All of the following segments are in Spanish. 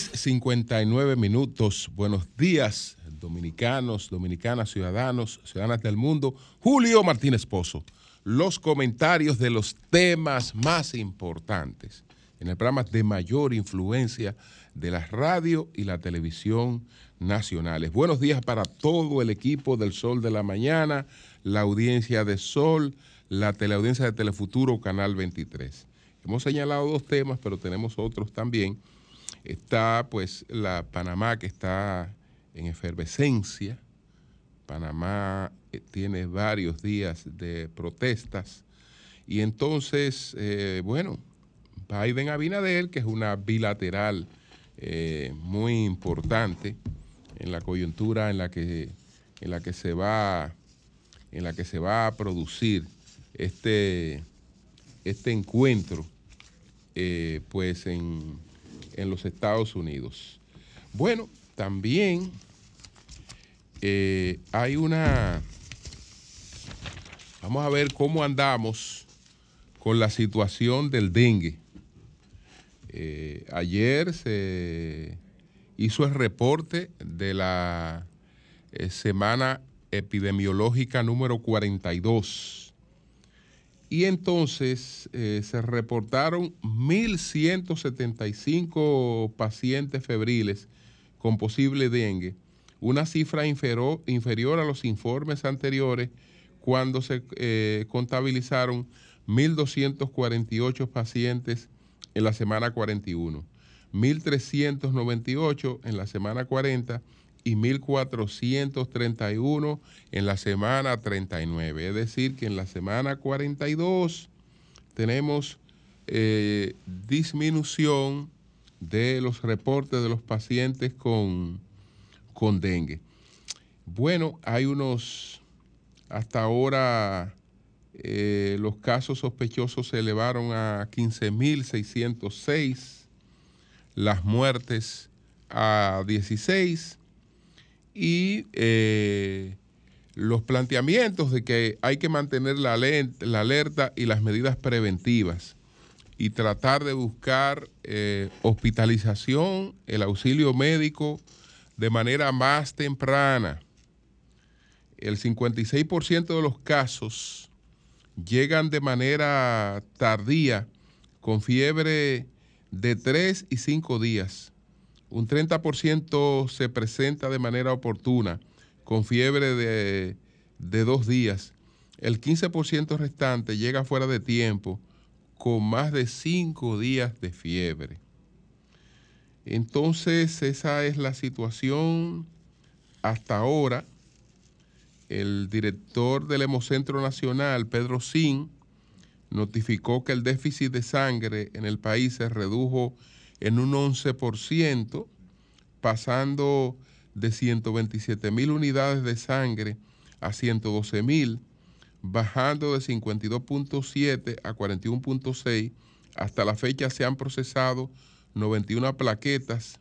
59 minutos. Buenos días, dominicanos, dominicanas, ciudadanos, ciudadanas del mundo. Julio Martínez Pozo. Los comentarios de los temas más importantes en el programa de mayor influencia de la radio y la televisión nacionales. Buenos días para todo el equipo del Sol de la Mañana, la audiencia de Sol, la teleaudiencia de Telefuturo, Canal 23. Hemos señalado dos temas, pero tenemos otros también. Está pues la Panamá que está en efervescencia. Panamá eh, tiene varios días de protestas. Y entonces, eh, bueno, Biden Abinader, que es una bilateral eh, muy importante en la coyuntura en la que, en la que se va en la que se va a producir este, este encuentro pues en, en los Estados Unidos. Bueno, también eh, hay una... Vamos a ver cómo andamos con la situación del dengue. Eh, ayer se hizo el reporte de la eh, semana epidemiológica número 42 y entonces eh, se reportaron 1.175 pacientes febriles con posible dengue, una cifra inferior, a los informes anteriores cuando se eh, contabilizaron 1.248 pacientes en la semana 41, 1.398 en la semana 40 y 1.431 en la semana 39. Es decir, que en la semana 42 tenemos eh, disminución de los reportes de los pacientes con, con dengue. Bueno, hay unos, hasta ahora eh, los casos sospechosos se elevaron a 15.606, las muertes a 16 y eh, los planteamientos de que hay que mantener la, la, alerta y las medidas preventivas y tratar de buscar eh, hospitalización, el auxilio médico de manera más temprana. El 56% de los casos llegan de manera tardía con fiebre de 3 y 5 días un 30% se presenta de manera oportuna, con fiebre de, dos días. El 15% restante llega fuera de tiempo, con más de cinco días de fiebre. Entonces, esa es la situación hasta ahora. El director del Hemocentro Nacional, Pedro Sin, notificó que el déficit de sangre en el país se redujo en un 11%, pasando de 127 mil unidades de sangre a 112 mil, bajando de 52.7 a 41.6. Hasta la fecha se han procesado 91 plaquetas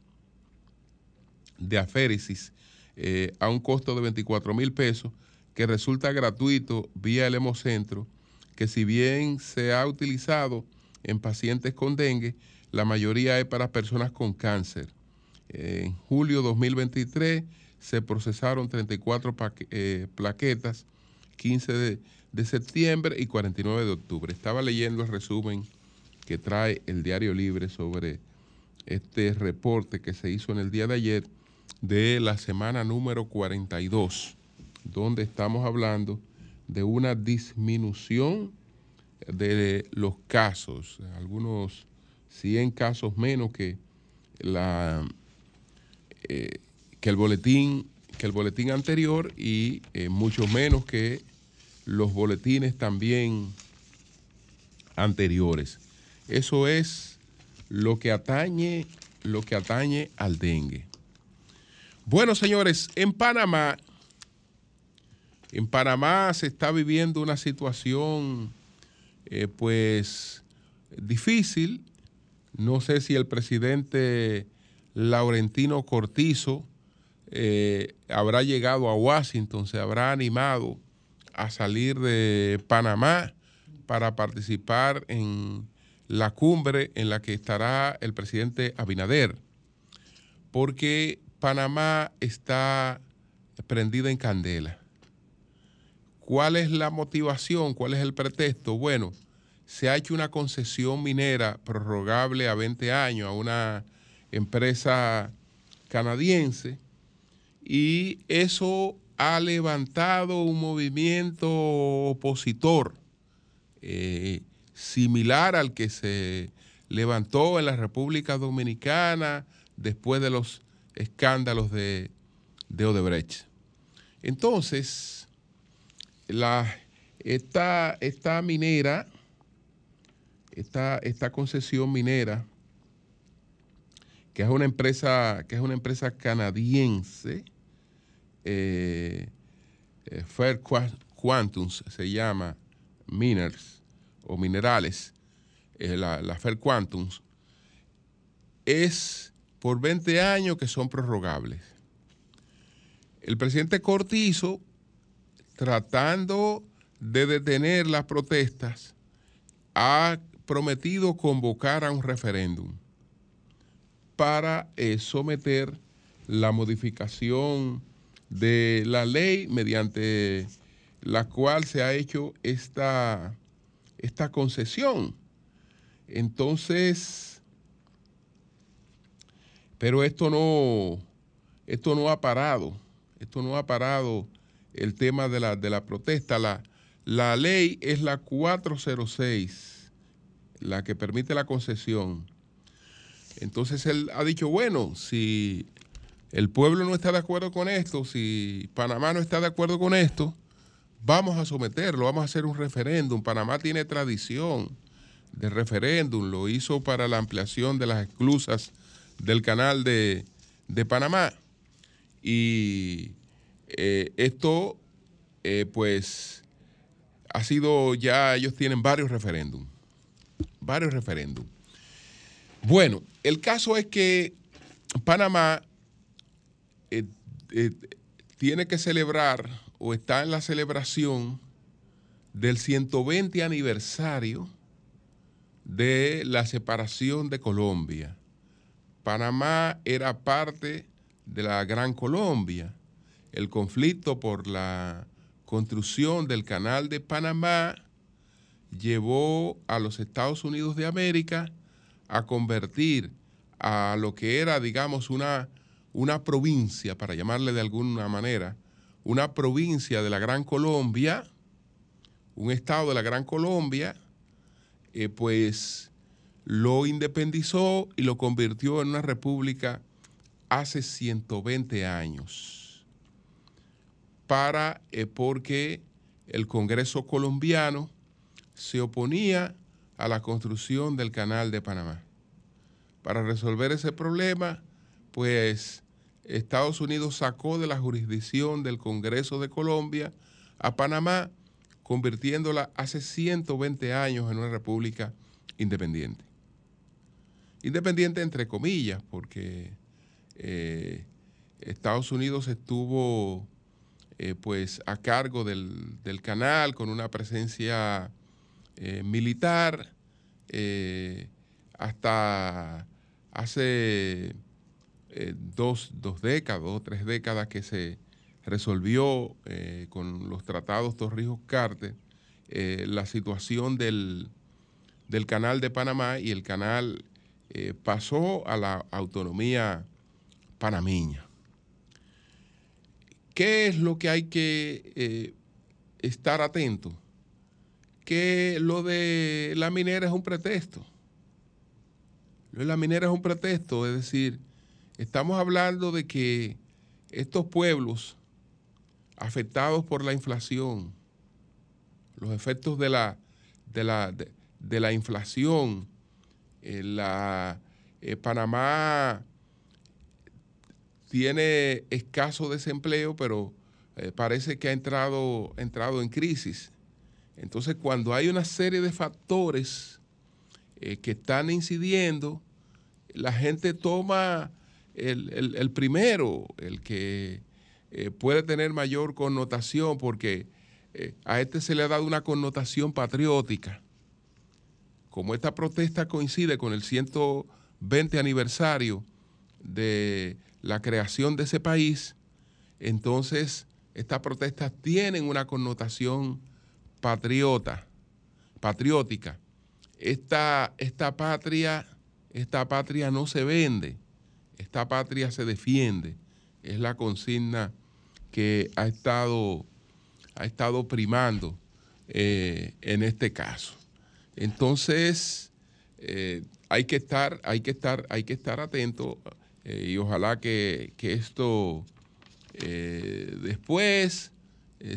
de aféresis eh, a un costo de 24 mil pesos, que resulta gratuito vía el hemocentro, que si bien se ha utilizado en pacientes con dengue, la mayoría es para personas con cáncer. En julio 2023 se procesaron 34 eh, plaquetas, 15 de, de, septiembre y 49 de octubre. Estaba leyendo el resumen que trae el Diario Libre sobre este reporte que se hizo en el día de ayer de la semana número 42, donde estamos hablando de una disminución de los casos, algunos 100 casos menos que, la, eh, que, el, boletín, que el boletín anterior y eh, mucho menos que los boletines también anteriores. Eso es lo que atañe, lo que atañe al dengue. Bueno, señores, en Panamá, en Panamá se está viviendo una situación, eh, pues, difícil no sé si el presidente Laurentino Cortizo eh, habrá llegado a Washington, se habrá animado a salir de Panamá para participar en la cumbre en la que estará el presidente Abinader, porque Panamá está prendida en candela. ¿Cuál es la motivación? ¿Cuál es el pretexto? Bueno, se ha hecho una concesión minera prorrogable a 20 años a una empresa canadiense y eso ha levantado un movimiento opositor eh, similar al que se levantó en la República Dominicana después de los escándalos de, Odebrecht. Entonces, la, esta, esta minera, esta, esta concesión minera, que es una empresa, que es una empresa canadiense, eh, eh, Fair Quantums se llama Miners o Minerales, la, la Fair Quantums, es por 20 años que son prorrogables. El presidente Cortizo, tratando de detener las protestas, ha prometido convocar a un referéndum para someter la modificación de la ley mediante la cual se ha hecho esta, esta concesión. Entonces, pero esto no, esto no ha parado, esto no ha parado el tema de la, de la protesta. La, la ley es la 406, la que permite la concesión. Entonces él ha dicho, bueno, si el pueblo no está de acuerdo con esto, si Panamá no está de acuerdo con esto, vamos a someterlo, vamos a hacer un referéndum. Panamá tiene tradición de referéndum, lo hizo para la ampliación de las esclusas del canal de, Panamá. Y eh, esto, eh, pues, ha sido ya, ellos tienen varios referéndums, varios referéndums. Bueno, el caso es que Panamá eh, eh, tiene que celebrar o está en la celebración del 120 aniversario de la separación de Colombia. Panamá era parte de la Gran Colombia. El conflicto por la construcción del canal de Panamá llevó a los Estados Unidos de América a convertir a lo que era, digamos, una una provincia, para llamarle de alguna manera, una provincia de la Gran Colombia, un estado de la Gran Colombia, eh, pues lo independizó y lo convirtió en una república hace 120 años, para, eh, porque el Congreso colombiano se oponía a la construcción del canal de Panamá. Para resolver ese problema, pues Estados Unidos sacó de la jurisdicción del Congreso de Colombia a Panamá, convirtiéndola hace 120 años en una república independiente. Independiente entre comillas, porque eh, Estados Unidos estuvo eh, pues a cargo del, canal con una presencia eh, militar hasta hace eh, dos, décadas, dos tres décadas que se resolvió eh, con los tratados Torrijos-Carter eh, la situación del, canal de Panamá y el canal pasó a la autonomía panameña. ¿Qué es lo que hay que estar atento? Que lo de la minera es un pretexto. Lo de la minera es un pretexto, es decir, Estamos hablando de que estos pueblos afectados por la inflación, los efectos de la, de la, de, la inflación, eh, la, eh, Panamá tiene escaso desempleo, pero eh, parece que ha entrado, entrado en crisis. Entonces, cuando hay una serie de factores que están incidiendo, la gente toma el, primero, el que eh, puede tener mayor connotación, porque eh, a este se le ha dado una connotación patriótica, como esta protesta coincide con el 120 aniversario de la creación de ese país, entonces estas protestas tienen una connotación patriota, patriótica. Esta, esta patria, esta patria no se vende, esta patria se defiende. Es la consigna que ha estado, ha estado primando eh, en este caso. Entonces, eh, hay que estar, hay que estar, hay que estar atento eh, y ojalá que, esto eh, después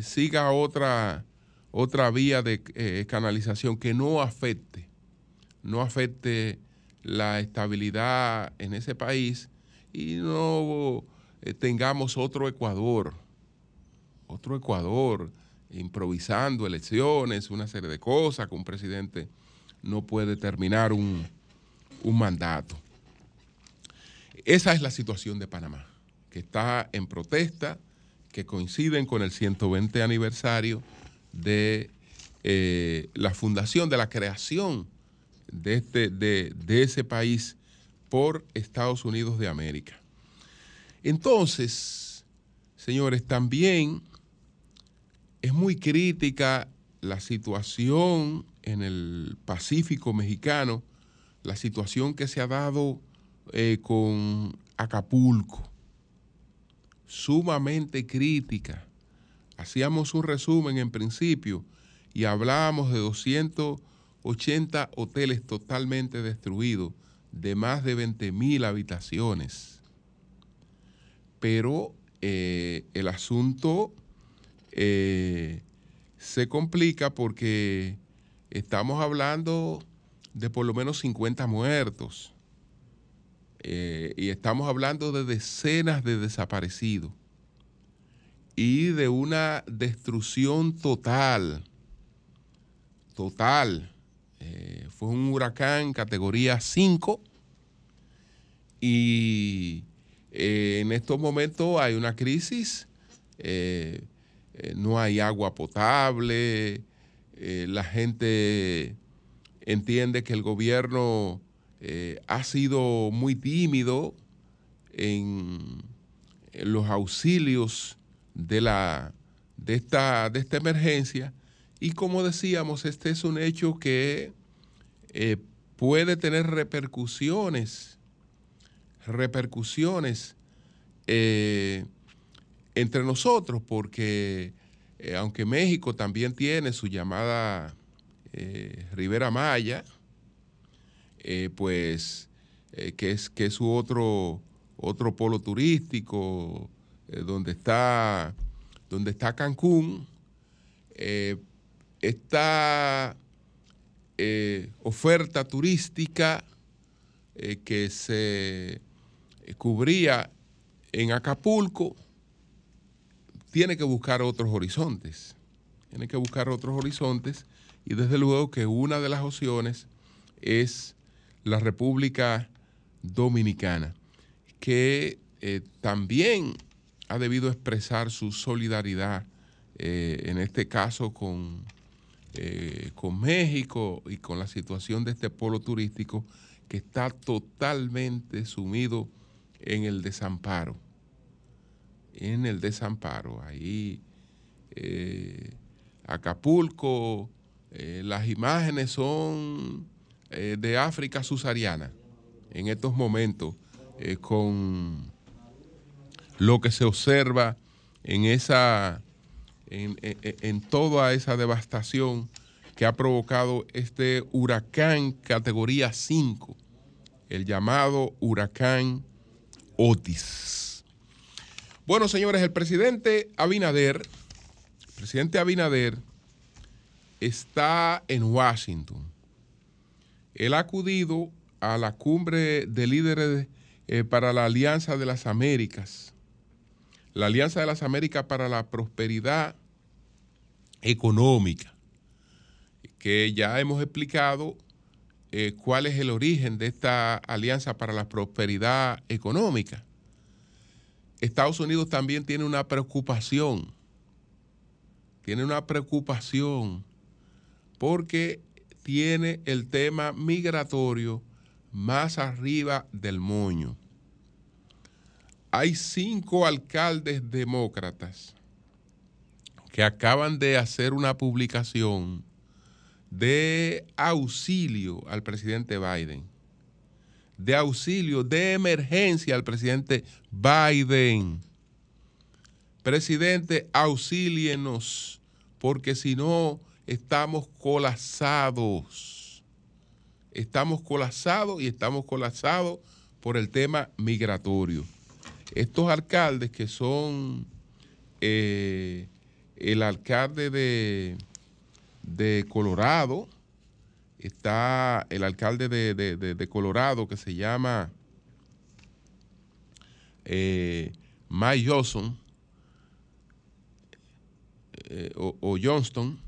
siga otra, otra vía de canalización que no afecte, no afecte la estabilidad en ese país y no tengamos otro Ecuador, otro Ecuador improvisando elecciones, una serie de cosas, que un presidente no puede terminar un, mandato. Esa es la situación de Panamá, que está en protesta, que coinciden con el 120 aniversario de eh, la fundación, de la creación de, este, de, de ese país por Estados Unidos de América. Entonces, señores, también es muy crítica la situación en el Pacífico mexicano, la situación que se ha dado eh, con Acapulco, sumamente crítica. Hacíamos un resumen en principio y hablábamos de 280 hoteles totalmente destruidos, de más de 20 mil habitaciones. Pero eh, el asunto eh, se complica porque estamos hablando de por lo menos 50 muertos eh, y estamos hablando de decenas de desaparecidos y de una destrucción total, total. Eh, fue un huracán categoría 5 y en estos momentos hay una crisis eh, no hay agua potable, eh, la gente entiende que el gobierno eh, ha sido muy tímido en, los auxilios de, la, de, esta, de esta emergencia. Y como decíamos, este es un hecho que puede tener repercusiones, repercusiones entre nosotros, porque eh, aunque México también tiene su llamada eh, Rivera Maya, eh, pues que, es, que es su otro, otro polo turístico, donde, está, donde está Cancún, esta oferta turística que se cubría en Acapulco, tiene que buscar otros horizontes. Tiene que buscar otros horizontes y desde luego que una de las opciones es la República Dominicana, que eh, también ha debido expresar su solidaridad, eh, en este caso con, eh, con México y con la situación de este polo turístico que está totalmente sumido en el desamparo en el desamparo. Ahí eh, Acapulco, las imágenes son de África subsahariana en estos momentos, con lo que se observa en esa, en, toda esa devastación que ha provocado este huracán categoría 5, el llamado huracán Otis. Bueno, señores, el presidente Abinader, el presidente Abinader está en Washington. Él ha acudido a la cumbre de líderes eh, para la Alianza de las Américas, la Alianza de las Américas para la Prosperidad Económica, que ya hemos explicado eh, cuál es el origen de esta Alianza para la Prosperidad Económica. Estados Unidos también tiene una preocupación, tiene una preocupación porque tiene el tema migratorio más arriba del moño. Hay cinco alcaldes demócratas que acaban de hacer una publicación de auxilio al presidente Biden, de auxilio, de emergencia al presidente Biden. Presidente, auxílienos, porque si no, estamos colapsados. Estamos colapsados y estamos colapsados por el tema migratorio. Estos alcaldes que son eh, el alcalde de, de, Colorado, está el alcalde de, Colorado que se llama eh, Mike Johnson eh, o, Johnston,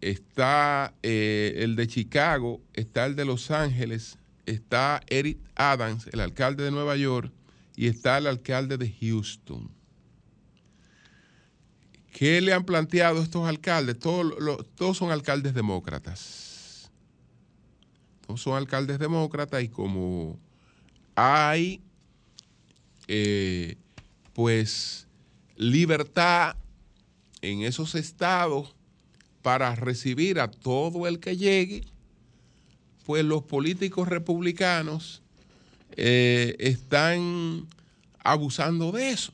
está eh, el de Chicago, está el de Los Ángeles, está Eric Adams, el alcalde de Nueva York, y está el alcalde de Houston. ¿Qué le han planteado estos alcaldes? Todos, todos son alcaldes demócratas. Todos son alcaldes demócratas y como hay, eh, pues, libertad en esos estados para recibir a todo el que llegue, pues los políticos republicanos eh, están abusando de eso.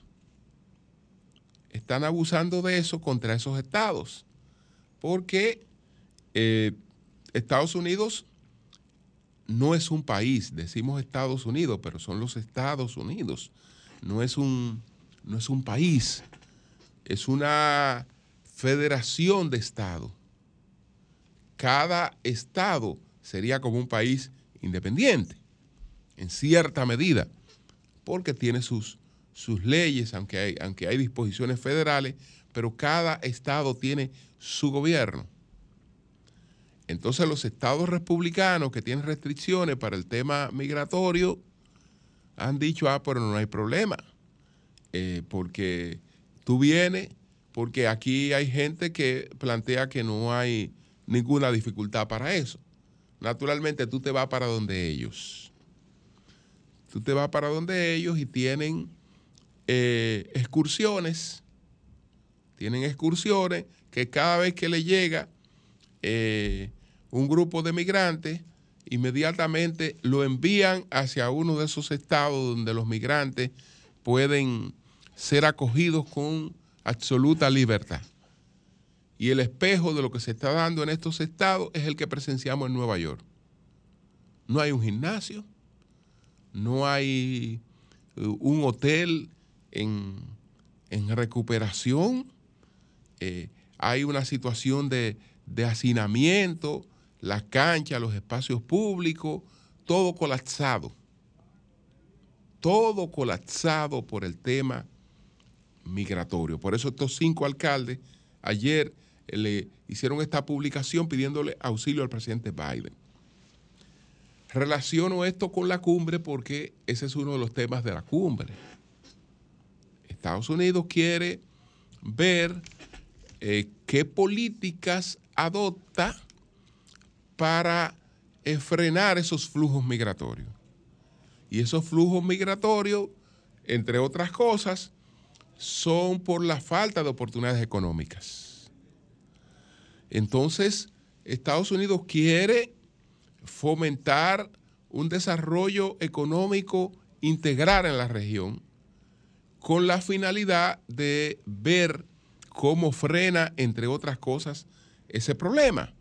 Están abusando de eso contra esos estados. Porque eh, Estados Unidos no es un país, decimos Estados Unidos, pero son los Estados Unidos. No es un, no es un país, es una federación de estados. Cada estado sería como un país independiente, en cierta medida, porque tiene sus, sus leyes, aunque hay, aunque hay disposiciones federales, pero cada estado tiene su gobierno. Entonces los estados republicanos que tienen restricciones para el tema migratorio han dicho, ah, pero no hay problema, eh, porque tú vienes, porque aquí hay gente que plantea que no hay ninguna dificultad para eso. Naturalmente tú te vas para donde ellos. Tú te vas para donde ellos y tienen eh, excursiones. Tienen excursiones que cada vez que le llega eh, un grupo de migrantes, inmediatamente lo envían hacia uno de esos estados donde los migrantes pueden ser acogidos con absoluta libertad. Y el espejo de lo que se está dando en estos estados es el que presenciamos en Nueva York. No hay un gimnasio, no hay uh, un hotel en, recuperación, eh, hay una situación de, de hacinamiento, las canchas, los espacios públicos, todo colapsado. Todo colapsado por el tema migratorio. Por eso estos cinco alcaldes ayer eh, le hicieron esta publicación pidiéndole auxilio al presidente Biden. Relaciono esto con la cumbre porque ese es uno de los temas de la cumbre. Estados Unidos quiere ver eh, qué políticas adopta para frenar esos flujos migratorios. Y esos flujos migratorios, entre otras cosas, son por la falta de oportunidades económicas. Entonces, Estados Unidos quiere fomentar un desarrollo económico integral en la región con la finalidad de ver cómo frena, entre otras cosas, ese problema.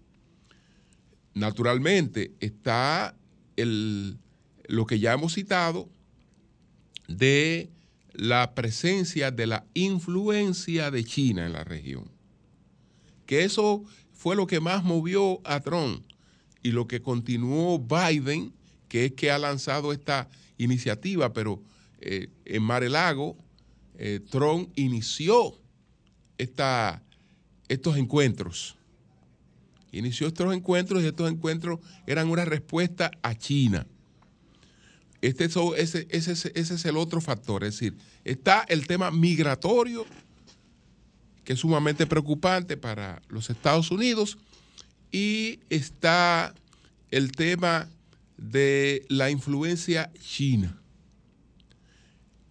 Naturalmente está el, lo que ya hemos citado de la presencia de la influencia de China en la región. Que eso fue lo que más movió a Trump y lo que continuó Biden, que es que ha lanzado esta iniciativa, pero eh, en Mar-el-Lago, eh, Trump inició esta, estos encuentros. Inició estos encuentros y estos encuentros eran una respuesta a China. Este, ese, ese, ese es el otro factor, es decir, está el tema migratorio, que es sumamente preocupante para los Estados Unidos, y está el tema de la influencia china.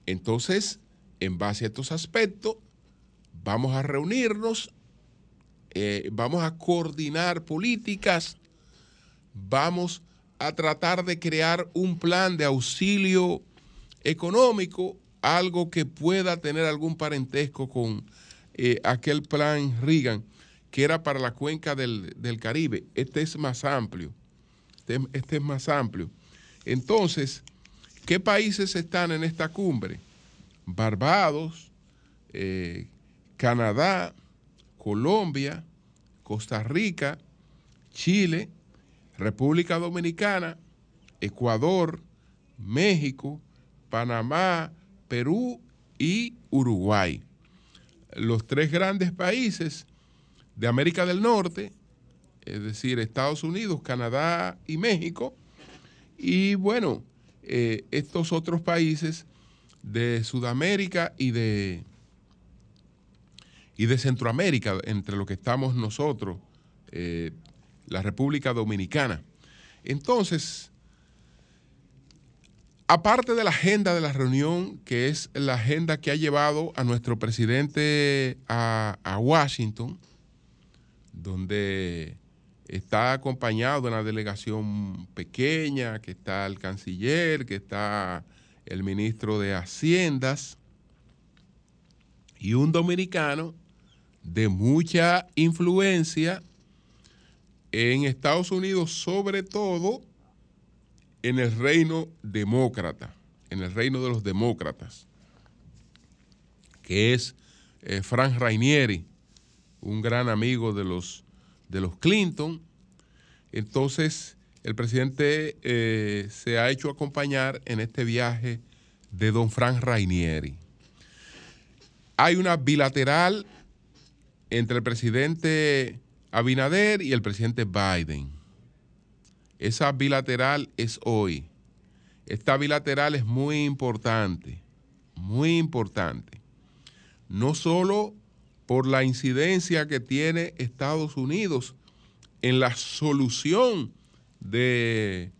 Entonces, en base a estos aspectos, vamos a reunirnos, eh, vamos a coordinar políticas, vamos a tratar de crear un plan de auxilio económico, algo que pueda tener algún parentesco con eh, aquel plan Reagan, que era para la cuenca del, Caribe. Este es más amplio. Este, este, es más amplio. Entonces, ¿qué países están en esta cumbre? Barbados, eh, Canadá, Colombia, Costa Rica, Chile, República Dominicana, Ecuador, México, Panamá, Perú y Uruguay. Los tres grandes países de América del Norte, es decir, Estados Unidos, Canadá y México, y bueno, eh, estos otros países de Sudamérica y de, y de Centroamérica, entre los que estamos nosotros, eh, la República Dominicana. Entonces, aparte de la agenda de la reunión, que es la agenda que ha llevado a nuestro presidente a, Washington, donde está acompañado de una delegación pequeña, que está el canciller, que está el ministro de Haciendas y un dominicano de mucha influencia en Estados Unidos, sobre todo en el reino demócrata, en el reino de los demócratas, que es eh, Frank Rainieri, un gran amigo de los, de los Clinton. Entonces, el presidente eh, se ha hecho acompañar en este viaje de don Frank Rainieri. Hay una bilateral entre el presidente Abinader y el presidente Biden. Esa bilateral es hoy. Esta bilateral es muy importante, muy importante. No solo por la incidencia que tiene Estados Unidos en la solución de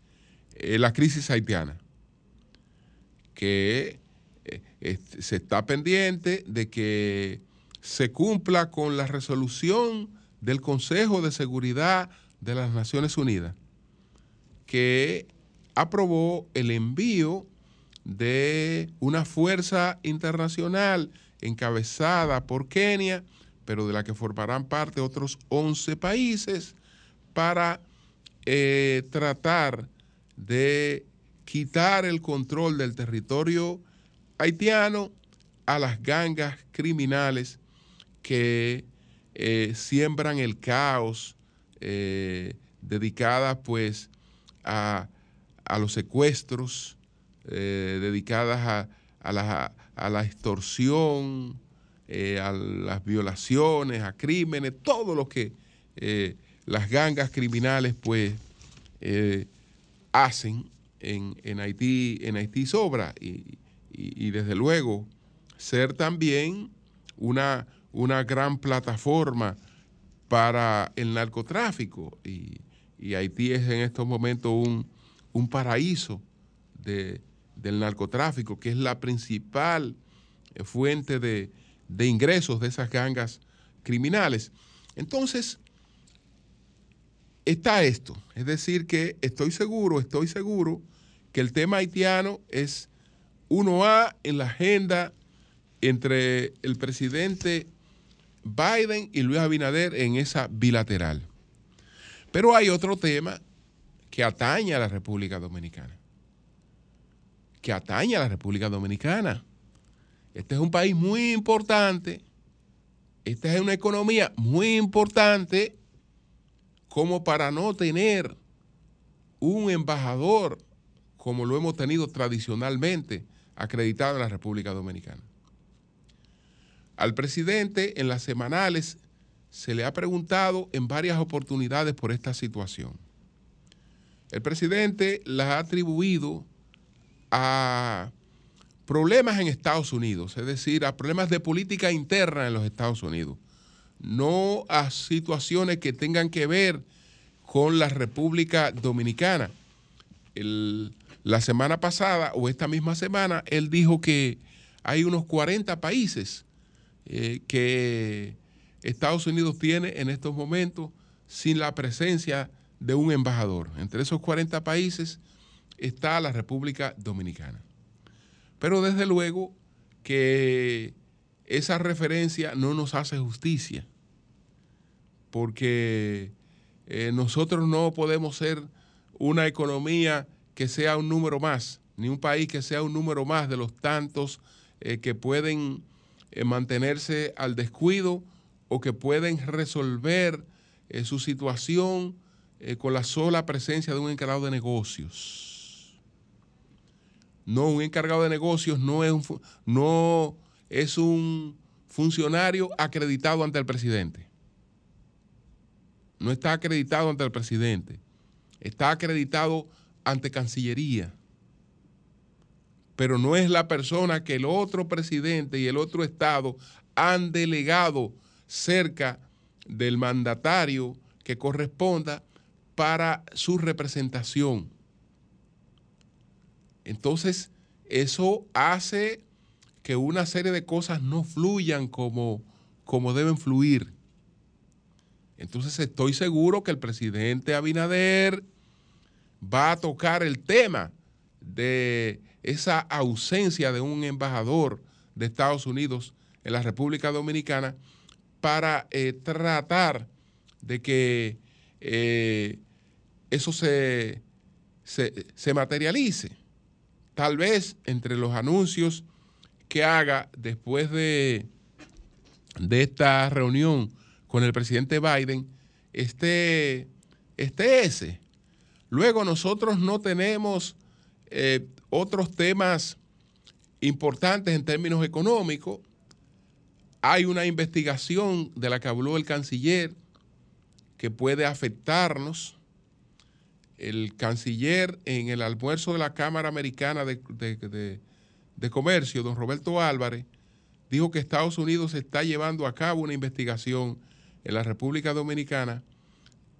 eh, la crisis haitiana, que eh, se está pendiente de que se cumpla con la resolución del Consejo de Seguridad de las Naciones Unidas, que aprobó el envío de una fuerza internacional encabezada por Kenia, pero de la que formarán parte otros 11 países, para eh, tratar de quitar el control del territorio haitiano a las gangas criminales que eh, siembran el caos, eh, dedicadas pues a, los secuestros, dedicadas a, la, extorsión, a las violaciones, a crímenes, todo lo que las gangas criminales pues hacen en, Haití, en Haití sobra. Y desde luego ser también una, una gran plataforma para el narcotráfico. Y, Haití es en estos momentos un, paraíso del narcotráfico, que es la principal eh, fuente de, de ingresos de esas gangas criminales. Entonces, está esto, es decir, que estoy seguro, estoy seguro que el tema haitiano es 1A en la agenda entre el presidente Biden y Luis Abinader en esa bilateral. Pero hay otro tema que atañe a la República Dominicana. Que atañe a la República Dominicana. Este es un país muy importante. Esta es una economía muy importante como para no tener un embajador como lo hemos tenido tradicionalmente acreditado en la República Dominicana. Al presidente en las semanales se le ha preguntado en varias oportunidades por esta situación. El presidente la ha atribuido a problemas en Estados Unidos, es decir, a problemas de política interna en los Estados Unidos, no a situaciones que tengan que ver con la República Dominicana. la semana pasada o esta misma semana, él dijo que hay unos 40 países eh, que Estados Unidos tiene en estos momentos sin la presencia de un embajador. Entre esos 40 países está la República Dominicana. Pero desde luego que esa referencia no nos hace justicia, porque eh, nosotros no podemos ser una economía que sea un número más, ni un país que sea un número más de los tantos eh, que pueden eh, mantenerse al descuido o que pueden resolver su situación con la sola presencia de un encargado de negocios. No, un encargado de negocios no es un, no es un funcionario acreditado ante el presidente. No está acreditado ante el presidente, está acreditado ante Cancillería, pero no es la persona que el otro presidente y el otro Estado han delegado cerca del mandatario que corresponda para su representación. Entonces, eso hace que una serie de cosas no fluyan como, como deben fluir. Entonces estoy seguro que el presidente Abinader va a tocar el tema de esa ausencia de un embajador de Estados Unidos en la República Dominicana para eh, tratar de que eh, eso se, se, materialice. Tal vez entre los anuncios que haga después de, de esta reunión con el presidente Biden esté, ese. Luego nosotros no tenemos eh, otros temas importantes en términos económicos. Hay una investigación de la que habló el canciller que puede afectarnos. El canciller en el almuerzo de la Cámara Americana de, Comercio, don Roberto Álvarez, dijo que Estados Unidos está llevando a cabo una investigación en la República Dominicana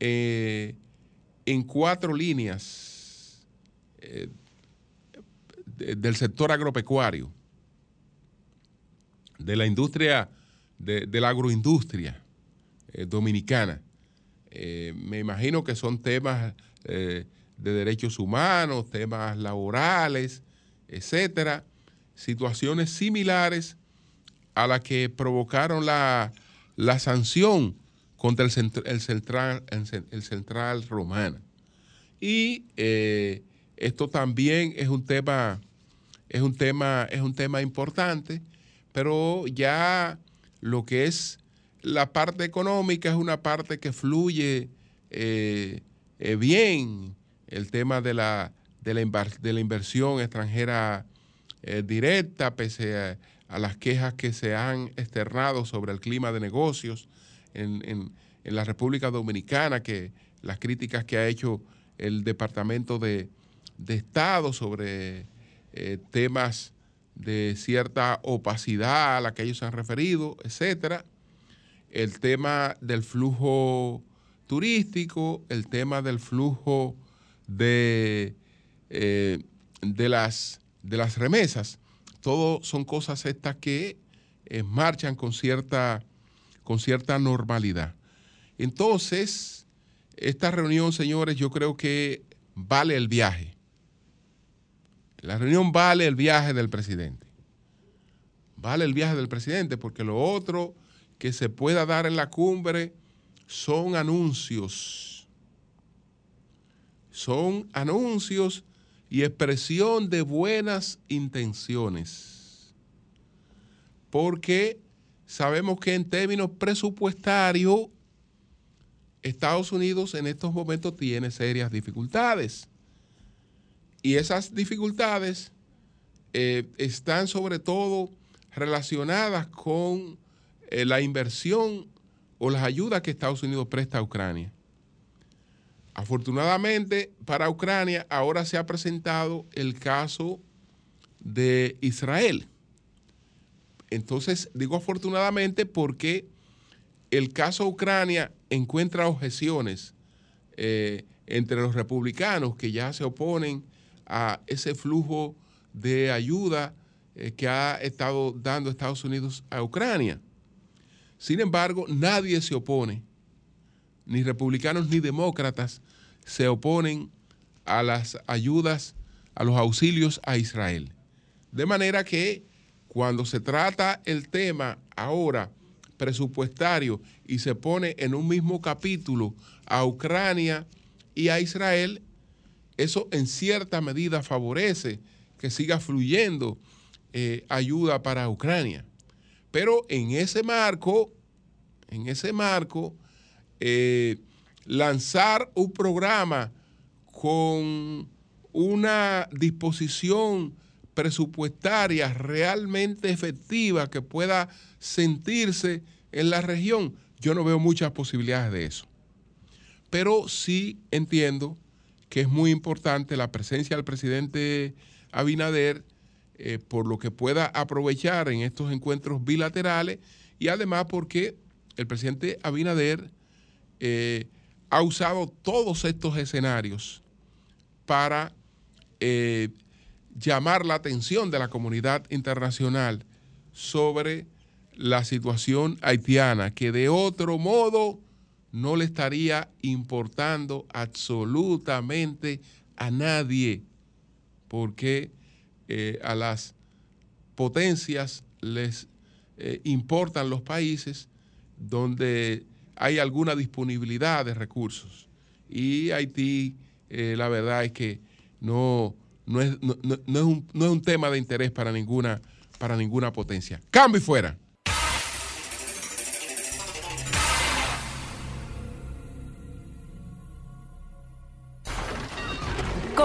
eh, en cuatro líneas eh, del sector agropecuario, de la industria, de, la agroindustria eh, dominicana. me imagino que son temas de derechos humanos, temas laborales, etcétera, situaciones similares a las que provocaron la la sanción contra el, central, el, central romana. Y eh, esto también es un tema, es un tema, es un tema importante, pero ya lo que es la parte económica es una parte que fluye eh, eh, bien. El tema de la, de la, de inversión extranjera directa, pese a las quejas que se han externado sobre el clima de negocios en, la República Dominicana, que las críticas que ha hecho el Departamento de, Estado sobre eh, temas de cierta opacidad a la que ellos se han referido, etcétera. El tema del flujo turístico, el tema del flujo de, eh, de, las, de las remesas. Todo son cosas estas que eh, marchan con cierta, con cierta normalidad. Entonces, esta reunión, señores, yo creo que vale el viaje. La reunión vale el viaje del presidente. Vale el viaje del presidente porque lo otro que se pueda dar en la cumbre son anuncios. Son anuncios y expresión de buenas intenciones. Porque sabemos que en términos presupuestarios, Estados Unidos en estos momentos tiene serias dificultades. Y esas dificultades eh, están sobre todo relacionadas con eh, la inversión o las ayudas que Estados Unidos presta a Ucrania. Afortunadamente para Ucrania ahora se ha presentado el caso de Israel. Entonces digo afortunadamente porque el caso Ucrania encuentra objeciones eh, entre los republicanos que ya se oponen a ese flujo de ayuda eh, que ha estado dando Estados Unidos a Ucrania. Sin embargo, nadie se opone, ni republicanos ni demócratas se oponen a las ayudas, a los auxilios a Israel. De manera que cuando se trata el tema ahora presupuestario y se pone en un mismo capítulo a Ucrania y a Israel, eso en cierta medida favorece que siga fluyendo eh, ayuda para Ucrania. Pero en ese marco, en ese marco, eh, lanzar un programa con una disposición presupuestaria realmente efectiva que pueda sentirse en la región, yo no veo muchas posibilidades de eso. Pero sí entiendo que es muy importante la presencia del presidente Abinader eh, por lo que pueda aprovechar en estos encuentros bilaterales y además porque el presidente Abinader eh, ha usado todos estos escenarios para eh, llamar la atención de la comunidad internacional sobre la situación haitiana, que de otro modo no le estaría importando absolutamente a nadie, porque eh, a las potencias les eh, importan los países donde hay alguna disponibilidad de recursos. Y Haití, eh, la verdad es que no, no, es, no, es un, no es un tema de interés para ninguna, para ninguna potencia. Cambio y fuera.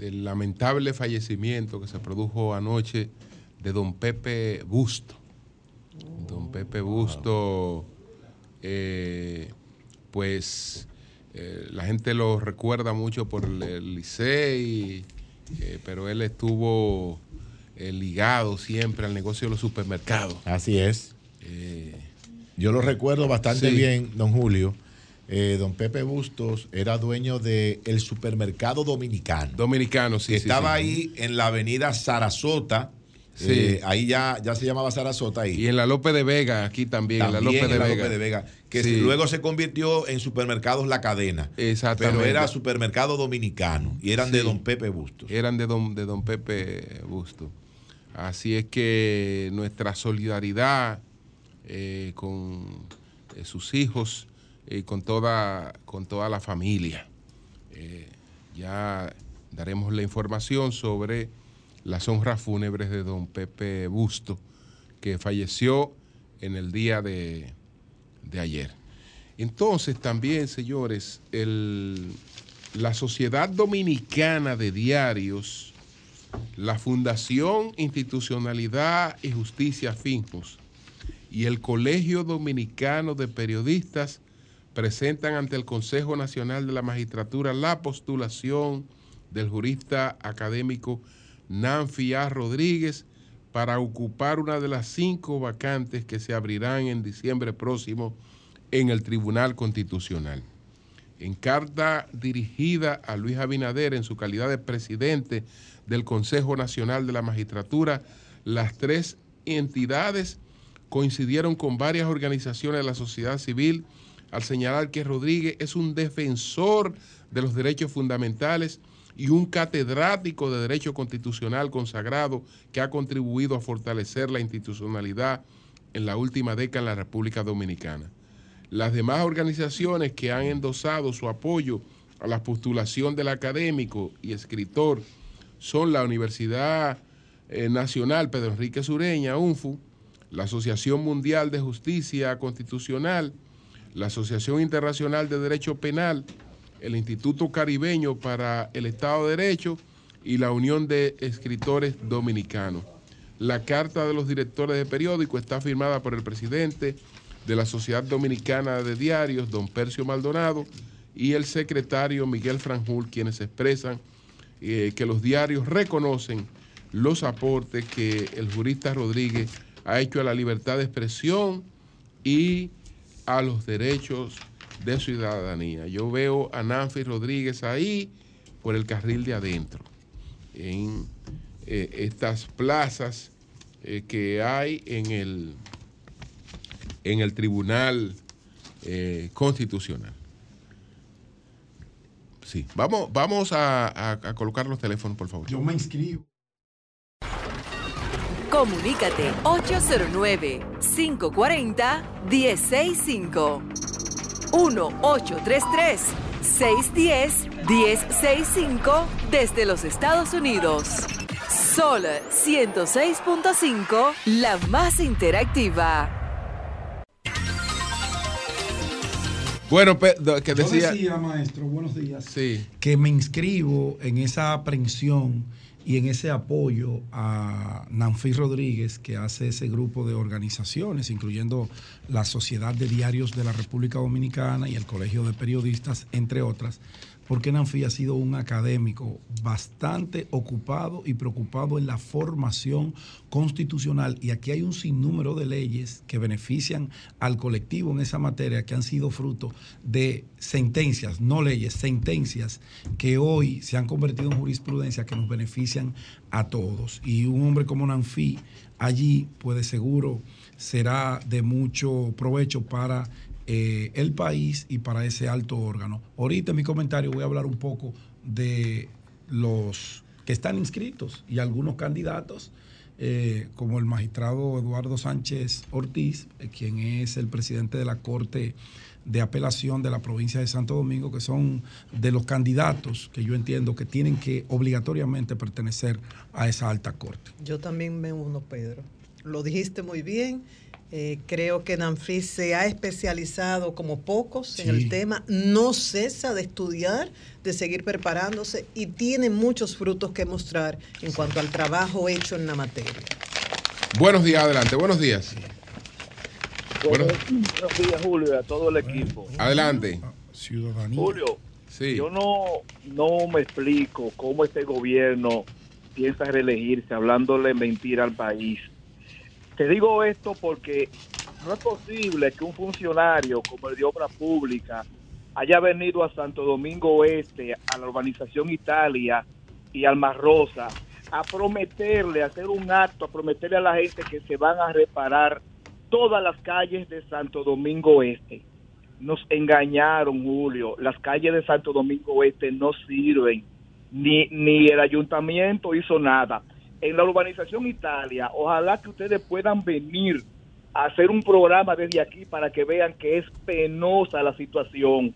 del lamentable fallecimiento que se produjo anoche de don Pepe Busto. Don Pepe Busto, eh, pues eh, la gente lo recuerda mucho por el, Licey, eh, pero él estuvo ligado siempre al negocio de los supermercados. Así es. Yo lo recuerdo bastante bien, don Julio eh, don Pepe Bustos era dueño del supermercado dominicano. Dominicano, sí. Estaba ahí en la avenida Sarasota. Eh, ahí ya, ya se llamaba Sarasota ahí. Y en la López de Vega, aquí también, en la López de, Vega. de Vega. Que luego se convirtió en supermercados La Cadena. Exactamente. Pero era supermercado dominicano y eran de don Pepe Bustos. Eran de don, de don Pepe Bustos. Así es que nuestra solidaridad eh, con sus hijos y con toda, con toda la familia. Eh, ya daremos la información sobre las honras fúnebres de don Pepe Busto, que falleció en el día de, ayer. Entonces también, señores, la Sociedad Dominicana de Diarios, la Fundación Institucionalidad y Justicia Finjos y el Colegio Dominicano de Periodistas presentan ante el Consejo Nacional de la Magistratura la postulación del jurista académico Nanfi A. Rodríguez para ocupar una de las cinco vacantes que se abrirán en diciembre próximo en el Tribunal Constitucional. En carta dirigida a Luis Abinader en su calidad de presidente del Consejo Nacional de la Magistratura, las tres entidades coincidieron con varias organizaciones de la sociedad civil al señalar que Rodríguez es un defensor de los derechos fundamentales y un catedrático de Derecho Constitucional consagrado que ha contribuido a fortalecer la institucionalidad en la última década en la República Dominicana. Las demás organizaciones que han endosado su apoyo a la postulación del académico y escritor son la Universidad eh, Nacional Pedro Enrique Sureña, UNFU, la Asociación Mundial de Justicia Constitucional, la Asociación Internacional de Derecho Penal, el Instituto Caribeño para el Estado de Derecho y la Unión de Escritores Dominicanos. La carta de los directores de periódico está firmada por el presidente de la Sociedad Dominicana de Diarios, don Percio Maldonado, y el secretario Miguel Franjul, quienes expresan eh, que los diarios reconocen los aportes que el jurista Rodríguez ha hecho a la libertad de expresión y a los derechos de ciudadanía. Yo veo a Nanfi Rodríguez ahí por el carril de adentro, en eh, estas plazas eh, que hay en el, en el Tribunal eh, Constitucional. Sí, vamos, vamos a, a colocar los teléfonos, por favor. Yo me inscribo. Comunícate 809-540-1065. 1-833-610-1065 desde los Estados Unidos. Sol 106.5, la más interactiva. Bueno, que decía... Yo decía, maestro, buenos días, sí. que me inscribo en esa aprensión y en ese apoyo a Nanfi Rodríguez, que hace ese grupo de organizaciones, incluyendo la Sociedad de Diarios de la República Dominicana y el Colegio de Periodistas, entre otras, porque Nanfi ha sido un académico bastante ocupado y preocupado en la formación constitucional. Y aquí hay un sinnúmero de leyes que benefician al colectivo en esa materia, que han sido fruto de sentencias, no leyes, sentencias que hoy se han convertido en jurisprudencia que nos benefician a todos. Y un hombre como Nanfi allí, puede seguro, será de mucho provecho para eh, el país y para ese alto órgano. Ahorita en mi comentario voy a hablar un poco de los que están inscritos y algunos candidatos, eh, como el magistrado Eduardo Sánchez Ortiz, eh, quien es el presidente de la Corte de Apelación de la provincia de Santo Domingo, que son de los candidatos que yo entiendo que tienen que obligatoriamente pertenecer a esa alta corte. Yo también me uno, Pedro. Lo dijiste muy bien eh, creo que Nanfris se ha especializado como pocos en el tema, no cesa de estudiar, de seguir preparándose y tiene muchos frutos que mostrar en cuanto al trabajo hecho en la materia. Buenos días, adelante, buenos días. Buenos, días, Julio, y a todo el equipo. Adelante. Ciudadanía. Julio, yo no, no me explico cómo este gobierno piensa reelegirse hablándole mentira al país te digo esto porque no es posible que un funcionario como el de Obra Pública haya venido a Santo Domingo Oeste, a la urbanización Italia y al Rosa, a prometerle, a hacer un acto, a prometerle a la gente que se van a reparar todas las calles de Santo Domingo Oeste. Nos engañaron, Julio. Las calles de Santo Domingo Oeste no sirven. Ni, ni el ayuntamiento hizo nada en la urbanización Italia, ojalá que ustedes puedan venir a hacer un programa desde aquí para que vean que es penosa la situación.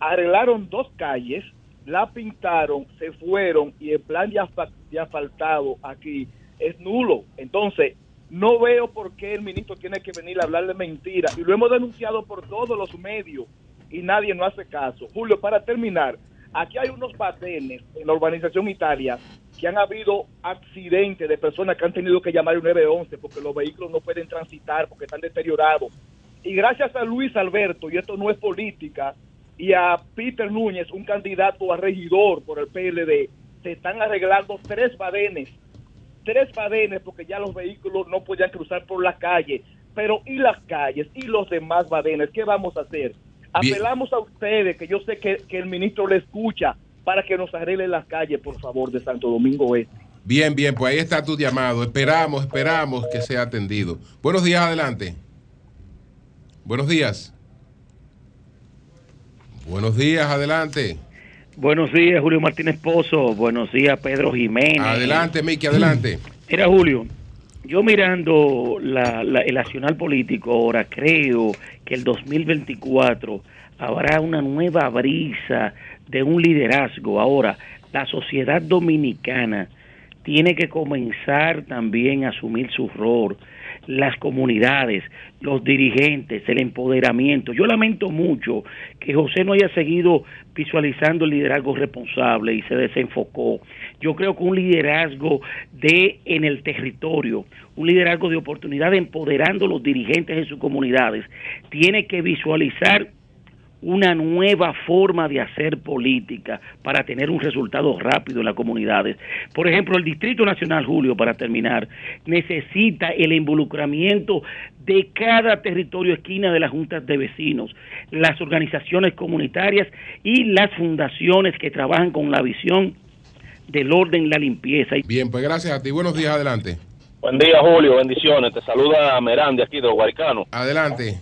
Arreglaron dos calles, la pintaron, se fueron y el plan de, asfaltado aquí es nulo. Entonces, no veo por qué el ministro tiene que venir a hablar de mentira. Y lo hemos denunciado por todos los medios y nadie no hace caso. Julio, para terminar, aquí hay unos patenes en la urbanización Italia que han habido accidentes de personas que han tenido que llamar el 911 porque los vehículos no pueden transitar porque están deteriorados. Y gracias a Luis Alberto, y esto no es política, y a Peter Núñez, un candidato a regidor por el PLD, se están arreglando tres badenes, tres badenes porque ya los vehículos no podían cruzar por la calle. Pero ¿y las calles? ¿Y los demás badenes? ¿Qué vamos a hacer? Apelamos a ustedes, que yo sé que, que el ministro le escucha, para que nos arregle las calles, por favor, de Santo Domingo Oeste. Bien, bien, pues ahí está tu llamado. Esperamos, esperamos que sea atendido. Buenos días, adelante. Buenos días. Buenos días, adelante. Buenos días, Julio Martínez Pozo. Buenos días, Pedro Jiménez. Adelante, Miki, adelante. Mira, Julio, yo mirando el nacional político ahora, creo que el 2024 habrá una nueva brisa de un liderazgo. Ahora, la sociedad dominicana tiene que comenzar también a asumir su rol. las comunidades, los dirigentes, el empoderamiento. Yo lamento mucho que José no haya seguido visualizando el liderazgo responsable y se desenfocó. Yo creo que un liderazgo de en el territorio, un liderazgo de oportunidad empoderando a los dirigentes en sus comunidades, tiene que visualizar una nueva forma de hacer política para tener un resultado rápido en las comunidades. Por ejemplo, el Distrito Nacional, Julio, para terminar, necesita el involucramiento de cada territorio esquina de las juntas de vecinos, las organizaciones comunitarias y las fundaciones que trabajan con la visión del orden y la limpieza. Bien, pues gracias a ti. Buenos días, adelante. Buen día, Julio. Bendiciones. Te saluda Merán de aquí de los Guaricanos. Adelante.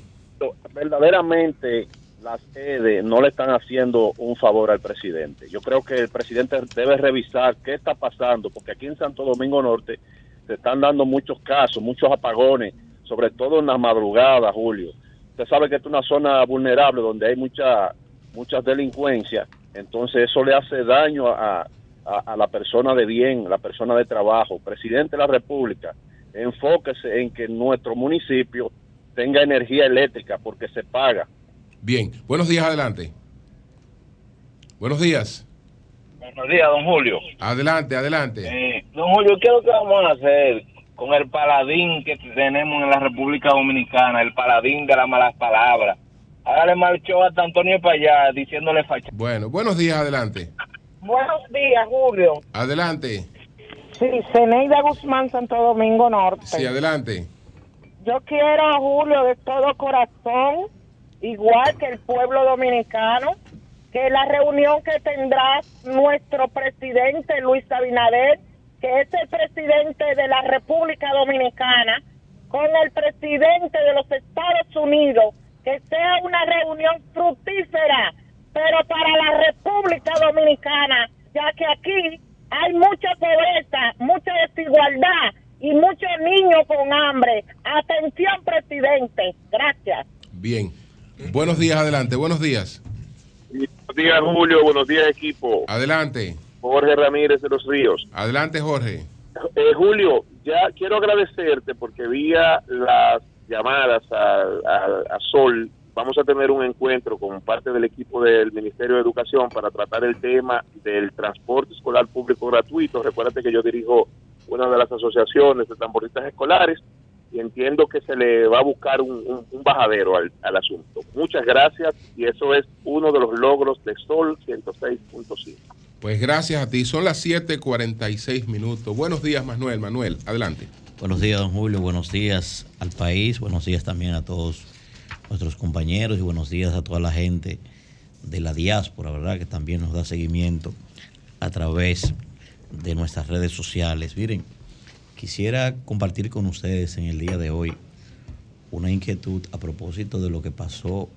Verdaderamente las EDE no le están haciendo un favor al presidente. Yo creo que el presidente debe revisar qué está pasando, porque aquí en Santo Domingo Norte se están dando muchos casos, muchos apagones, sobre todo en la madrugada, Julio. Usted sabe que es una zona vulnerable donde hay mucha muchas delincuencias, entonces eso le hace daño a, a, la persona de bien, a la persona de trabajo. Presidente de la República, enfóquese en que nuestro municipio tenga energía eléctrica porque se paga Bien, buenos días, adelante. Buenos días. Buenos días, don Julio. Adelante, adelante. Eh, don Julio, ¿qué es lo que vamos a hacer con el paladín que tenemos en la República Dominicana, el paladín de las malas palabras? Hágale marchó hasta Antonio para allá diciéndole facha. Bueno, buenos días, adelante. Buenos días, Julio. Adelante. Sí, Ceneida Guzmán, Santo Domingo Norte. Sí, adelante. Yo quiero, Julio, de todo corazón igual que el pueblo dominicano, que la reunión que tendrá nuestro presidente Luis Abinader, que es el presidente de la República Dominicana, con el presidente de los Estados Unidos, que sea una reunión fructífera, pero para la República Dominicana, ya que aquí hay mucha pobreza, mucha desigualdad y muchos niños con hambre. Atención, presidente. Gracias. Bien. Buenos días, adelante. Buenos días. Buenos días, Julio. Buenos días, equipo. Adelante. Jorge Ramírez de los Ríos. Adelante, Jorge. Eh, Julio, ya quiero agradecerte porque vía las llamadas a, Sol vamos a tener un encuentro con parte del equipo del Ministerio de Educación para tratar el tema del transporte escolar público gratuito. Recuérdate que yo dirijo una de las asociaciones de transportistas escolares y entiendo que se le va a buscar un, bajadero al, asunto. Muchas gracias y eso es uno de los logros de Sol 106.5. Pues gracias a ti. Son las 7:46 minutos. Buenos días, Manuel. Manuel, adelante. Buenos días, don Julio. Buenos días al país. Buenos días también a todos nuestros compañeros y buenos días a toda la gente de la diáspora, ¿verdad? Que también nos da seguimiento a través de nuestras redes sociales. Miren, Quisiera compartir con ustedes en el día de hoy una inquietud a propósito de lo que pasó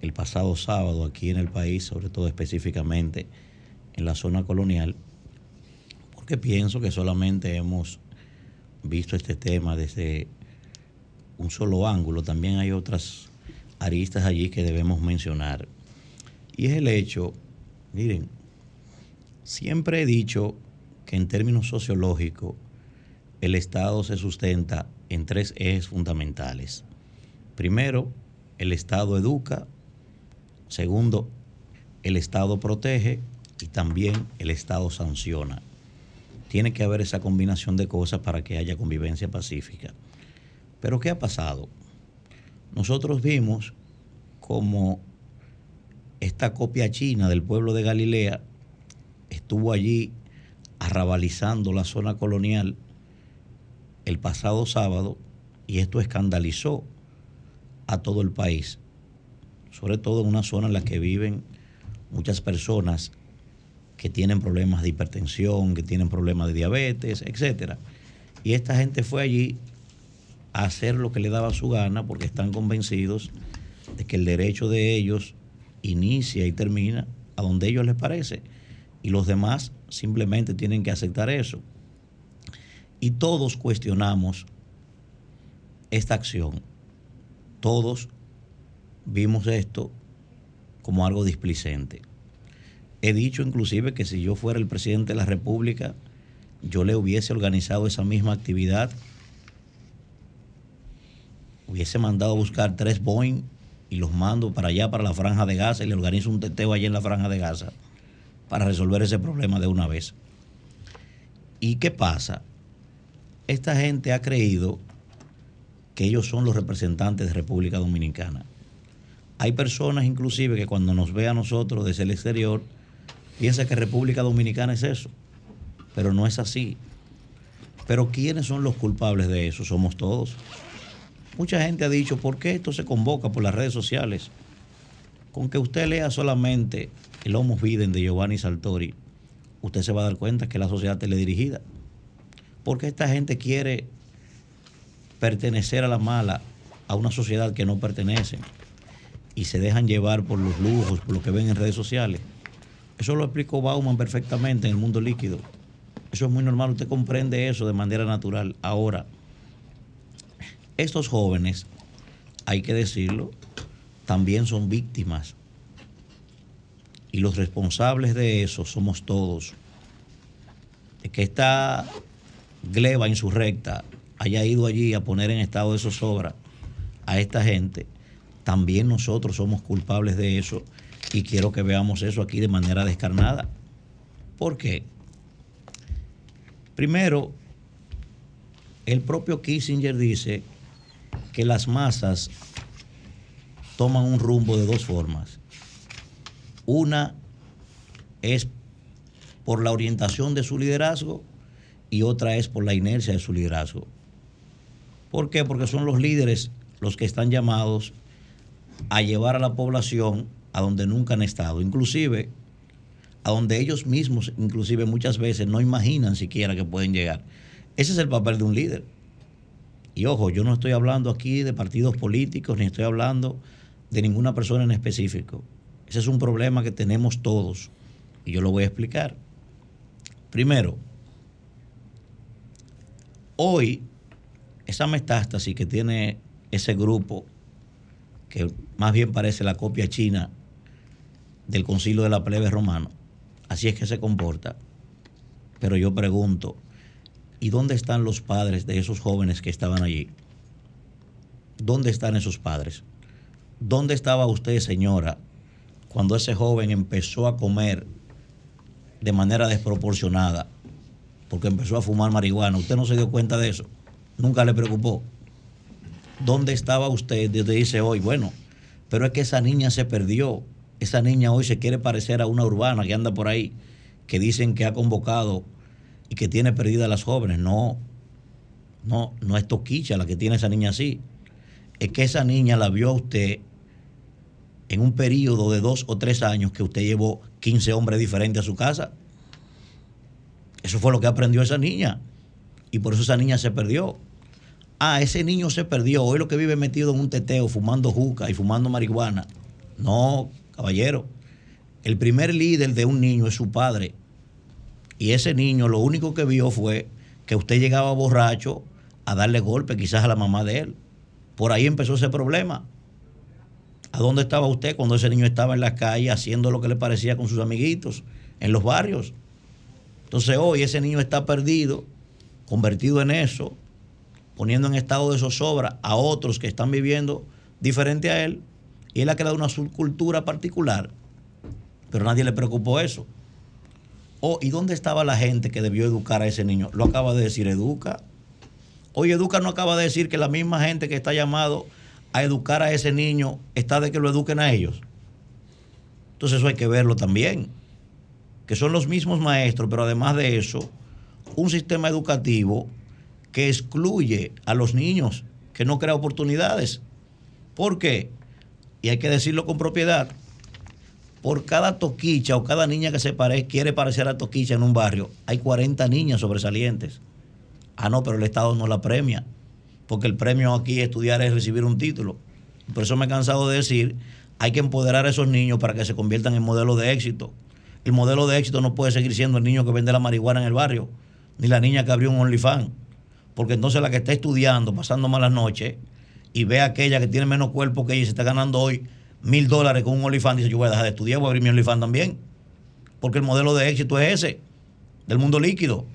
el pasado sábado aquí en el país, sobre todo específicamente en la zona colonial, porque pienso que solamente hemos visto este tema desde un solo ángulo, también hay otras aristas allí que debemos mencionar. Y es el hecho, miren, siempre he dicho que en términos sociológicos, el Estado se sustenta en tres ejes fundamentales. Primero, el Estado educa. Segundo, el Estado protege y también el Estado sanciona. Tiene que haber esa combinación de cosas para que haya convivencia pacífica. Pero ¿qué ha pasado? Nosotros vimos como esta copia china del pueblo de Galilea estuvo allí arrabalizando la zona colonial el pasado sábado y esto escandalizó a todo el país, sobre todo en una zona en la que viven muchas personas que tienen problemas de hipertensión, que tienen problemas de diabetes, etc. Y esta gente fue allí a hacer lo que le daba su gana porque están convencidos de que el derecho de ellos inicia y termina a donde ellos les parece. Y los demás simplemente tienen que aceptar eso y todos cuestionamos esta acción. Todos vimos esto como algo displicente. He dicho inclusive que si yo fuera el presidente de la República, yo le hubiese organizado esa misma actividad hubiese mandado a buscar tres Boeing y los mando para allá, para la franja de Gaza, y le organizo un teteo allí en la franja de Gaza para resolver ese problema de una vez. ¿Y qué pasa? Esta gente ha creído que ellos son los representantes de República Dominicana. Hay personas inclusive que cuando nos ve a nosotros desde el exterior, piensan que República Dominicana es eso, pero no es así. Pero ¿quiénes son los culpables de eso? Somos todos. Mucha gente ha dicho, ¿por qué esto se convoca por las redes sociales? Con que usted lea solamente el Homo Viden de Giovanni Saltori, usted se va a dar cuenta que la sociedad teledirigida. Porque esta gente quiere pertenecer a la mala, a una sociedad que no pertenece, y se dejan llevar por los lujos, por lo que ven en redes sociales. Eso lo explicó Bauman perfectamente en el mundo líquido. Eso es muy normal, usted comprende eso de manera natural. Ahora, estos jóvenes, hay que decirlo, también son víctimas. Y los responsables de eso somos todos. Que esta gleba insurrecta haya ido allí a poner en estado de zozobra a esta gente, también nosotros somos culpables de eso y quiero que veamos eso aquí de manera descarnada. ¿Por qué? Primero, el propio Kissinger dice que las masas toman un rumbo de dos formas. Una es por la orientación de su liderazgo y otra es por la inercia de su liderazgo. ¿Por qué? Porque son los líderes los que están llamados a llevar a la población a donde nunca han estado, inclusive a donde ellos mismos, inclusive muchas veces, no imaginan siquiera que pueden llegar. Ese es el papel de un líder. Y ojo, yo no estoy hablando aquí de partidos políticos, ni estoy hablando de ninguna persona en específico. Ese es un problema que tenemos todos. Y yo lo voy a explicar. Primero, hoy esa metástasis que tiene ese grupo, que más bien parece la copia china del concilio de la plebe romano, así es que se comporta. Pero yo pregunto, ¿Y dónde están los padres de esos jóvenes que estaban allí? ¿Dónde están esos padres? ¿Dónde estaba usted, señora, cuando ese joven empezó a comer de manera desproporcionada? Porque empezó a fumar marihuana. ¿Usted no se dio cuenta de eso? ¿Nunca le preocupó? ¿Dónde estaba usted? Desde dice hoy, bueno, pero es que esa niña se perdió. Esa niña hoy se quiere parecer a una urbana que anda por ahí, que dicen que ha convocado y que tiene perdida a las jóvenes. No, no, no es Toquicha la que tiene esa niña así. Es que esa niña la vio a usted en un periodo de dos o tres años que usted llevó 15 hombres diferentes a su casa. Eso fue lo que aprendió esa niña. Y por eso esa niña se perdió. Ah, ese niño se perdió. Hoy lo que vive metido en un teteo, fumando juca y fumando marihuana. No, caballero. El primer líder de un niño es su padre. Y ese niño lo único que vio fue que usted llegaba borracho a darle golpe quizás a la mamá de él. Por ahí empezó ese problema. ¿A dónde estaba usted cuando ese niño estaba en la calle haciendo lo que le parecía con sus amiguitos en los barrios? Entonces hoy ese niño está perdido, convertido en eso, poniendo en estado de zozobra a otros que están viviendo diferente a él, y él ha creado una subcultura particular, pero nadie le preocupó eso. Oh, ¿y dónde estaba la gente que debió educar a ese niño? Lo acaba de decir Educa. Hoy Educa no acaba de decir que la misma gente que está llamado a educar a ese niño está de que lo eduquen a ellos. Entonces eso hay que verlo también. Que son los mismos maestros, pero además de eso, un sistema educativo que excluye a los niños, que no crea oportunidades. ¿Por qué? Y hay que decirlo con propiedad por cada toquicha o cada niña que se pare, quiere parecer a toquicha en un barrio, hay 40 niñas sobresalientes. Ah, no, pero el Estado no la premia, porque el premio aquí estudiar es recibir un título. Por eso me he cansado de decir, hay que empoderar a esos niños para que se conviertan en modelos de éxito. El modelo de éxito no puede seguir siendo el niño que vende la marihuana en el barrio, ni la niña que abrió un OnlyFans, porque entonces la que está estudiando, pasando malas noches, y ve a aquella que tiene menos cuerpo que ella y se está ganando hoy mil dólares con un OnlyFans, dice, yo voy a dejar de estudiar, voy a abrir mi OnlyFans también. Porque el modelo de éxito es ese, del mundo líquido.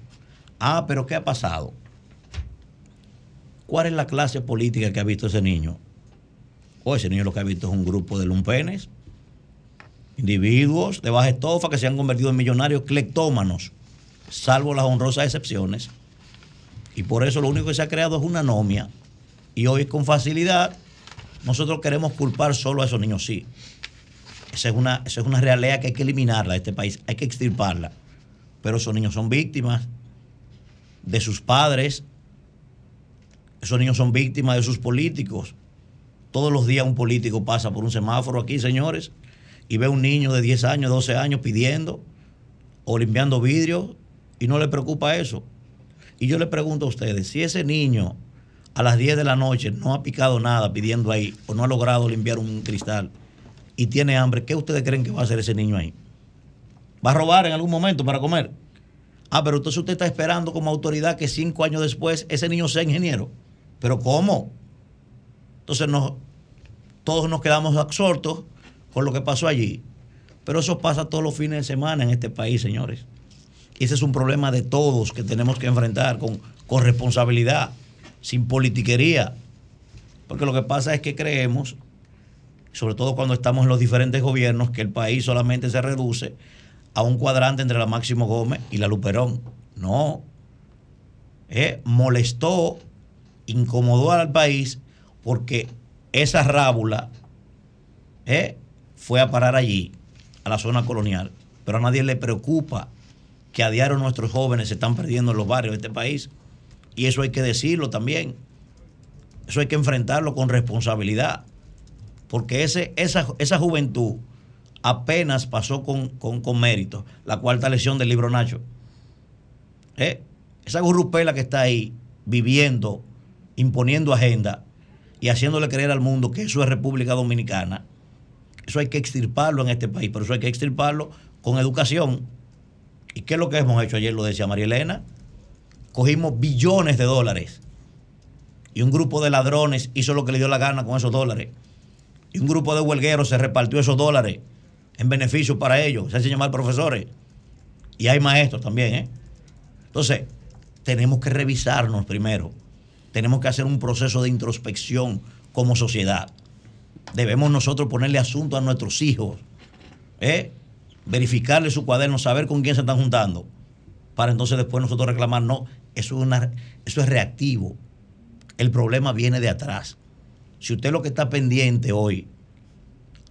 Ah, pero ¿qué ha pasado? ¿Cuál es la clase política que ha visto ese niño? O ese niño lo que ha visto es un grupo de lumpenes, individuos de baja estofa que se han convertido en millonarios cleptómanos, salvo las honrosas excepciones. Y por eso lo único que se ha creado es una anomia. Y hoy con facilidad nosotros queremos culpar solo a esos niños, sí. Esa es una, esa es una realidad que hay que eliminarla de este país, hay que extirparla. Pero esos niños son víctimas de sus padres, esos niños son víctimas de sus políticos. Todos los días un político pasa por un semáforo aquí, señores, y ve a un niño de 10 años, 12 años pidiendo o limpiando vidrio y no le preocupa eso. Y yo le pregunto a ustedes, si ese niño a las 10 de la noche no ha picado nada pidiendo ahí o no ha logrado limpiar un cristal y tiene hambre, ¿qué ustedes creen que va a hacer ese niño ahí? ¿Va a robar en algún momento para comer? Ah, pero entonces usted está esperando como autoridad que cinco años después ese niño sea ingeniero. ¿Pero cómo? Entonces todos nos quedamos absortos con lo que pasó allí. Pero eso pasa todos los fines de semana en este país, señores. Y ese es un problema de todos que tenemos que enfrentar con, con responsabilidad, sin politiquería. Porque lo que pasa es que creemos, sobre todo cuando estamos en los diferentes gobiernos, que el país solamente se reduce a un cuadrante entre la Máximo Gómez y la Luperón. No. Eh, molestó, incomodó al país porque esa rábula eh, fue a parar allí, a la zona colonial. Pero a nadie le preocupa que a diario nuestros jóvenes se están perdiendo en los barrios de este país. Y eso hay que decirlo también. Eso hay que enfrentarlo con responsabilidad. Porque ese, esa, esa juventud apenas pasó con, con, mérito la cuarta lesión del libro Nacho. ¿Eh? Esa gurrupela que está ahí viviendo, imponiendo agenda y haciéndole creer al mundo que eso es República Dominicana, eso hay que extirparlo en este país, pero eso hay que extirparlo con educación. ¿Y qué es lo que hemos hecho ayer? Lo decía María Elena. Cogimos billones de dólares y un grupo de ladrones hizo lo que le dio la gana con esos dólares. Y un grupo de huelgueros se repartió esos dólares en beneficio para ellos. Se hacen llamar profesores. Y hay maestros también, ¿eh? Entonces, tenemos que revisarnos primero. Tenemos que hacer un proceso de introspección como sociedad. Debemos nosotros ponerle asunto a nuestros hijos, ¿eh? verificarle su cuaderno, saber con quién se están juntando, para entonces después nosotros reclamar, no, eso es, eso es reactivo. El problema viene de atrás. Si usted lo que está pendiente hoy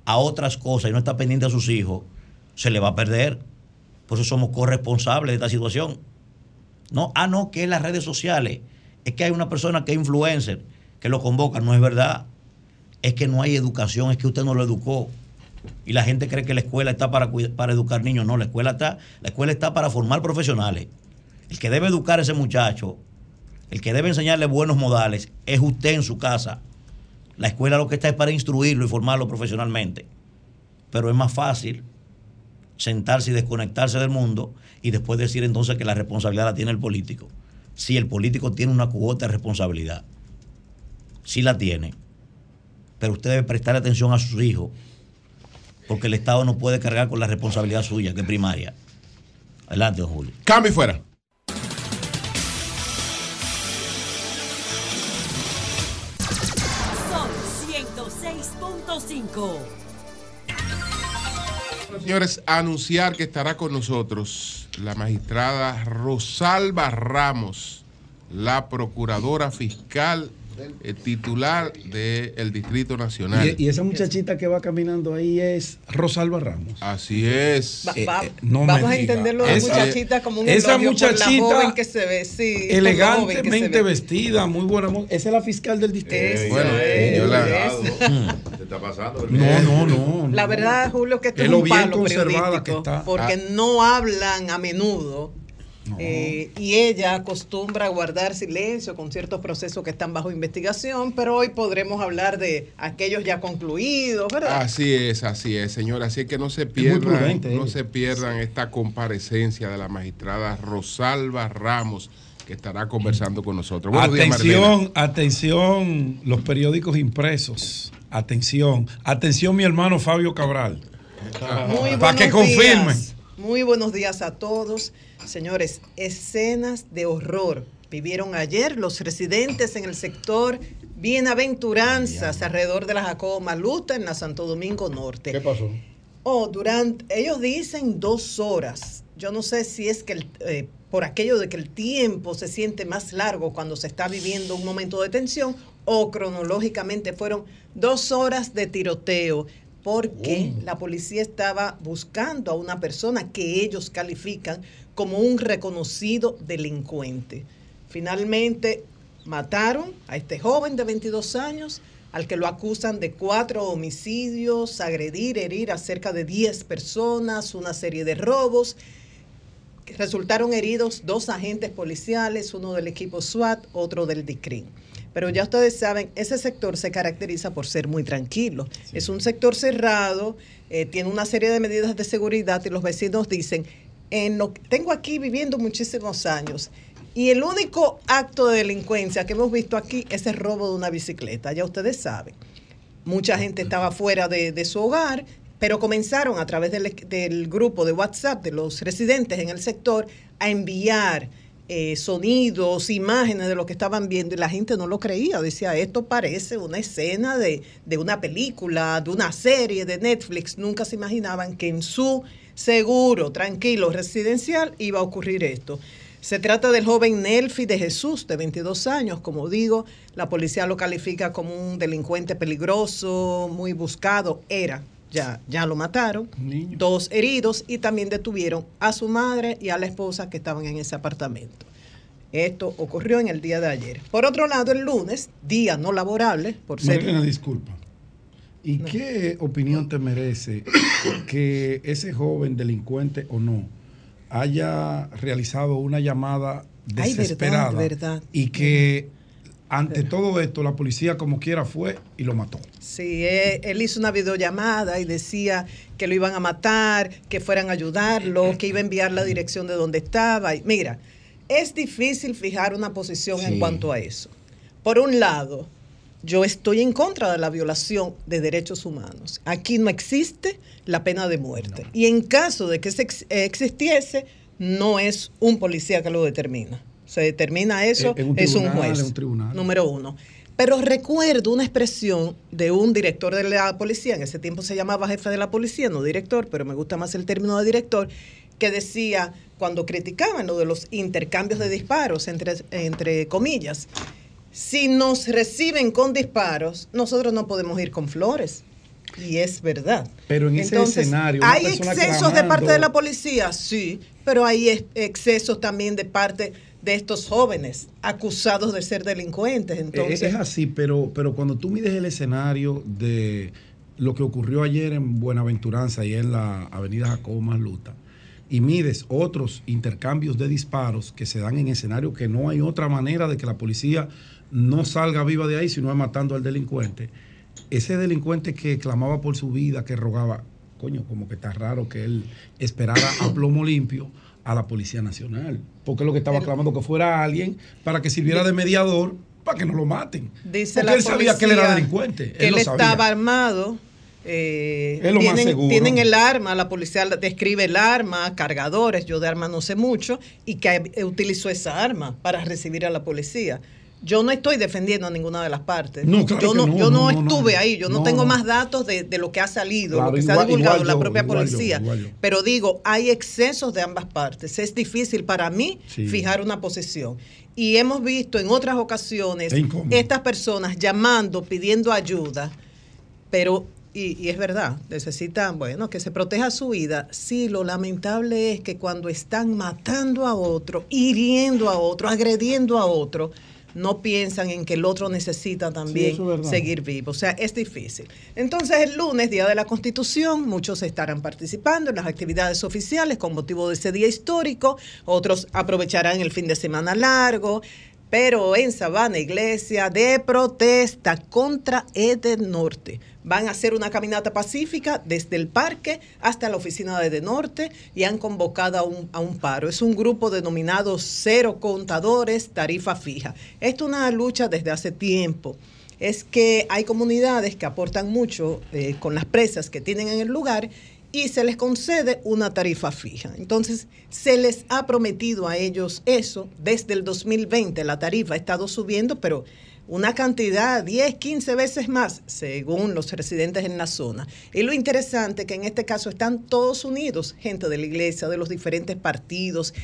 a otras cosas y no está pendiente a sus hijos, se le va a perder. Por eso somos corresponsables de esta situación. No, ah, no, que en las redes sociales. Es que hay una persona que es influencer, que lo convoca. No es verdad. Es que no hay educación, es que usted no lo educó. Y la gente cree que la escuela está para, para educar niños. No, la escuela está, la escuela está para formar profesionales. El que debe educar a ese muchacho, el que debe enseñarle buenos modales, es usted en su casa. La escuela lo que está es para instruirlo y formarlo profesionalmente. Pero es más fácil sentarse y desconectarse del mundo y después decir entonces que la responsabilidad la tiene el político. Si el político tiene una cuota de responsabilidad, sí la tiene, pero usted debe prestar atención a sus hijos, porque el Estado no puede cargar con la responsabilidad suya, que es primaria. Adelante, don Julio. Cambio fuera. Señores, anunciar que estará con nosotros la magistrada Rosalba Ramos, la procuradora fiscal el titular del Distrito Nacional. Y, esa muchachita que va caminando ahí es Rosalba Ramos. Así es. Eh, eh, vamos a entenderlo de muchachita como un esa muchachita joven que se ve, sí, elegantemente vestida, muy buena. Esa es la fiscal del distrito. bueno, yo la ¿Qué está pasando? No, no, no. La verdad, Julio, que esto es, un palo periodístico, porque ah. no hablan a menudo eh, y ella acostumbra a guardar silencio con ciertos procesos que están bajo investigación, pero hoy podremos hablar de aquellos ya concluidos, ¿verdad? Así es, así es, señora. Así es que no se pierdan, no se pierdan esta comparecencia de la magistrada Rosalba Ramos que estará conversando con nosotros. atención, atención, los periódicos impresos. Atención, atención mi hermano Fabio Cabral. Para que confirmen. Muy buenos días a todos. Señores, escenas de horror vivieron ayer los residentes en el sector Bienaventuranzas, alrededor de la Jacobo Maluta, en la Santo Domingo Norte. ¿Qué pasó? Oh, durante, ellos dicen dos horas. Yo no sé si es que eh, por aquello de que el tiempo se siente más largo cuando se está viviendo un momento de tensión o cronológicamente fueron dos horas de tiroteo porque la policía estaba buscando a una persona que ellos califican como un reconocido delincuente. Finalmente mataron a este joven de 22 años, al que lo acusan de cuatro homicidios, agredir, herir a cerca de 10 personas, una serie de robos. Resultaron heridos dos agentes policiales, uno del equipo SWAT, otro del DICRIN. Pero ya ustedes saben, ese sector se caracteriza por ser muy tranquilo. Es un sector cerrado, eh, tiene una serie de medidas de seguridad y los vecinos dicen, en tengo aquí viviendo muchísimos años y el único acto de delincuencia que hemos visto aquí es el robo de una bicicleta, ya ustedes saben. Mucha gente estaba fuera de, su hogar, pero comenzaron a través del, grupo de WhatsApp de los residentes en el sector a enviar eh, sonidos, imágenes de lo que estaban viendo y la gente no lo creía. Decía, esto parece una escena de, de una película, de una serie de Netflix. Nunca se imaginaban que en su seguro, tranquilo, residencial iba a ocurrir esto. Se trata del joven Nelfi de Jesús, de 22 años. Como digo, la policía lo califica como un delincuente peligroso, muy buscado. Era, ya, ya lo mataron. Dos heridos y también detuvieron a su madre y a la esposa que estaban en ese apartamento. Esto ocurrió en el día de ayer. Por otro lado, el lunes, día no laborable, por ser... Marina, disculpa. ¿Y qué opinión te merece que ese joven delincuente o no haya realizado una llamada desesperada y que ante todo esto la policía como quiera fue y lo mató. Sí, eh, él, hizo una videollamada y decía que lo iban a matar, que fueran a ayudarlo, que iba a enviar la dirección de donde estaba. Y mira, es difícil fijar una posición en cuanto a eso. Por un lado, yo estoy en contra de la violación de derechos humanos. Aquí no existe la pena de muerte. Y en caso de que se existiese, no es un policía que lo determina. Se determina eso, eh, es un juez. Número uno. Pero recuerdo una expresión de un director de la policía, en ese tiempo se llamaba jefe de la policía, no director, pero me gusta más el término de director, que decía, cuando criticaban lo de los intercambios de disparos, entre, entre comillas, si nos reciben con disparos, nosotros no podemos ir con flores. Y es verdad. Pero en ese escenario. ¿Hay excesos de parte de la policía? Sí, pero hay excesos también de parte de estos jóvenes acusados de ser delincuentes. Entonces, es así, pero, pero cuando tú mides el escenario de lo que ocurrió ayer en Buenaventuranza y en la avenida Jacobo Masluta, y mides otros intercambios de disparos que se dan en escenarios que no hay otra manera de que la policía no salga viva de ahí, sino es matando al delincuente. Ese delincuente que clamaba por su vida, que rogaba, coño, como que está raro que él esperara a plomo limpio a la Policía Nacional, porque lo que estaba clamando que fuera alguien para que sirviera de mediador para que no lo maten. Dice porque él sabía que él era delincuente. él, estaba armado. Eh, tienen, tienen, el arma, la policía describe el arma, cargadores, yo de arma no sé mucho, y que utilizó esa arma para recibir a la policía. Yo no estoy defendiendo a ninguna de las partes. yo no, yo no, estuve ahí, yo no, tengo más datos de, lo que ha salido, lo que se ha divulgado en la propia policía. pero digo, hay excesos de ambas partes. Es difícil para mí fijar una posición. Y hemos visto en otras ocasiones estas personas llamando, pidiendo ayuda, pero y, y, es verdad, necesitan, bueno, que se proteja su vida. Sí, lo lamentable es que cuando están matando a otro, hiriendo a otro, agrediendo a otro, no piensan en que el otro necesita también seguir vivo. O sea, es difícil. Entonces, el lunes, Día de la Constitución, muchos estarán participando en las actividades oficiales con motivo de ese día histórico, otros aprovecharán el fin de semana largo, pero en Sabana Iglesia de protesta contra Eden Norte van a hacer una caminata pacífica desde el parque hasta la oficina de, de Norte y han convocado a un, a un, paro. Es un grupo denominado Cero Contadores, Tarifa Fija. Esto es una lucha desde hace tiempo. Es que hay comunidades que aportan mucho eh, con las presas que tienen en el lugar y se les concede una tarifa fija. Entonces, se les ha prometido a ellos eso desde el 2020. La tarifa ha estado subiendo, pero una cantidad 10, 15 veces más, según los residentes en la zona. Y lo interesante es que en este caso están todos unidos, gente de la iglesia, de los diferentes partidos,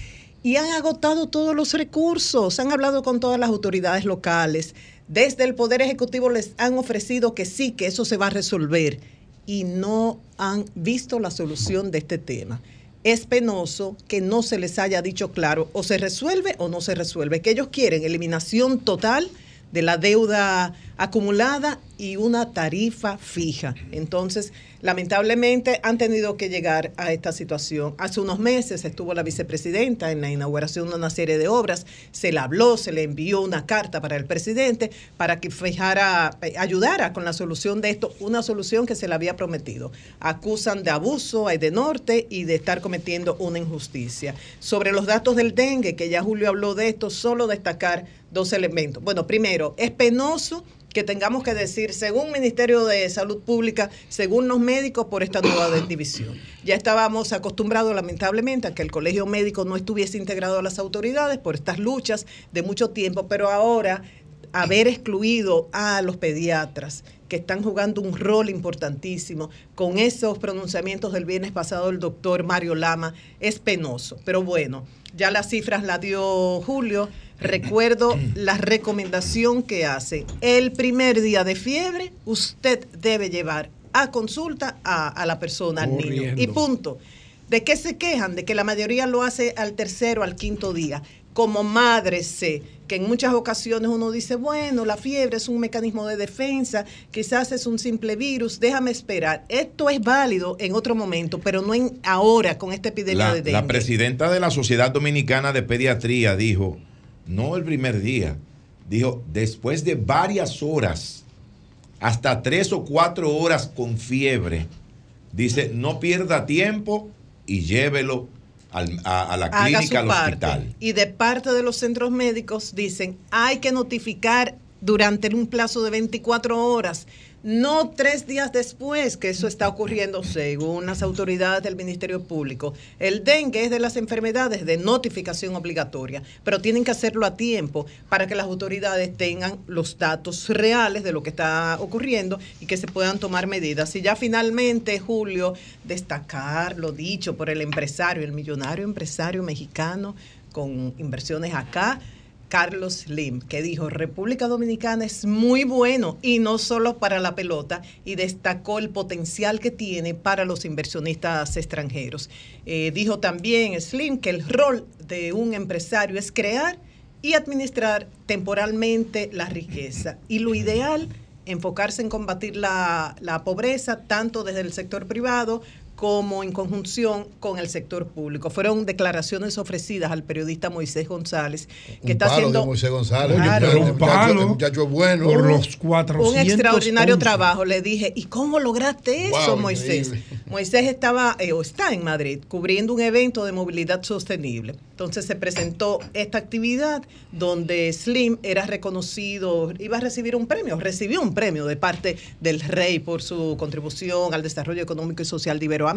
y han agotado todos los recursos, han hablado con todas las autoridades locales, desde el Poder Ejecutivo les han ofrecido que sí, que eso se va a resolver y no han visto la solución de este tema. Es penoso que no se les haya dicho claro o se resuelve o no se resuelve, que ellos quieren eliminación total de la deuda acumulada y una tarifa fija. Entonces, lamentablemente han tenido que llegar a esta situación. Hace unos meses estuvo la vicepresidenta en la inauguración de una serie de obras, se le habló, se le envió una carta para el presidente para que fijara, eh, ayudara con la solución de esto, una solución que se le había prometido. Acusan de abuso a Norte y de estar cometiendo una injusticia. Sobre los datos del dengue, que ya Julio habló de esto, solo destacar dos elementos. Bueno, primero, es penoso que tengamos que decir, según Ministerio de Salud Pública, según los médicos, por esta nueva división. Ya estábamos acostumbrados, lamentablemente, a que el colegio médico no estuviese integrado a las autoridades por estas luchas de mucho tiempo, pero ahora haber excluido a los pediatras que están jugando un rol importantísimo con esos pronunciamientos del viernes pasado del doctor Mario Lama es penoso. Pero bueno, ya las cifras las dio Julio Recuerdo la recomendación que hace. El primer día de fiebre, usted debe llevar a consulta a, la persona, al niño. Y punto. ¿De qué se quejan? De que la mayoría lo hace al tercero, al quinto día. Como madre sé que en muchas ocasiones uno dice, bueno, la fiebre es un mecanismo de defensa, quizás es un simple virus, déjame esperar. Esto es válido en otro momento, pero no en ahora con esta epidemia de dengue. La presidenta de la Sociedad Dominicana de Pediatría dijo, no el primer día, dijo, después de varias horas, hasta tres o cuatro horas con fiebre, dice, no pierda tiempo y llévelo a, la clínica, al hospital. Y de parte de los centros médicos dicen, hay que notificar durante un plazo de 24 horas no tres días después que eso está ocurriendo según las autoridades del Ministerio Público. El dengue es de las enfermedades de notificación obligatoria, pero tienen que hacerlo a tiempo para que las autoridades tengan los datos reales de lo que está ocurriendo y que se puedan tomar medidas. Y ya finalmente, Julio, destacar lo dicho por el empresario, el millonario empresario mexicano con inversiones acá Carlos Lim, que dijo, República Dominicana es muy bueno y no solo para la pelota, y destacó el potencial que tiene para los inversionistas extranjeros. Eh, dijo también Slim que el rol de un empresario es crear y administrar temporalmente la riqueza. Y lo ideal, enfocarse en combatir la pobreza, tanto desde el sector privado como en conjunción con el sector público. Fueron declaraciones ofrecidas al periodista Moisés González, que está haciendo Moisés González, un palo, muchacho, bueno, por los 400 un extraordinario trabajo. Le dije, ¿y cómo lograste eso, Moisés? Moisés estaba eh, o está en Madrid cubriendo un evento de movilidad sostenible. Entonces se presentó esta actividad donde Slim era reconocido, iba a recibir un premio, recibió un premio de parte del rey por su contribución al desarrollo económico y social de Iberoamérica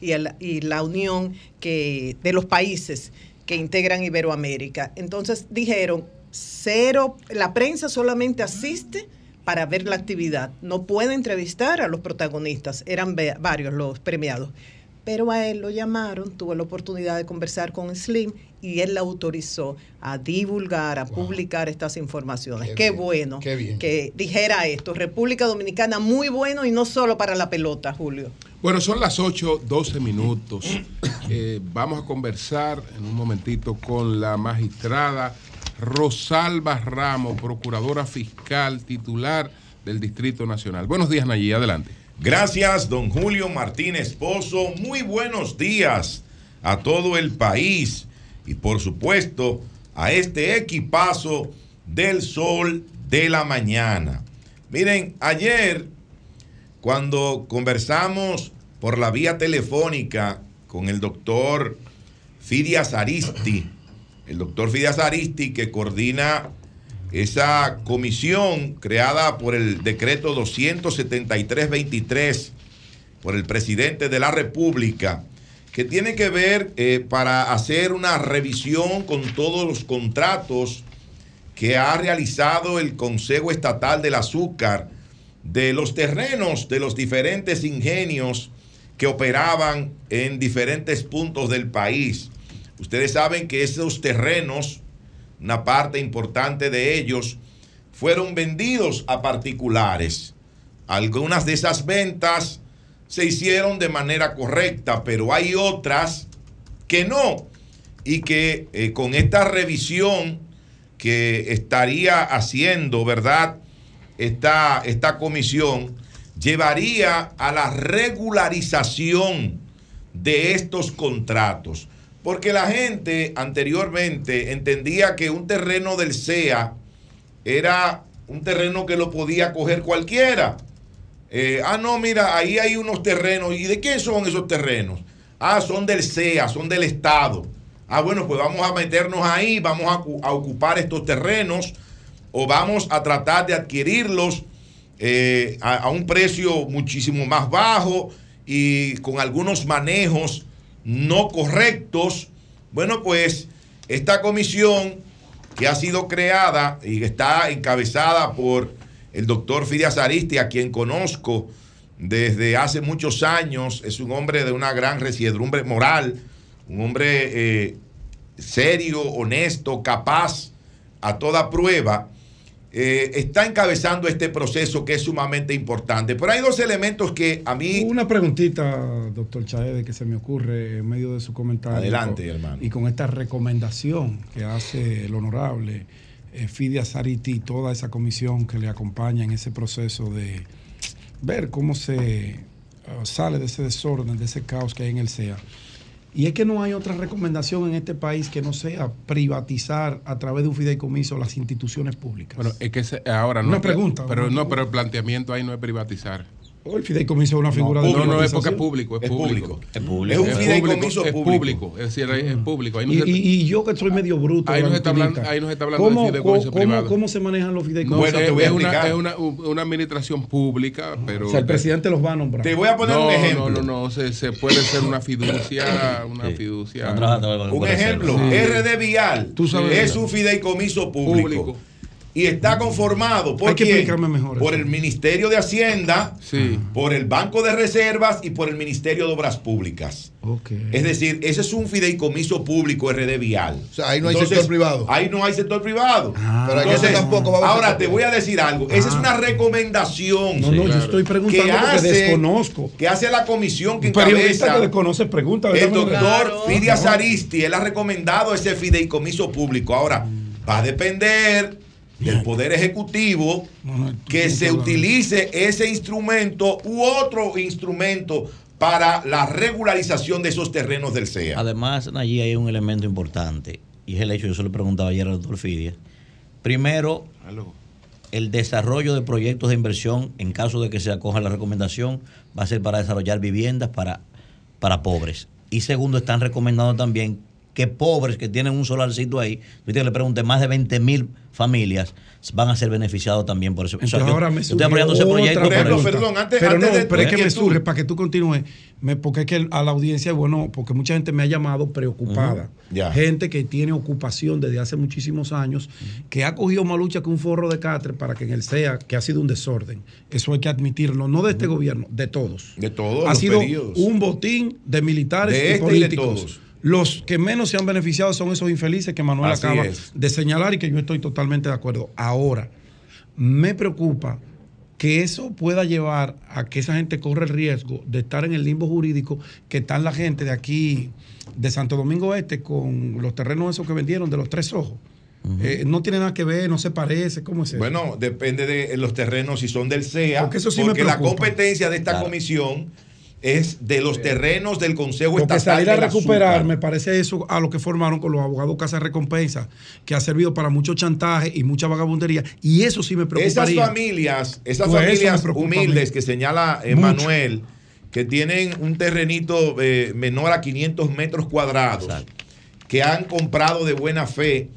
y, y la unión que, de los países que integran Iberoamérica. Entonces dijeron, cero, la prensa solamente asiste para ver la actividad, no puede entrevistar a los protagonistas, eran varios los premiados pero a él lo llamaron, tuve la oportunidad de conversar con Slim y él la autorizó a divulgar, a publicar estas informaciones. Qué, bueno que dijera esto. República Dominicana muy bueno y no solo para la pelota, Julio. Bueno, son las 8, 12 minutos. Eh, vamos a conversar en un momentito con la magistrada Rosalba Ramos, procuradora fiscal titular del Distrito Nacional. Buenos días, Nayí, adelante. Gracias, don Julio Martínez Pozo. Muy buenos días a todo el país y por supuesto a este equipazo del sol de la mañana. Miren, ayer cuando conversamos por la vía telefónica con el doctor Fidias Aristi, el doctor Fidias Aristi que coordina esa comisión creada por el decreto 273-23 por el presidente de la República, que tiene que ver eh, para hacer una revisión con todos los contratos que ha realizado el Consejo Estatal del Azúcar de los terrenos de los diferentes ingenios que operaban en diferentes puntos del país. Ustedes saben que esos terrenos, una parte importante de ellos, fueron vendidos a particulares. Algunas de esas ventas se hicieron de manera correcta, pero hay otras que no. Y que eh, con esta revisión que estaría haciendo, ¿verdad? Esta, esta comisión llevaría a la regularización de estos contratos. Porque la gente anteriormente entendía que un terreno del CEA era un terreno que lo podía coger cualquiera. Eh, ah, no, mira, ahí hay unos terrenos. ¿Y de quién son esos terrenos? Ah, son del CEA, son del Estado. Ah, bueno, pues vamos a meternos ahí, vamos a, ocupar estos terrenos o vamos a tratar de adquirirlos eh, a, un precio muchísimo más bajo y con algunos manejos no correctos. Bueno, pues esta comisión que ha sido creada y está encabezada por el doctor Fidias Aristi, a quien conozco desde hace muchos años, es un hombre de una gran resiedumbre moral, un hombre eh, serio, honesto, capaz a toda prueba. Eh, está encabezando este proceso que es sumamente importante. Pero hay dos elementos que a mí... Una preguntita, doctor Chaede, que se me ocurre en medio de su comentario. Adelante, hermano. Y con esta recomendación que hace el honorable eh, Fidia Sariti y toda esa comisión que le acompaña en ese proceso de ver cómo se uh, sale de ese desorden, de ese caos que hay en el SEA. Y es que no hay otra recomendación en este país que no sea privatizar a través de un fideicomiso las instituciones públicas. Bueno, es que ahora no. Una pregunta. Pero no, pero el planteamiento ahí no es privatizar. O el fideicomiso es una figura de No, no, es porque es público. Es, público. Es público. Es un fideicomiso es público. Es decir, es público. y, y, yo que soy medio bruto. Ahí nos está hablando, ahí nos está hablando ¿Cómo, de fideicomiso ¿cómo, privado. ¿Cómo se manejan los fideicomisos? bueno, te voy a explicar. es una, una, administración pública, pero. O sea, el presidente los va a nombrar. Te voy a poner un ejemplo. No, no, no. Se, se puede ser una fiducia. Una fiducia. Un ejemplo. RD Vial es un fideicomiso público y está conformado por, por el Ministerio de Hacienda, por el Banco de Reservas y por el Ministerio de Obras Públicas. Es decir, ese es un fideicomiso público RD Vial. O sea, ahí no hay sector privado. Ahí no hay sector privado. Ah. Entonces, tampoco ahora te voy a decir algo. Esa es una ah. recomendación. No, no, yo estoy preguntando que hace, desconozco. Que hace la comisión que encabeza. que desconoce pregunta. El doctor Fidias Aristi, él ha recomendado ese fideicomiso público. Ahora, va a depender del Poder Ejecutivo que se utilice ese instrumento u otro instrumento para la regularización de esos terrenos del CEA. Además, allí hay un elemento importante, y es el hecho, yo se lo preguntaba ayer al doctor Fidia. Primero, el desarrollo de proyectos de inversión, en caso de que se acoja la recomendación, va a ser para desarrollar viviendas para, para pobres. Y segundo, están recomendando también que pobres que tienen un solarcito ahí, usted le pregunte, más de 20 mil familias van a ser beneficiados también por eso. ahora me estoy apoyando ese proyecto. perdón, antes, pero no, pero es que me surge, para que tú continúes, porque es que a la audiencia, bueno, porque mucha gente me ha llamado preocupada. Gente que tiene ocupación desde hace muchísimos años, que ha cogido más lucha que un forro de catre para que en el SEA, que ha sido un desorden, eso hay que admitirlo, no de este gobierno, de todos. De todos. Ha sido un botín de militares y este políticos. Los que menos se han beneficiado son esos infelices que Manuel acaba de señalar y que yo estoy totalmente de acuerdo. Ahora, me preocupa que eso pueda llevar a que esa gente corra el riesgo de estar en el limbo jurídico que está la gente de aquí, de Santo Domingo Este, con los terrenos esos que vendieron de los tres ojos. Eh, no tiene nada que ver, no se parece, ¿cómo es eso? Bueno, depende de los terrenos si son del CEA, porque, eso sí porque la competencia de esta comisión es de los terrenos del Consejo Porque salir a recuperar, me parece eso a lo que formaron con los abogados Casa Recompensa, que ha servido para mucho chantaje y mucha vagabundería. Y eso sí me preocupa. Esas familias, esas pues familias humildes que señala Emanuel, que tienen un terrenito eh, menor a 500 metros cuadrados, que han comprado de buena fe,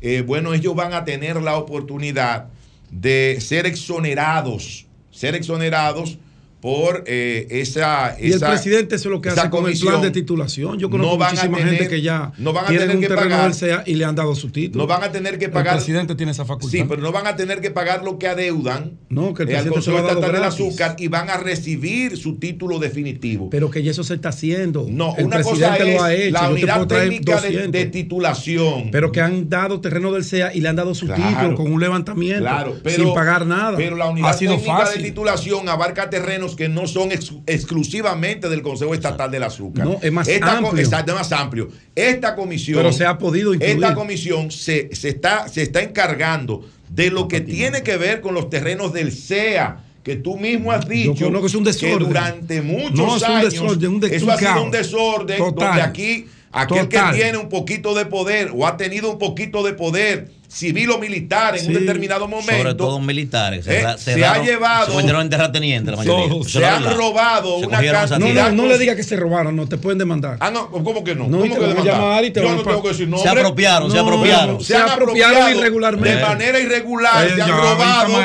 eh, bueno, ellos van a tener la oportunidad de ser exonerados, ser exonerados por eh, esa, Y el presidente eso es lo que hace con el plan de titulación. Yo conozco no muchísima gente que ya no van a tener que pagar, y le han dado su título. No van a tener que pagar. El presidente tiene esa facultad. Sí, pero no van a tener que pagar lo que adeudan no, que el eh, al Consejo Estatal del Azúcar y van a recibir su título definitivo. Pero que eso se está haciendo. No, el una presidente cosa es lo ha hecho. la unidad técnica de, de, titulación. Pero que han dado terreno del CEA y le han dado su título con un levantamiento claro, sin pagar nada. Pero la unidad técnica de titulación abarca terrenos que no son ex exclusivamente del Consejo Estatal del Azúcar. No, es más amplio. Está más amplio. Esta comisión. Pero se ha podido incluir. Esta comisión se, se, está, se está encargando de lo que tiene que ver con los terrenos del CEA que tú mismo has dicho que, es un que, durante muchos años un desorden, un eso ha sido un desorden Total. donde aquí aquel Total. que tiene un poquito de poder o ha tenido un poquito de poder civil o militar en sí. un determinado momento. Sobre todo militares. Eh, se, se ha llevado. Se en terrateniente la mayoría. Se, se han robado se una cantidad. No, no, no le diga que se robaron, no te pueden demandar. Ah, no, ¿cómo que no? no ¿Cómo que demandar? Y te Yo no tengo que decir nombre. Se apropiaron, se apropiaron. se, han apropiado irregularmente. De manera irregular, se han robado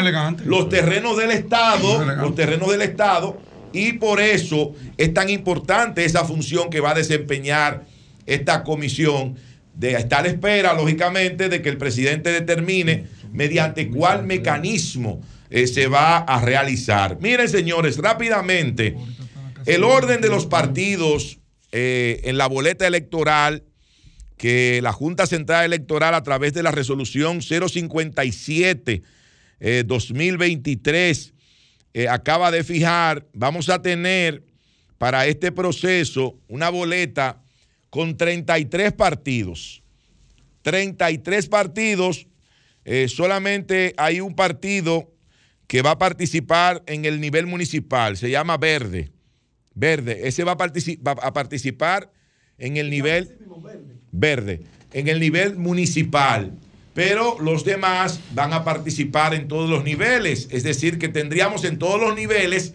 los terrenos del Estado, los terrenos del Estado, y por eso es tan importante esa función que va a desempeñar esta comisión de estar a la espera, lógicamente, de que el presidente determine mediante cuál mecanismo eh, se va a realizar. Miren, señores, rápidamente, el orden de los partidos eh, en la boleta electoral que la Junta Central Electoral a través de la resolución 057 eh, 2023 acaba de fijar, vamos a tener para este proceso una boleta con 33 partidos. 33 partidos, eh, solamente hay un partido que va a participar en el nivel municipal, se llama Verde. Verde, ese va a, particip va a participar en el nivel verde, en el nivel municipal. Pero los demás van a participar en todos los niveles, es decir, que tendríamos en todos los niveles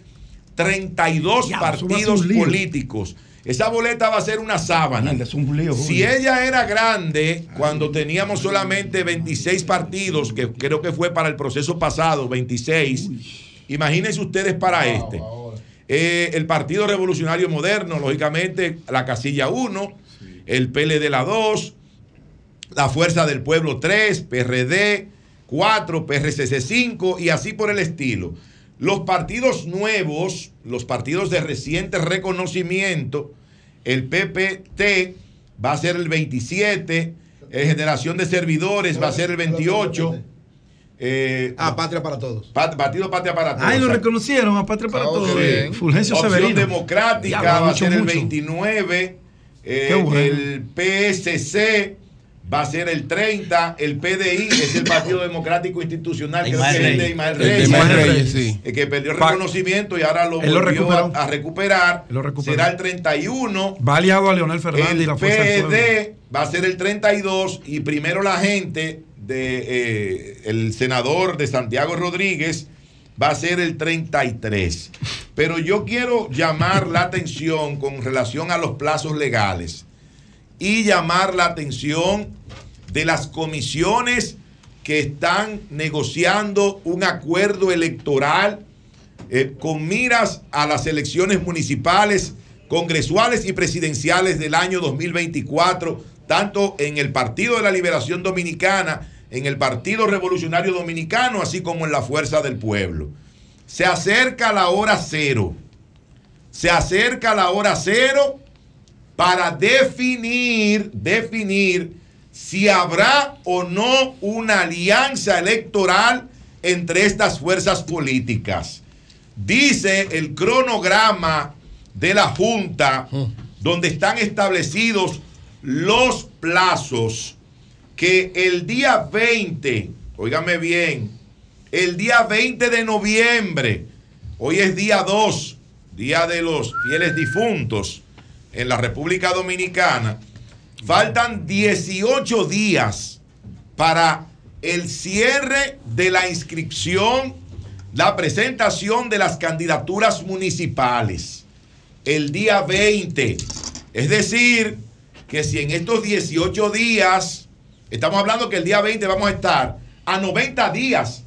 32 ya, partidos políticos. Esa boleta va a ser una sábana. si ella era grande, cuando teníamos solamente 26 partidos, que creo que fue para el proceso pasado, 26, imagínense ustedes para este. Eh, el Partido Revolucionario Moderno, lógicamente, la casilla 1, el PLD la 2, la Fuerza del Pueblo 3, PRD 4, PRCC 5 y así por el estilo. Los partidos nuevos, los partidos de reciente reconocimiento, el PPT va a ser el 27, eh, Generación de Servidores va a ser el 28. Eh, ah, Patria para Todos. Partido Patria para Todos. Ah, lo reconocieron a Patria para oh, Todos. Fulgencio Opción Severino. Democrática va a ser el 29. Eh, bueno. El PSC va a ser el 30, el PDI es el Partido Democrático Institucional, que es el de Ismael Reyes, Ismael Reyes sí. que perdió el reconocimiento y ahora lo volvió lo a, a, recuperar. Será el 31. Va aliado a Leonel Fernández el y la Fuerza PD va a ser el 32 y primero la gente de eh, el senador de Santiago Rodríguez va a ser el 33. Pero yo quiero llamar la atención con relación a los plazos legales y llamar la atención de las comisiones que están negociando un acuerdo electoral eh, con miras a las elecciones municipales, congresuales y presidenciales del año 2024, tanto en el Partido de la Liberación Dominicana, en el Partido Revolucionario Dominicano, así como en la Fuerza del Pueblo. Se acerca la hora cero. Se acerca la hora cero para definir, definir si habrá o no una alianza electoral entre estas fuerzas políticas. Dice el cronograma de la Junta, donde están establecidos los plazos, que el día 20, óigame bien, el día 20 de noviembre, hoy es día 2, día de los fieles difuntos, en la República Dominicana, faltan 18 días para el cierre de la inscripción, la presentación de las candidaturas municipales. El día 20. Es decir, que si en estos 18 días, estamos hablando que el día 20 vamos a estar a 90 días,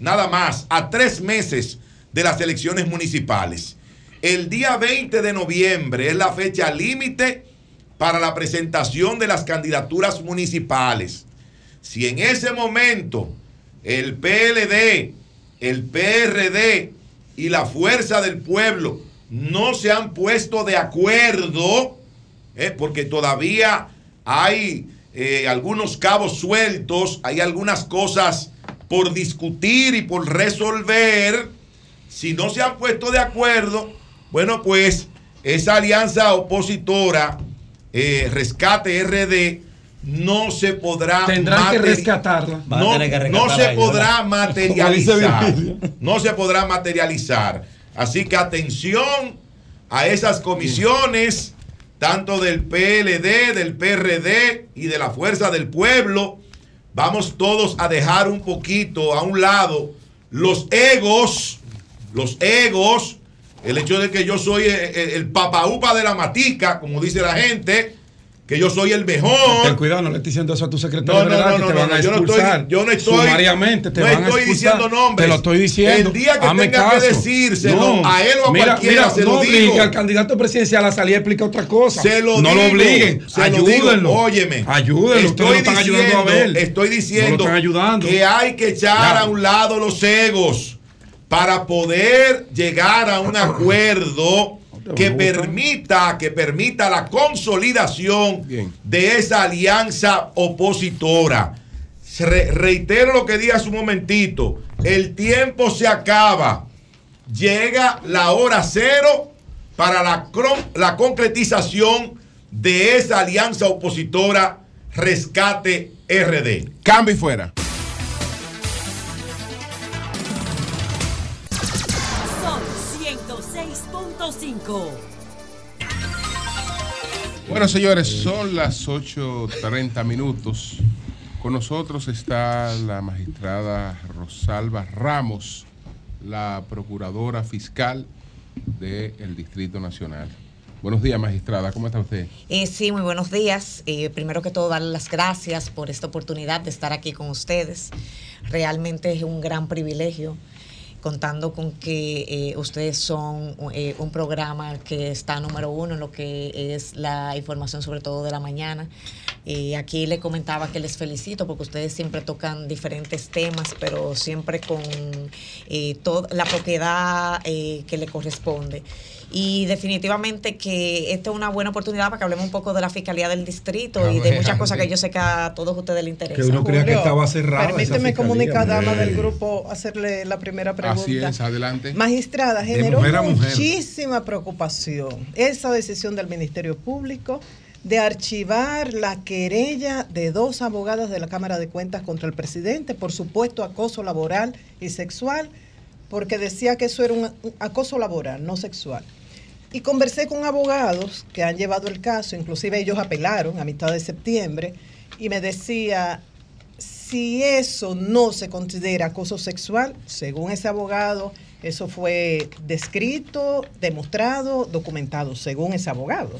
nada más, a tres meses de las elecciones municipales. El día 20 de noviembre es la fecha límite para la presentación de las candidaturas municipales. Si en ese momento el PLD, el PRD y la Fuerza del Pueblo no se han puesto de acuerdo, eh, porque todavía hay eh, algunos cabos sueltos, hay algunas cosas por discutir y por resolver, si no se han puesto de acuerdo, bueno, pues esa alianza opositora, eh, Rescate RD, no se podrá tendrán que rescatarla. No, se podrá materializar. No se podrá materializar. Así que atención a esas comisiones tanto del PLD del PRD y de la Fuerza del Pueblo. Vamos todos a dejar un poquito a un lado los egos los egos el hecho de que yo soy el, el, papaupa de la matica, como dice la gente, que yo soy el mejor. Ten cuidado, no le estoy diciendo eso a tu secretario no, no, no, que te van a expulsar. Yo no estoy, sumariamente te no van estoy diciendo nombres. Te lo estoy diciendo. El día que tenga que decírselo a él o a cualquiera, se no lo digo. al candidato presidencial a salir a explicar otra cosa. Se lo no digo, lo obliguen. Ayúdenlo. Óyeme. Ayúdenlo. Estoy Ustedes lo están diciendo, ayudando a ver. Estoy diciendo no ayudando. que hay que echar a un lado los egos para poder llegar a un acuerdo que permita, que permita la consolidación Bien. de esa alianza opositora. Re- reitero lo que dije hace un momentito. El tiempo se acaba. Llega la hora cero para la, la concretización de esa alianza opositora Rescate RD. Cambio y fuera. 106.5. Bueno, señores, son las 8.30 minutos. Con nosotros está la magistrada Rosalba Ramos, la procuradora fiscal del Distrito Nacional. Buenos días, magistrada. ¿Cómo está usted? Eh, sí, muy buenos días. Eh, primero que todo, darle las gracias por esta oportunidad de estar aquí con ustedes. Realmente es un gran privilegio contando con que eh, ustedes son eh, un programa que está número uno en lo que es la información sobre todo de la mañana. Eh, aquí le comentaba que les felicito porque ustedes siempre tocan diferentes temas, pero siempre con eh, toda la propiedad eh, que le corresponde. Y definitivamente que esta es una buena oportunidad para que hablemos un poco de la Fiscalía del Distrito y de muchas cosas que yo sé que a todos ustedes les interesa. Que uno creía que estaba cerrada. Permíteme, comunicadama mujer. del grupo, hacerle la primera pregunta. Así es, adelante. Magistrada, generó mujer a mujer. muchísima preocupación esa decisión del Ministerio Público de archivar la querella de dos abogadas de la Cámara de Cuentas contra el presidente por supuesto acoso laboral y sexual, porque decía que eso era un acoso laboral, no sexual. Y conversé con abogados que han llevado el caso, inclusive ellos apelaron a mitad de septiembre, y me decía, si eso no se considera acoso sexual, según ese abogado, eso fue descrito, demostrado, documentado, según ese abogado.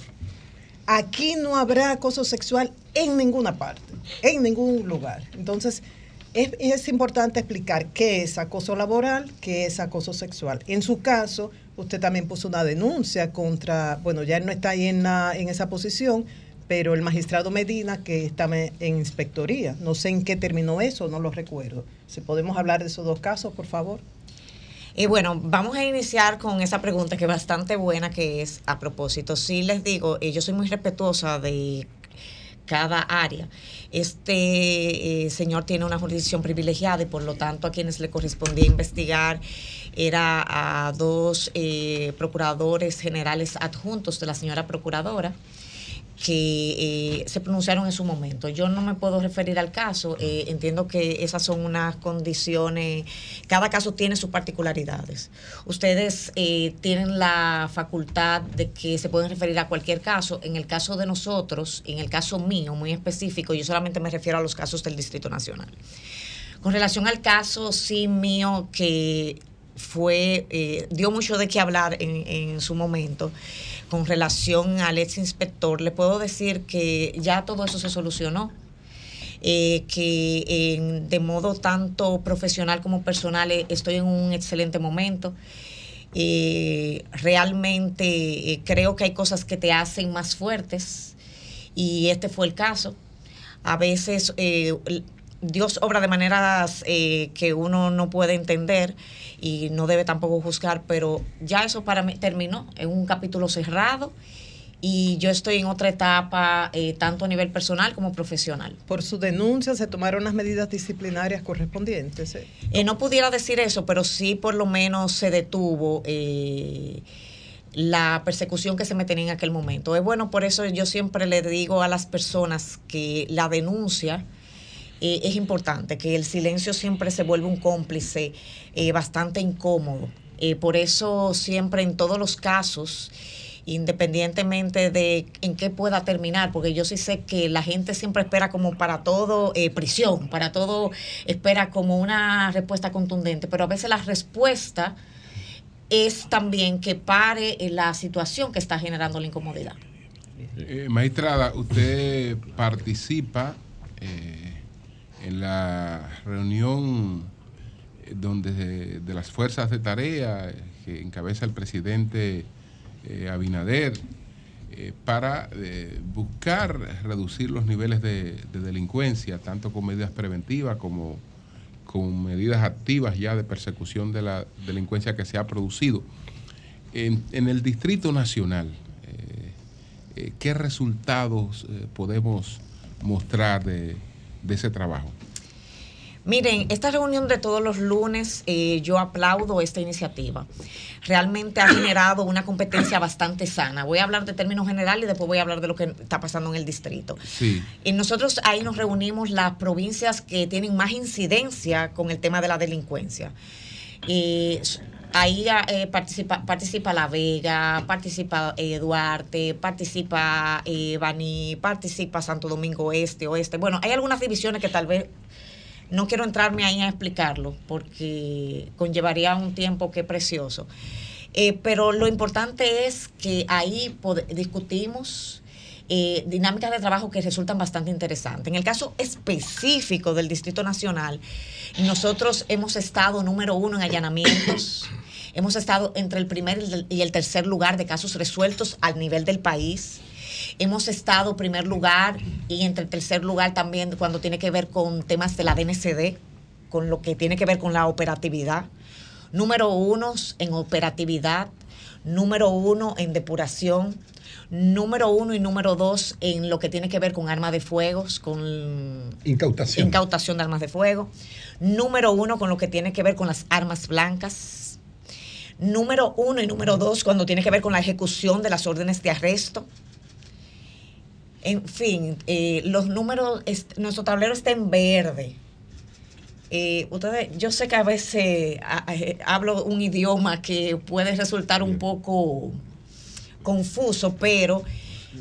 Aquí no habrá acoso sexual en ninguna parte, en ningún lugar. Entonces, es, es importante explicar qué es acoso laboral, qué es acoso sexual. En su caso, usted también puso una denuncia contra, bueno, ya él no está ahí en, la- en esa posición, pero el magistrado Medina, que está en inspectoría. No sé en qué terminó eso, no lo recuerdo. Si podemos hablar de esos dos casos, por favor. Y bueno, vamos a iniciar con esa pregunta que es bastante buena, que es a propósito. Sí les digo, eh, yo soy muy respetuosa de cada área. Este eh, señor tiene una jurisdicción privilegiada y por lo tanto a quienes le correspondía investigar era a dos eh, procuradores generales adjuntos de la señora procuradora que eh, se pronunciaron en su momento. Yo no me puedo referir al caso, eh, entiendo que esas son unas condiciones, cada caso tiene sus particularidades. Ustedes eh, tienen la facultad de que se pueden referir a cualquier caso. En el caso de nosotros, en el caso mío muy específico, yo solamente me refiero a los casos del Distrito Nacional. Con relación al caso, sí mío, que fue, eh, dio mucho de qué hablar en, en su momento, con relación al ex inspector, le puedo decir que ya todo eso se solucionó. eh, que de modo tanto profesional como personal eh, estoy en un excelente momento. Eh, realmente creo que hay cosas que te hacen más fuertes y este fue el caso. A veces Dios obra de maneras que uno no puede entender y no debe tampoco juzgar, pero ya eso para mí terminó en un capítulo cerrado y yo estoy en otra etapa, eh, tanto a nivel personal como profesional. Por su denuncia se tomaron las medidas disciplinarias correspondientes. ¿eh? Eh, no pudiera decir eso, pero sí por lo menos se detuvo la persecución que se me tenía en aquel momento. Es bueno, por eso yo siempre le digo a las personas que la denuncia es importante, que el silencio siempre se vuelve un cómplice bastante incómodo. por eso siempre en todos los casos independientemente de en qué pueda terminar, porque yo sí sé que la gente siempre espera como para todo eh, prisión, para todo espera como una respuesta contundente, pero a veces la respuesta es también que pare la situación que está generando la incomodidad. Eh, usted participa eh, en la reunión donde de las fuerzas de tarea que encabeza el presidente eh, Abinader eh, para eh, buscar reducir los niveles de, delincuencia, tanto con medidas preventivas como con medidas activas ya de persecución de la delincuencia que se ha producido. En, el Distrito Nacional, ¿qué resultados podemos mostrar de ese trabajo? Miren, esta reunión de todos los lunes, eh, yo aplaudo esta iniciativa. Realmente ha generado una competencia bastante sana. Voy a hablar de términos generales y después voy a hablar de lo que está pasando en el distrito. Sí. Y nosotros ahí nos reunimos las provincias que tienen más incidencia con el tema de la delincuencia. Y ahí eh, participa, participa La Vega, participa eh, Duarte, participa Baní, participa Santo Domingo Este, Oeste. Bueno, hay algunas divisiones que tal vez no quiero entrarme ahí a explicarlo porque conllevaría un tiempo que precioso. Eh, pero lo importante es que ahí discutimos eh, dinámicas de trabajo que resultan bastante interesantes. En el caso específico del Distrito Nacional, nosotros hemos estado número uno en allanamientos. Hemos estado entre el primer y el tercer lugar de casos resueltos al nivel del país. Hemos estado primer lugar y entre el tercer lugar también cuando tiene que ver con temas de la DNCD, con lo que tiene que ver con la operatividad. Número uno en operatividad, número uno en depuración, número uno y número dos en lo que tiene que ver con armas de fuego, con incautación. incautación de armas de fuego, número uno con lo que tiene que ver con las armas blancas, número uno y número dos cuando tiene que ver con la ejecución de las órdenes de arresto, en fin, eh, los números, nuestro tablero está en verde. Eh, ustedes, yo sé que a veces eh, hablo un idioma que puede resultar un poco confuso, pero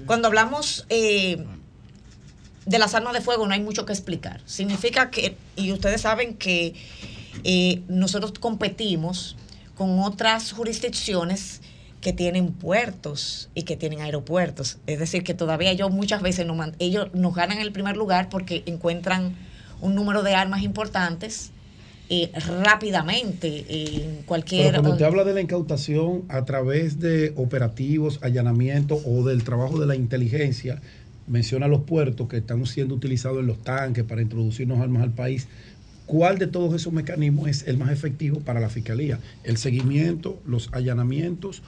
cuando hablamos de las armas de fuego no hay mucho que explicar. Significa que, y ustedes saben que nosotros competimos con otras jurisdicciones que tienen puertos y que tienen aeropuertos. Es decir, que todavía ellos muchas veces ellos nos ganan el primer lugar porque encuentran un número de armas importantes eh, rápidamente en cualquier... Pero cuando usted habla de la incautación a través de operativos, allanamientos o del trabajo de la inteligencia, menciona los puertos que están siendo utilizados en los tanques para introducirnos armas al país. ¿Cuál de todos esos mecanismos es el más efectivo para la Fiscalía? ¿El seguimiento, los allanamientos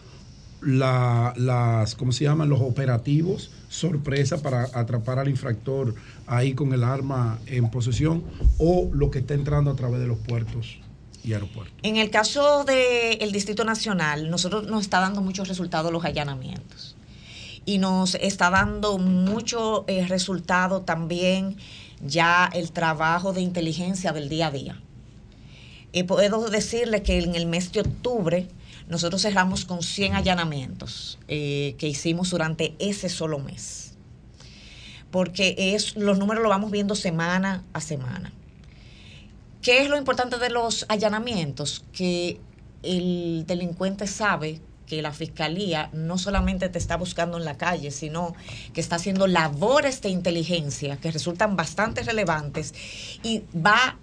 la, las, ¿cómo se llaman? Los operativos sorpresa para atrapar al infractor ahí con el arma en posesión o lo que está entrando a través de los puertos y aeropuertos. En el caso del Distrito Nacional, nosotros nos está dando muchos resultados los allanamientos y nos está dando mucho eh, resultado también ya el trabajo de inteligencia del día a día. Y puedo decirle que en el mes de octubre, nosotros cerramos con 100 allanamientos eh, que hicimos durante ese solo mes. Porque es, los números los vamos viendo semana a semana. ¿Qué es lo importante de los allanamientos? Que el delincuente sabe que la fiscalía no solamente te está buscando en la calle, sino que está haciendo labores de inteligencia que resultan bastante relevantes y va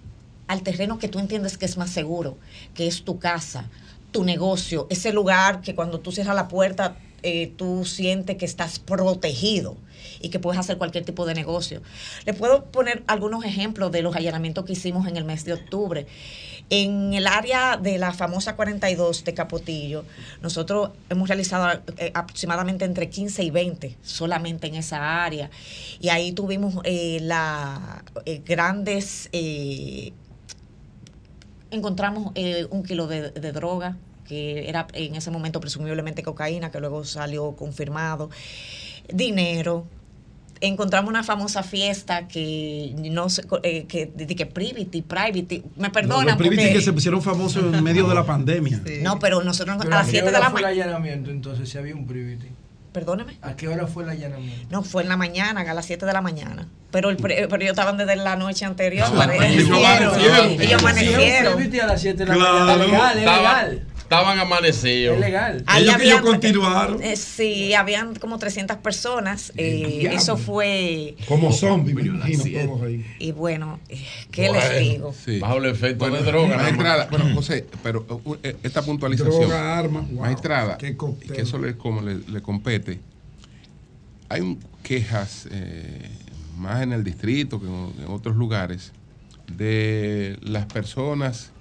al terreno que tú entiendes que es más seguro, que es tu casa, tu negocio, ese lugar que cuando tú cierras la puerta, eh, tú sientes que estás protegido y que puedes hacer cualquier tipo de negocio. Les puedo poner algunos ejemplos de los allanamientos que hicimos en el mes de octubre. En el área de la famosa 42 de Capotillo, nosotros hemos realizado eh, aproximadamente entre 15 y 20 solamente en esa área. Y ahí tuvimos eh, la, eh, grandes... encontramos un kilo de, de droga, que era en ese momento presumiblemente cocaína, que luego salió confirmado, dinero, encontramos una famosa fiesta que no sé, eh, que, de, que Privity, Privity, me perdonan. los Privity que se pusieron famosos en medio de la pandemia. No, pero nosotros a las 7 de la mañana. fue el allanamiento entonces si había un Privity? Perdóneme. ¿A qué hora fue el allanamiento? No, fue en la mañana, a las 7 de la mañana. Pero, el, pero ellos estaban desde la noche anterior. Ah, ellos amanecieron. Ellos amanecieron. a las 7 de la mañana. Legal, es legal. Estaban amanecidos. Es legal. Ellos que ellos continuaron. Eh, sí, habían como 300 personas. Eh, eso fue. Como zombies, me imagino ahí. Y bueno, eh, ¿qué les digo? Sí. Bajo el efecto bueno, de droga. Maestrada, bueno, José, pero uh, esta puntualización. Droga, arma. Wow, maestrada, que eso le, como le, le compete. Hay quejas, más en el distrito que en otros lugares, de las personas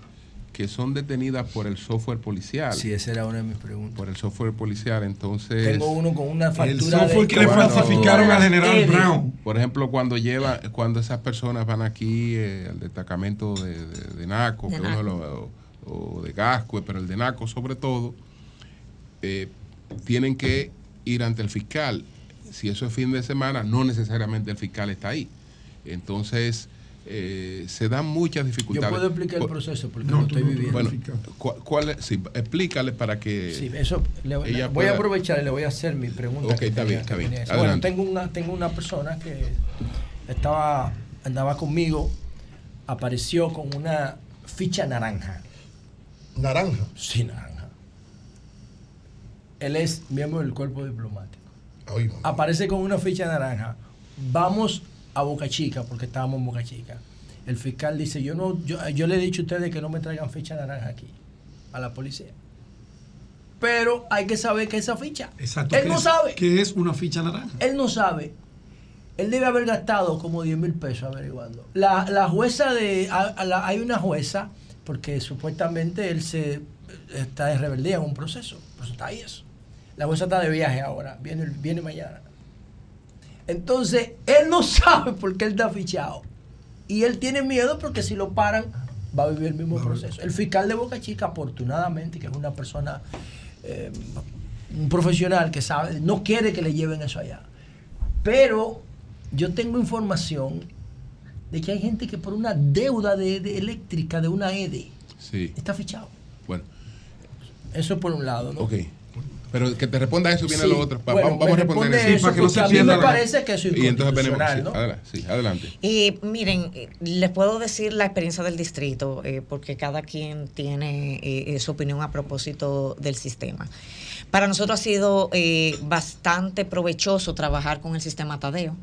que son detenidas por el software policial. Sí, esa era una de mis preguntas. Por el software policial, entonces... Tengo uno con una factura El software que le falsificaron al general Brown. Por ejemplo, cuando lleva, cuando esas personas van aquí eh, al destacamento de, NACO, o, de Gascue, pero el de NACO sobre todo, eh, tienen que ir ante el fiscal. Si eso es fin de semana, no necesariamente el fiscal está ahí. Entonces eh, se dan muchas dificultades. Yo puedo explicar el proceso porque no, lo estoy viviendo. Bueno, ¿cuál, sí, explícale para que. Sí, eso. voy a aprovechar y le voy a hacer mi pregunta. Ok, está bien, está bien. Bueno, tengo una, tengo una persona que estaba andaba conmigo, apareció con una ficha naranja. ¿Naranja? Sí, naranja. Él es miembro del cuerpo diplomático. Aparece con una ficha naranja. Vamos a Boca Chica, porque estábamos en Boca Chica. El fiscal dice, yo no, yo, yo le he dicho a ustedes que no me traigan ficha naranja aquí, a la policía. Pero hay que saber que esa ficha. Exacto. Él no sabe. ¿Qué es una ficha naranja? Él no sabe. Él debe haber gastado como 10 mil pesos averiguando. La, la jueza de. hay una jueza, porque supuestamente él se está de rebeldía en un proceso. Pues está ahí eso. La jueza está de viaje ahora, viene, viene mañana. Entonces, él no sabe por qué él está fichado. Y él tiene miedo porque si lo paran, va a vivir el mismo proceso. El fiscal de Boca Chica, afortunadamente, que es una persona, eh, un profesional que sabe, no quiere que le lleven eso allá. Pero yo tengo información de que hay gente que por una deuda de, eléctrica de una EDE está fichado. Bueno. Eso por un lado, ¿no? Pero que te responda eso viene lo otro. vamos a responder eso. para que no se a mí me parece que eso es Y entonces venimos. ¿no? adelante, sí, adelante. Y miren, les puedo decir la experiencia del distrito, eh, porque cada quien tiene eh, eh, su opinión a propósito del sistema. Para nosotros ha sido bastante provechoso trabajar con el sistema Tadeo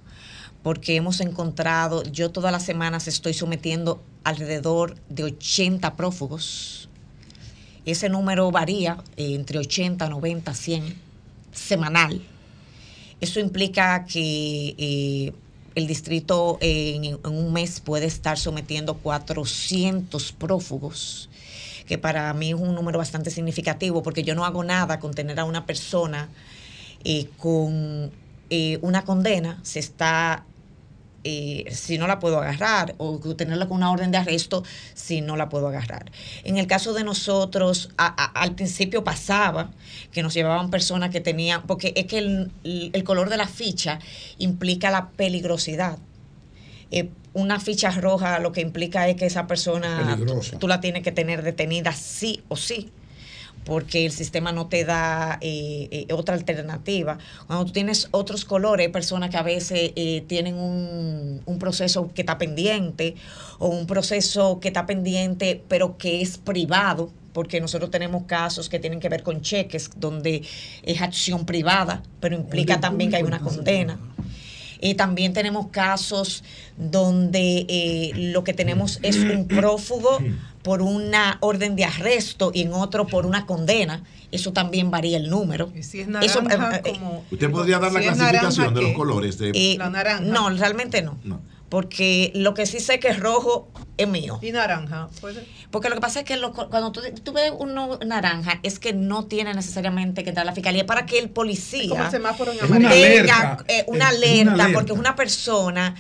porque hemos encontrado, yo todas las semanas estoy sometiendo alrededor de 80 prófugos ese número varía eh, entre 80, 90, 100 semanal. Eso implica que eh, el distrito en, un mes puede estar sometiendo 400 prófugos, que para mí es un número bastante significativo porque yo no hago nada con tener a una persona eh, con una condena, se está eh, si no la puedo agarrar o tenerla con una orden de arresto si no la puedo agarrar. En el caso de nosotros, al principio pasaba que nos llevaban personas que tenían, porque es que el, color de la ficha implica la peligrosidad. Eh, una ficha roja lo que implica es que esa persona tú la tienes que tener detenida sí o sí porque el sistema no te da eh, eh, otra alternativa. Cuando tú tienes otros colores, hay personas que a veces eh, tienen un, un, proceso que está pendiente o un proceso que está pendiente pero que es privado, porque nosotros tenemos casos que tienen que ver con cheques donde es acción privada, pero implica también que hay una condena. Eh, también tenemos casos donde lo que tenemos es un prófugo, por una orden de arresto y en otro por una condena. Eso también varía el número. ¿Y si es naranja, eh, como, ¿Usted podría dar la clasificación de los colores? De... la naranja. No, realmente no. no porque lo que sí sé que es rojo es mío. ¿Y naranja? Porque lo que pasa es que cuando tú, ves uno naranja es que no tiene necesariamente que dar la fiscalía para que el policía tenga una alerta, eh, una, alerta, porque es una persona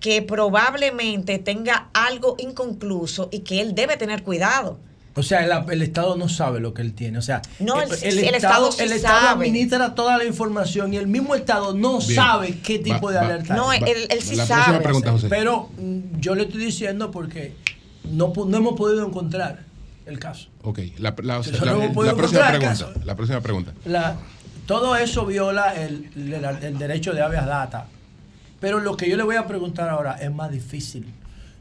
que probablemente tenga algo inconcluso y que él debe tener cuidado. O sea, el, Estado no sabe lo que él tiene. O sea, no, el, Estado, el Estado administra toda la información y el mismo Estado no sabe qué tipo de alerta. No, él, sí sabe. Pero mm, yo le estoy diciendo porque no, no hemos podido encontrar el caso. Ok, la, próxima pregunta, la próxima pregunta. todo eso viola el, el derecho de habeas data. Pero lo que yo le voy a preguntar ahora es más difícil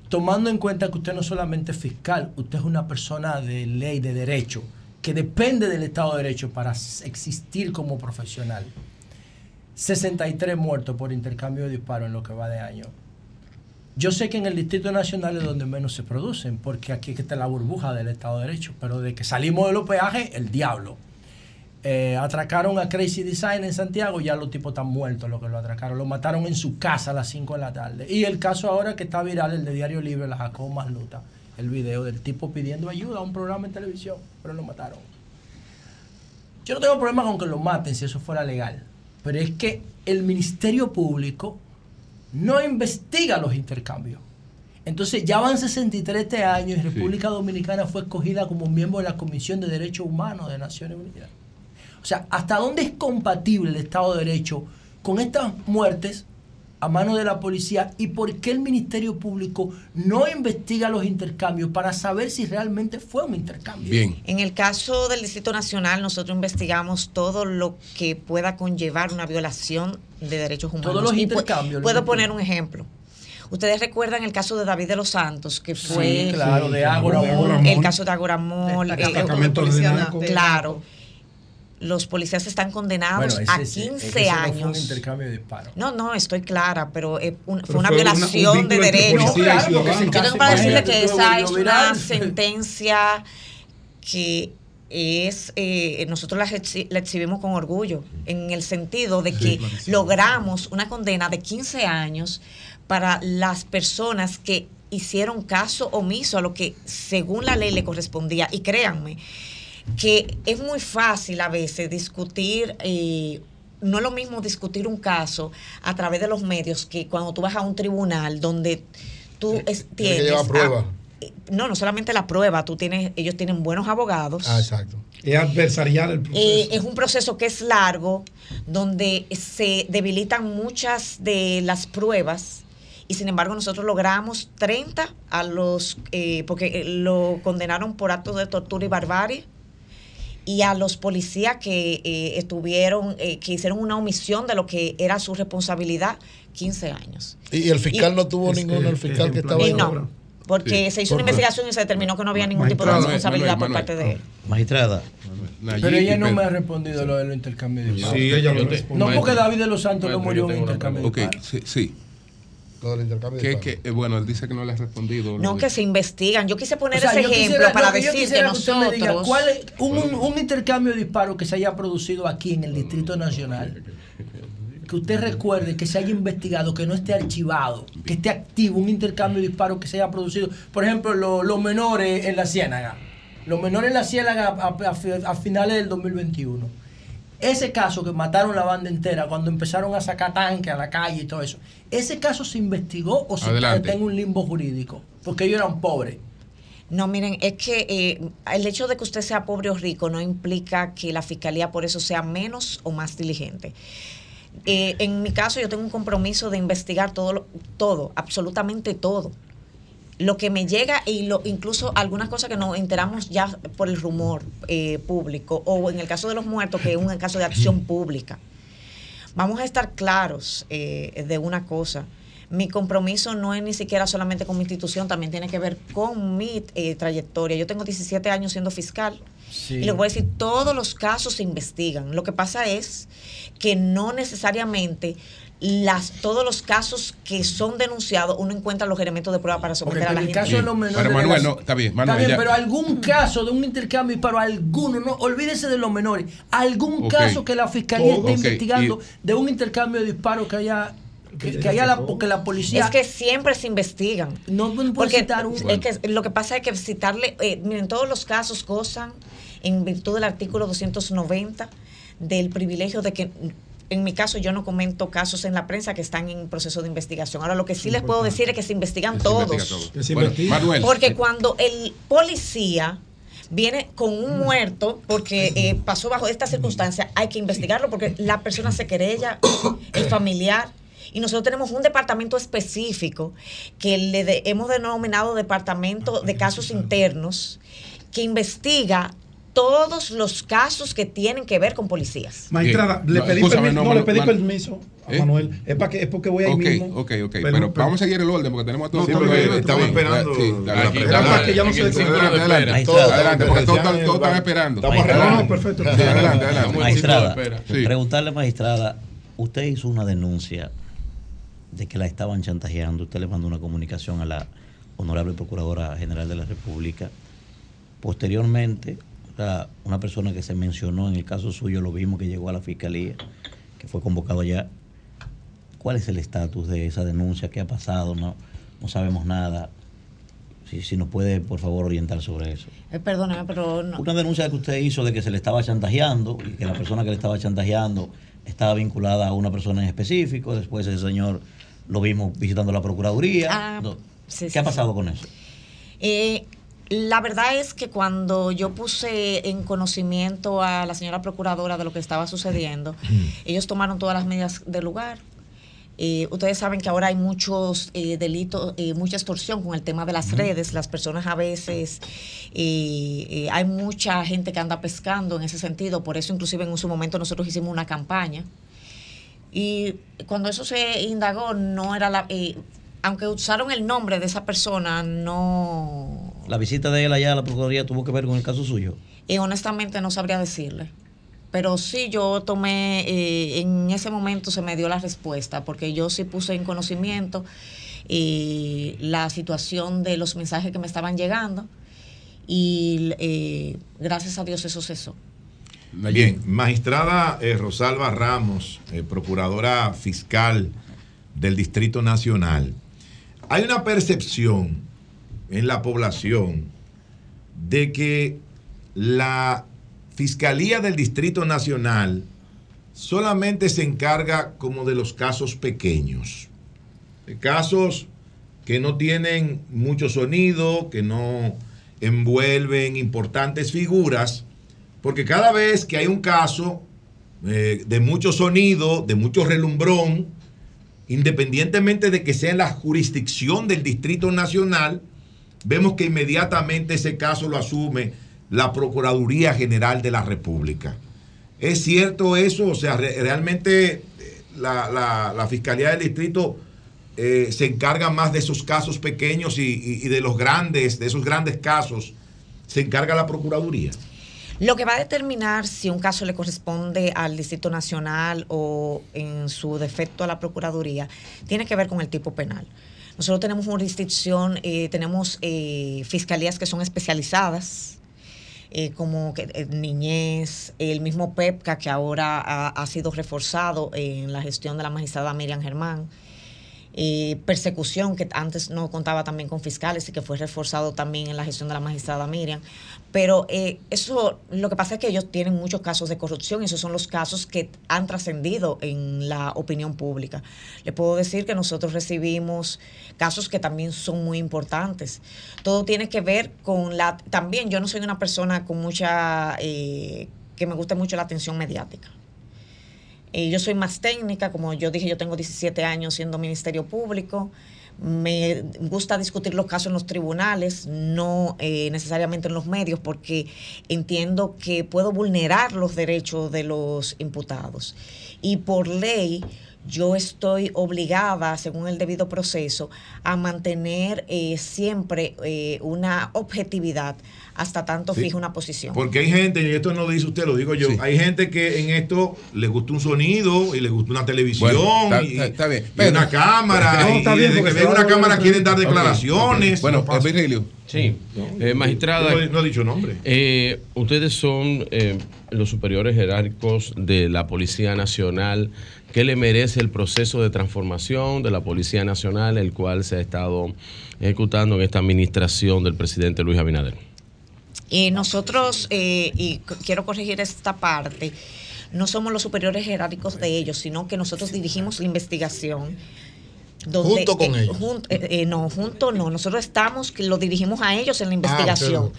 tomando en cuenta que usted no solamente fiscal, usted es una persona de ley, de derecho, que depende del Estado de Derecho para existir como profesional. 63 muertos por intercambio de disparos en lo que va de año. Yo sé que en el Distrito Nacional es donde menos se producen, porque aquí está la burbuja del Estado de Derecho, pero de que salimos de los peajes, el diablo. Eh, atracaron a Crazy Design en Santiago, ya los tipos están muertos los que lo atracaron. Lo mataron en su casa a las 5 de la tarde. Y el caso ahora que está viral, el de Diario Libre, la Jacob Masluta, el video del tipo pidiendo ayuda a un programa en televisión, pero lo mataron. Yo no tengo problema con que lo maten si eso fuera legal, pero es que el Ministerio Público no investiga los intercambios. Entonces ya van 63 años y República Dominicana fue escogida como miembro de la Comisión de Derechos Humanos de Naciones Unidas. O sea, ¿hasta dónde es compatible el Estado de Derecho con estas muertes a mano de la policía y por qué el Ministerio Público no investiga los intercambios para saber si realmente fue un intercambio. Bien. En el caso del Distrito Nacional, nosotros investigamos todo lo que pueda conllevar una violación de derechos humanos. Todos los intercambios. Puedo poner un ejemplo. Ustedes recuerdan el caso de David de los Santos, que fue sí, claro, de Agora el caso de Agoramol, eh, claro los policías están condenados a 15 años. No, fue un intercambio de disparos. no, no, estoy clara, pero, eh, fue una violación de derechos. Yo tengo para decirle que esa es una sentencia que es eh, nosotros la, exhibimos con orgullo en el sentido de que logramos una condena de 15 años para las personas que hicieron caso omiso a lo que según la ley le correspondía y créanme que es muy fácil a veces discutir, eh, no es lo mismo discutir un caso a través de los medios que cuando tú vas a un tribunal donde tú tienes... prueba. Eh, no, no solamente la prueba, tú tienes, ellos tienen buenos abogados. Ah, exacto. Es adversarial el proceso. Eh, es un proceso que es largo, donde se debilitan muchas de las pruebas y sin embargo nosotros logramos 30 a los, porque lo condenaron por actos de tortura y barbarie y a los policías que eh, estuvieron, eh, que hicieron una omisión de lo que era su responsabilidad, 15 años. ¿Y el fiscal no tuvo ninguno, el fiscal que estaba ahí? No, porque se hizo una investigación y se determinó que no había ningún tipo de responsabilidad por parte de él. Magistrada. Pero ella no me ha respondido lo del intercambio de Sí, ella lo respondió. No porque David de los Santos no murió en intercambio Ok, sí, sí. Todo el intercambio que, eh, bueno, él dice que no le ha respondido. No, que se investigan. Yo quise poner ese ejemplo para decir que nosotros... ¿cuál es un, un, intercambio de disparos que se haya producido aquí en el Distrito Nacional? Que usted recuerde que se haya investigado, que no esté archivado, que esté activo un intercambio de disparos que se haya producido. Por ejemplo, los menores en la Ciénaga. Los menores en la Ciénaga a finales del 2021 ese caso que mataron la banda entera cuando empezaron a sacar tanques a la calle y todo eso, ¿ese caso se investigó o se está en un limbo jurídico? Porque ellos eran pobres. No, miren, es que eh, el hecho de que usted sea pobre o rico no implica que la fiscalía por eso sea menos o más diligente. Eh, en mi caso, yo tengo un compromiso de investigar todo, todo, absolutamente todo lo que me llega y lo incluso algunas cosas que nos enteramos ya por el rumor eh, público o en el caso de los muertos que es un caso de acción pública vamos a estar claros eh, de una cosa mi compromiso no es ni siquiera solamente con mi institución, también tiene que ver con mi eh, trayectoria. Yo tengo 17 años siendo fiscal y les voy a decir, todos los casos se investigan. Lo que pasa es que no necesariamente las, todos los casos que son denunciados, uno encuentra los elementos de prueba para someter a la gente. Caso de los menores pero Manuel, no, está bien, Manuel, está bien pero algún caso de un intercambio y para alguno, no, olvídese de los menores, algún caso que la fiscalía esté investigando de un intercambio de disparos que haya que, haya la, porque la policía. Es que siempre se investigan. No puedo citar un. Es que lo que pasa es que citarle. Eh, miren, todos los casos gozan, en virtud del artículo 290, del privilegio de que en mi caso yo no comento casos en la prensa que están en proceso de investigación. Ahora lo que sí les puedo decir es que se investigan todos. Porque cuando el policía viene con un muerto porque eh, pasó bajo esta circunstancia, hay que investigarlo porque la persona se querella, el familiar. Y nosotros tenemos un departamento específico que le hemos denominado Departamento de Casos Internos, que investiga todos los casos que tienen que ver con policías. Magistrada, le pedí, permiso, no, le pedí permiso a ¿Eh? Manuel. Es, para que, es porque voy a ir okay, mismo. Ok, ok, pero, vamos a seguir el orden porque tenemos a todos. Sí, estamos esperando. Sí, Era para que ya no se Adelante, adelante, porque todos, están esperando. Estamos arreglando. perfecto. Adelante, adelante. Magistrada, preguntarle, magistrada, usted hizo una denuncia de que la estaban chantajeando. Usted le mandó una comunicación a la honorable Procuradora General de la República. Posteriormente, una persona que se mencionó en el caso suyo, lo vimos que llegó a la fiscalía, que fue convocado allá. ¿Cuál es el estatus de esa denuncia? ¿Qué ha pasado? No, no sabemos nada. Si, si nos puede, por favor, orientar sobre eso. Eh, perdóname, pero no. Una denuncia que usted hizo de que se le estaba chantajeando y que la persona que le estaba chantajeando estaba vinculada a una persona en específico. Después ese señor lo vimos visitando la Procuraduría. Ah, ¿Qué ha pasado con eso? Eh, la verdad es que cuando yo puse en conocimiento a la señora procuradora de lo que estaba sucediendo, ellos tomaron todas las medidas del lugar. Eh, ustedes saben que ahora hay muchos eh, delitos, eh, mucha extorsión con el tema de las redes. Las personas a veces, hay mucha gente que anda pescando en ese sentido. Por eso inclusive en su momento nosotros hicimos una campaña. Y cuando eso se indagó, no era la... aunque usaron el nombre de esa persona, no ¿La visita de él allá a la Procuraduría tuvo que ver con el caso suyo? Y honestamente no sabría decirle. Pero sí, yo tomé, eh, en ese momento se me dio la respuesta, porque yo sí puse en conocimiento eh, la situación de los mensajes que me estaban llegando y eh, gracias a Dios eso cesó. Bien, magistrada Rosalba Ramos, procuradora fiscal del Distrito Nacional, hay una percepción en la población de que la Fiscalía del Distrito Nacional solamente se encarga como de los casos pequeños, de casos que no tienen mucho sonido, que no envuelven importantes figuras, porque cada vez que hay un caso eh, de mucho sonido, de mucho relumbrón, independientemente de que sea en la jurisdicción del Distrito Nacional, vemos que inmediatamente ese caso lo asume la Procuraduría General de la República. ¿Es cierto eso? O sea, realmente eh, la, Fiscalía del Distrito eh, se encarga más de esos casos pequeños y, de los grandes, de esos grandes casos, se encarga la Procuraduría. Lo que va a determinar si un caso le corresponde al Distrito Nacional o en su defecto a la Procuraduría tiene que ver con el tipo penal. Nosotros tenemos jurisdicción, eh, tenemos eh, fiscalías que son especializadas, eh, como que, niñez, el mismo PEPCA que ahora ha, sido reforzado en la gestión de la magistrada Miriam Germán. Persecución, que antes no contaba también con fiscales y que fue reforzado también en la gestión de la magistrada Miriam. Pero eh, eso, lo que pasa es que ellos tienen muchos casos de corrupción y esos son los casos que han trascendido en la opinión pública. Le puedo decir que nosotros recibimos casos que también son muy importantes. Todo tiene que ver con la... También yo no soy una persona con mucha... Eh, que me guste mucho la atención mediática. Yo soy más técnica, como yo dije, yo tengo 17 años siendo Ministerio Público me gusta discutir los casos en los tribunales, no eh, necesariamente en los medios, porque entiendo que puedo vulnerar los derechos de los imputados. Y por ley, yo estoy obligada, según el debido proceso, a mantener eh, siempre eh, una objetividad hasta tanto fija una posición. Porque hay gente, y esto no lo dice usted, lo digo yo, hay gente que en esto le gusta un sonido y le gusta una televisión y, una cámara. y desde que ven una cámara quieren dar declaraciones. Bueno, no Virgilio. Sí, eh, magistrada. No, ha dicho nombre. Eh, ustedes son eh, los superiores jerárquicos de la Policía Nacional. ¿Qué le merece el proceso de transformación de la Policía Nacional, el cual se ha estado ejecutando en esta administración del presidente Luis Abinader? Y nosotros, eh, y quiero corregir esta parte, no somos los superiores jerárquicos de ellos, sino que nosotros dirigimos la investigación. junto con eh, ellos. Eh, no, junto no. Nosotros estamos, lo dirigimos a ellos en la ah, investigación.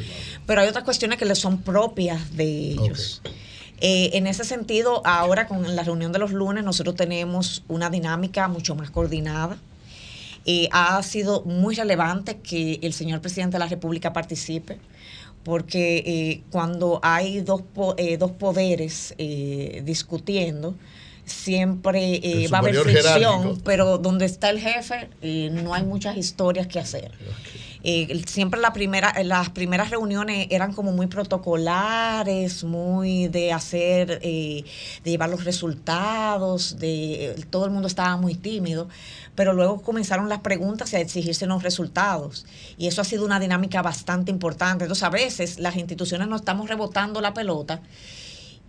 Pero hay otras cuestiones que les son propias de ellos. en ese sentido, ahora con la reunión de los lunes, nosotros tenemos una dinámica mucho más coordinada. ha sido muy relevante que el señor presidente de la República participe porque eh, cuando hay dos, eh, dos poderes eh, discutiendo, siempre va a haber fricción, pero donde está el jefe no hay muchas historias que hacer. Siempre la primera, las primeras reuniones eran como muy protocolares, muy de hacer, de llevar los resultados, de todo el mundo estaba muy tímido pero luego comenzaron las preguntas y a exigirse los resultados. Y eso ha sido una dinámica bastante importante. Entonces, a veces las instituciones nos estamos rebotando la pelota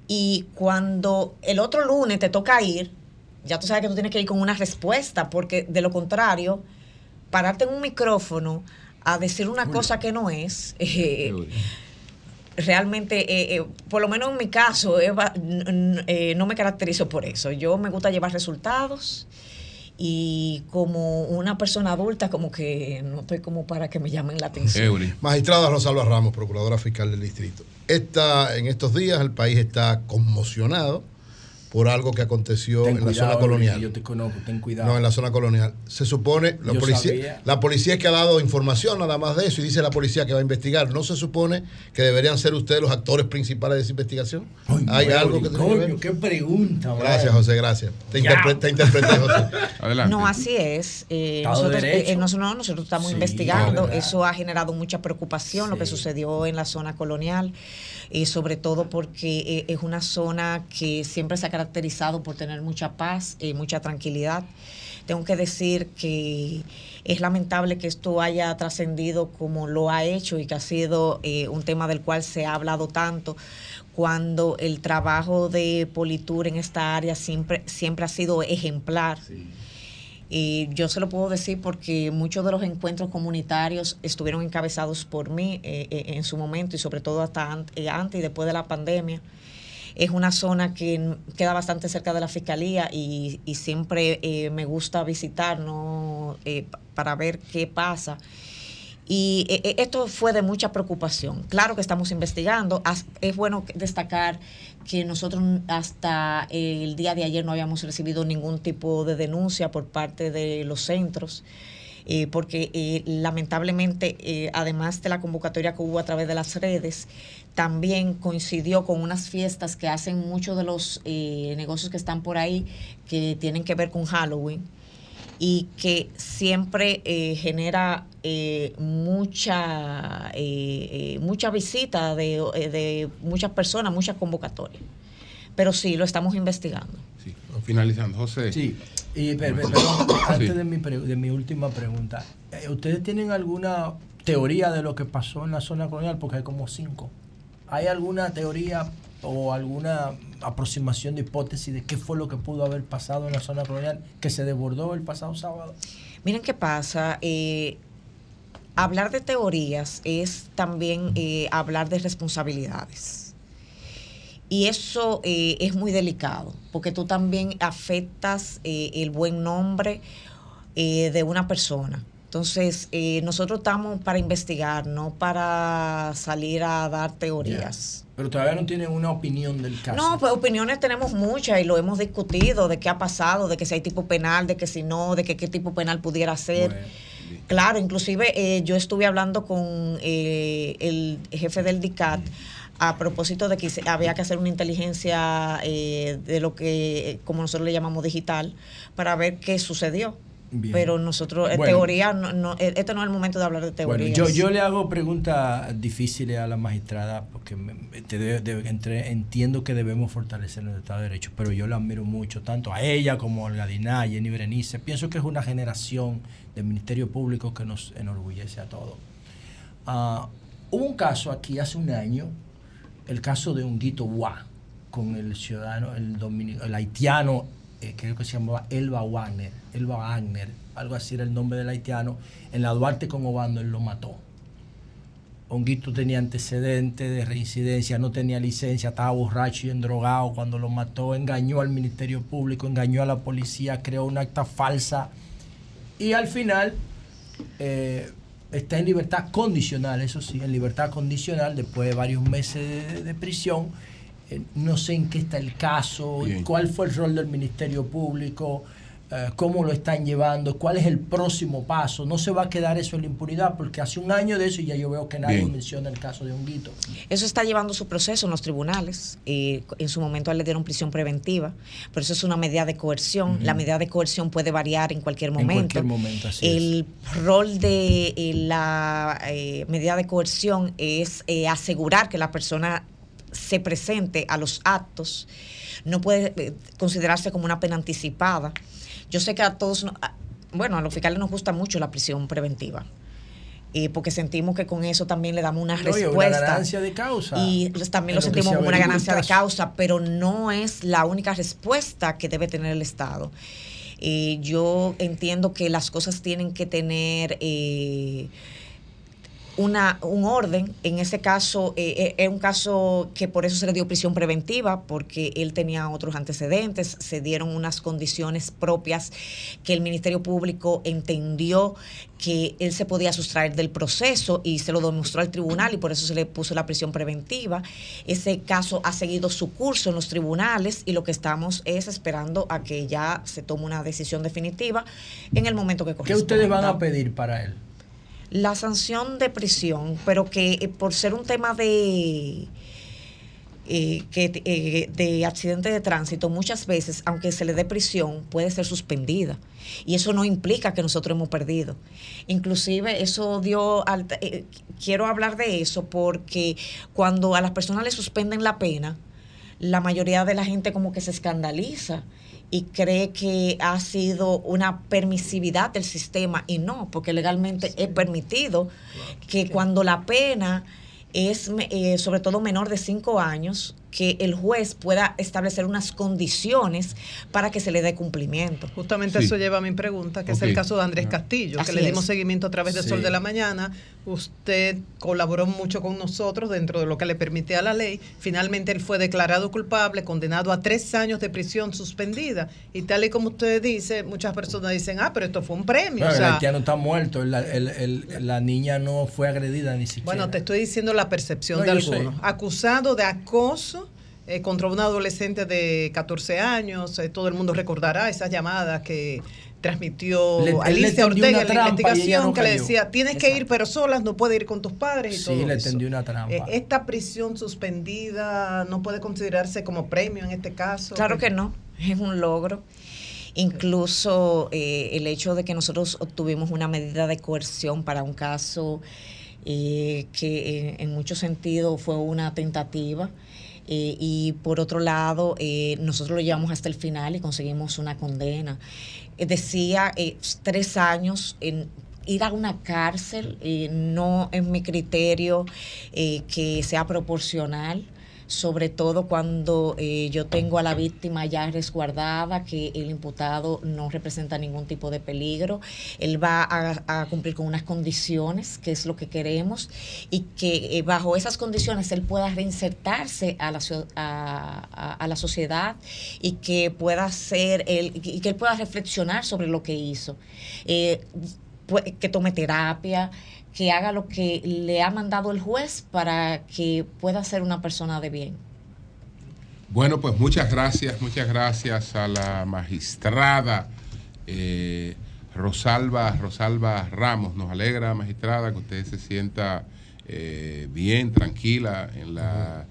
y cuando el otro lunes te toca ir, ya tú sabes que tú tienes que ir con una respuesta, porque de lo contrario, pararte en un micrófono a decir una cosa que no es, eh, realmente, eh, eh, por lo menos en mi caso, no me caracterizo por eso. Yo me gusta llevar resultados y como una persona adulta como que no estoy como para que me llamen la atención. Magistrada Rosalba Ramos, procuradora fiscal del distrito. Esta, en estos días el país está conmocionado por algo que aconteció en la zona colonial. Yo te conozco, ten cuidado. No, en la zona colonial. Se supone, la policía, la policía es que ha dado información nada más de eso y dice la policía que va a investigar. ¿No se supone que deberían ser ustedes los actores principales de esa investigación? ¿Hay algo que coño, qué pregunta. Gracias, José, gracias. Te, interpreté, José. Adelante. No, así es. Eh, nosotros, eh, nosotros, estamos investigando. Eso ha generado mucha preocupación, lo que sucedió en la zona colonial y sobre todo porque eh, es una zona que siempre se ha caracterizado por tener mucha paz y mucha tranquilidad. Tengo que decir que es lamentable que esto haya trascendido como lo ha hecho y que ha sido eh, un tema del cual se ha hablado tanto cuando el trabajo de Politur en esta área siempre, siempre ha sido ejemplar. Y yo se lo puedo decir porque muchos de los encuentros comunitarios estuvieron encabezados por mí eh, eh, en su momento y sobre todo hasta eh, antes y después de la pandemia. Es una zona que queda bastante cerca de la fiscalía y, siempre me gusta visitar ¿no? para ver qué pasa. Y esto fue de mucha preocupación. Claro que estamos investigando. Es bueno destacar que nosotros hasta el día de ayer no habíamos recibido ningún tipo de denuncia por parte de los centros. Eh, porque eh, lamentablemente, eh, además de la convocatoria que hubo a través de las redes, también coincidió con unas fiestas que hacen muchos de los negocios que están por ahí que tienen que ver con Halloween y que siempre genera mucha, mucha visita de, de muchas personas, muchas convocatorias. Pero sí, lo estamos investigando. Sí, finalizando, José. Sí, y perdón, antes de mi, de mi última pregunta, eh, ¿ustedes tienen alguna teoría de lo que pasó en la zona colonial? Porque hay como cinco. ¿Hay alguna teoría o alguna aproximación de hipótesis de qué fue lo que pudo haber pasado en la zona colonial que se desbordó el pasado sábado? Miren qué pasa. Eh, hablar de teorías es también eh, hablar de responsabilidades. Y eso eh, es muy delicado, porque tú también afectas eh, el buen nombre eh, de una persona. Entonces, nosotros estamos para investigar, no para salir a dar teorías. Pero todavía no tienen una opinión del caso. No, pues opiniones tenemos muchas y lo hemos discutido, de qué ha pasado, de que si hay tipo penal, de que si no, de que qué tipo penal pudiera ser. Claro, inclusive yo estuve hablando con el jefe del DICAT a propósito de que había que hacer una inteligencia eh, de lo que, como nosotros le llamamos digital, para ver qué sucedió. Pero nosotros, en teoría, no, e, este no es el momento de hablar de teoría. yo, yo le hago preguntas difíciles a la magistrada porque entiendo que debemos fortalecer el Estado de Derecho, pero yo la admiro mucho, tanto a ella como a Gadina, Jenny Berenice. Pienso que es una generación del Ministerio Público que nos enorgullece a todos. Uh, hubo un caso aquí hace un año, el caso de Unguito Guá, con el ciudadano, el, el haitiano eh, creo que se llamaba Elba Wagner, Elba Wagner, algo así era el nombre del haitiano, en la Duarte con Obando él lo mató. Honguito tenía antecedentes de reincidencia, no tenía licencia, estaba borracho y endrogado cuando lo mató, engañó al Ministerio Público, engañó a la policía, creó una acta falsa y al final eh, está en libertad condicional, eso sí, en libertad condicional después de varios meses de prisión no sé en qué está el caso, cuál fue el rol del Ministerio Público, eh, cómo lo están llevando, cuál es el próximo paso. No se va a quedar eso en la impunidad, porque hace un año de eso y ya yo veo que nadie menciona el caso de Honguito. Eso está llevando su proceso en los tribunales. y en su momento le dieron prisión preventiva, pero eso es una medida de coerción. La medida de coerción puede variar en cualquier momento. En cualquier momento, así El rol de eh, la medida de coerción es asegurar que la persona se presente a los actos, no puede eh, considerarse como una pena anticipada. Yo sé que a todos, bueno, a los fiscales nos gusta mucho la prisión preventiva. Eh, porque sentimos que con eso también le damos una respuesta. Una ganancia de causa. Y también lo sentimos como una ganancia de causa, pero no es la única respuesta que debe tener el Estado. Eh, yo entiendo que las cosas tienen que tener una, un orden. En ese caso, eh, eh, es un caso que por eso se le dio prisión preventiva, porque él tenía otros antecedentes, se dieron unas condiciones propias que el Ministerio Público entendió que él se podía sustraer del proceso y se lo demostró al tribunal y por eso se le puso la prisión preventiva. Ese caso ha seguido su curso en los tribunales y lo que estamos es esperando a que ya se tome una decisión definitiva en el momento que corresponda. ¿Qué ustedes van a pedir para él? La sanción de prisión, pero que eh, por ser un tema de, eh, que, eh, de accidente de tránsito, muchas veces, aunque se le dé prisión, puede ser suspendida. Y eso no implica que nosotros hemos perdido. Inclusive eso dio, quiero hablar de eso porque cuando a las personas le suspenden la pena, la mayoría de la gente como que se escandaliza y cree que ha sido una permisividad del sistema y no, porque legalmente es permitido que cuando la pena es eh, sobre todo menor de cinco años, que el juez pueda establecer unas condiciones para que se le dé cumplimiento. Justamente eso lleva a mi pregunta, que es el caso de Andrés Castillo, que le dimos seguimiento a través de Sol de la Mañana. Usted colaboró mucho con nosotros dentro de lo que le permitía la ley. Finalmente él fue declarado culpable, condenado a tres años de prisión suspendida. Y tal y como usted dice, muchas personas dicen, ah, pero esto fue un premio. el haitiano está muerto, la, niña no fue agredida ni siquiera. Bueno, te estoy diciendo la percepción de algunos. Acusado de acoso eh, contra un adolescente de 14 años. Eh, todo el mundo recordará esas llamadas que transmitió Alicia Ortega en la investigación que le decía, tienes que ir pero solas, no puedes ir con tus padres y sí, todo le tendió una trampa. Eh, esta prisión suspendida no puede considerarse como premio en este caso. Claro que no, es un logro. Incluso el hecho de que nosotros obtuvimos una medida de coerción para un caso que en muchos sentidos fue una tentativa eh, y por otro lado, eh, nosotros lo llevamos hasta el final y conseguimos una condena. Eh, decía tres años en ir a una cárcel, no es mi criterio que sea proporcional sobre todo cuando eh, yo tengo a la víctima ya resguardada, que el imputado no representa ningún tipo de peligro. Él va a, cumplir con unas condiciones, que es lo que queremos, y que eh, bajo esas condiciones él pueda reinsertarse a la, a, la sociedad y que pueda ser él, y que él pueda reflexionar sobre lo que hizo. Eh, que tome terapia, que haga lo que le ha mandado el juez para que pueda ser una persona de bien. Bueno, pues muchas gracias, muchas gracias a la magistrada eh, Rosalba, Rosalba Ramos. Nos alegra, magistrada, que usted se sienta eh, bien, tranquila en la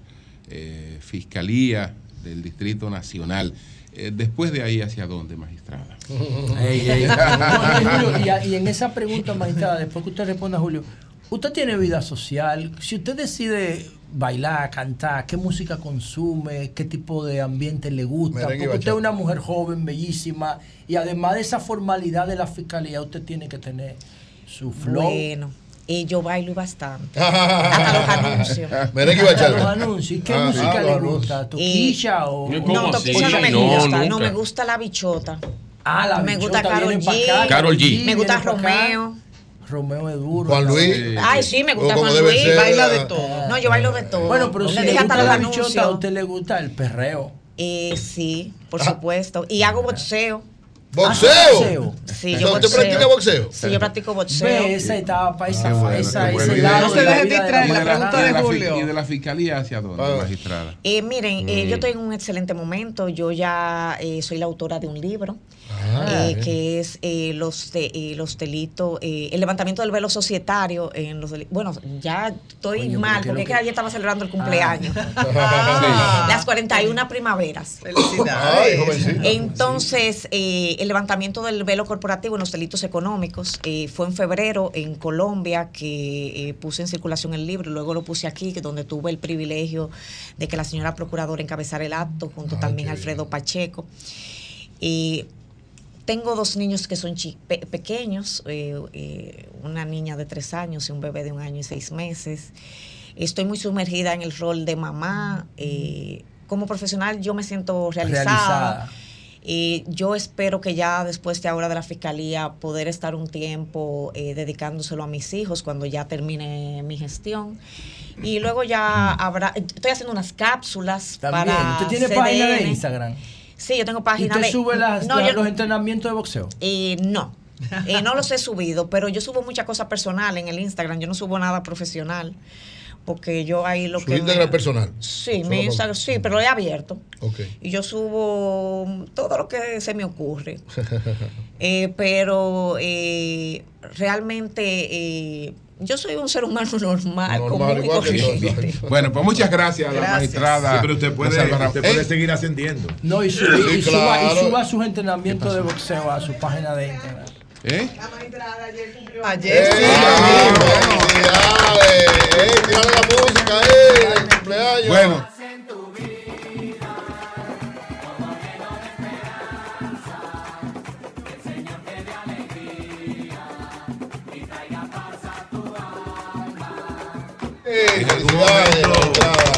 eh, Fiscalía del Distrito Nacional. Eh, después de ahí, ¿hacia dónde, magistrada? y, en esa pregunta, magistrada, después que usted responda, Julio, usted tiene vida social. Si usted decide bailar, cantar, qué música consume, qué tipo de ambiente le gusta, porque usted es una mujer joven, bellísima, y además de esa formalidad de la fiscalía, usted tiene que tener su flow. Bueno. Y yo bailo bastante. Hasta los anuncios. Hasta los anuncios. ¿Y qué ah, música le gusta? ¿Toquilla o...? No, toquilla no me gusta. No, me gusta la bichota. Ah, la Me gusta Carol G. Carol G. Me gusta Romeo. Romeo es duro. Juan Luis. Ay, sí, me gusta Juan Luis. Baila de todo. No, yo bailo de todo. Bueno, pero si le gusta la bichota, ¿a usted le gusta el perreo? Eh, sí, por supuesto. Y hago boxeo. ¿Boxeo? Sí, yo ¿Usted practica boxeo? Sí, yo practico boxeo. Ve esa etapa, esa, bueno, esa, ese lado. No se deje distraer la pregunta de Julio. ¿Y de la fiscalía hacia dónde, ah. magistrada? Eh, miren, eh, yo estoy en un excelente momento. Yo ya eh, soy la autora de un libro. Ah, eh, que es eh, los, de, eh, los delitos, el levantamiento del velo societario en los Bueno, ya estoy mal, porque es que ayer estaba celebrando el ah. cumpleaños. Las 41 primaveras. Felicidades. Entonces, el levantamiento del velo corporativo en los delitos económicos fue en febrero en Colombia que puse en circulación el libro, luego lo puse aquí, donde tuve el privilegio de que la señora procuradora encabezara el acto, junto también a Alfredo Pacheco. Y tengo dos niños que son pequeños, eh, eh, una niña de tres años y un bebé de un año y seis meses. Estoy muy sumergida en el rol de mamá. Eh, como profesional yo me siento realizada. Y yo espero que ya después de ahora de la fiscalía poder estar un tiempo dedicándoselo a mis hijos cuando ya termine mi gestión. Y luego ya habrá, estoy haciendo unas cápsulas También. para... ¿Usted tiene página de Instagram? Sí, yo tengo página ¿Y usted sube los entrenamientos de boxeo? Eh, no. Eh, no los he subido, pero yo subo muchas cosas personales en el Instagram. Yo no subo nada profesional. Porque yo ahí lo que. Instagram personal? Sí, mi Instagram, sí, pero lo he abierto. Okay. Y yo subo todo lo que se me ocurre. eh, pero eh, realmente yo soy un ser humano normal. bueno, pues muchas gracias, a la magistrada. Sí, pero usted puede, usted puede seguir ascendiendo. No, y, suba, sus entrenamientos de boxeo a su página de Instagram. ¿Eh? La magistrada ayer cumplió. Ayer sí. ¡Eh! la música, eh! cumpleaños. Bueno.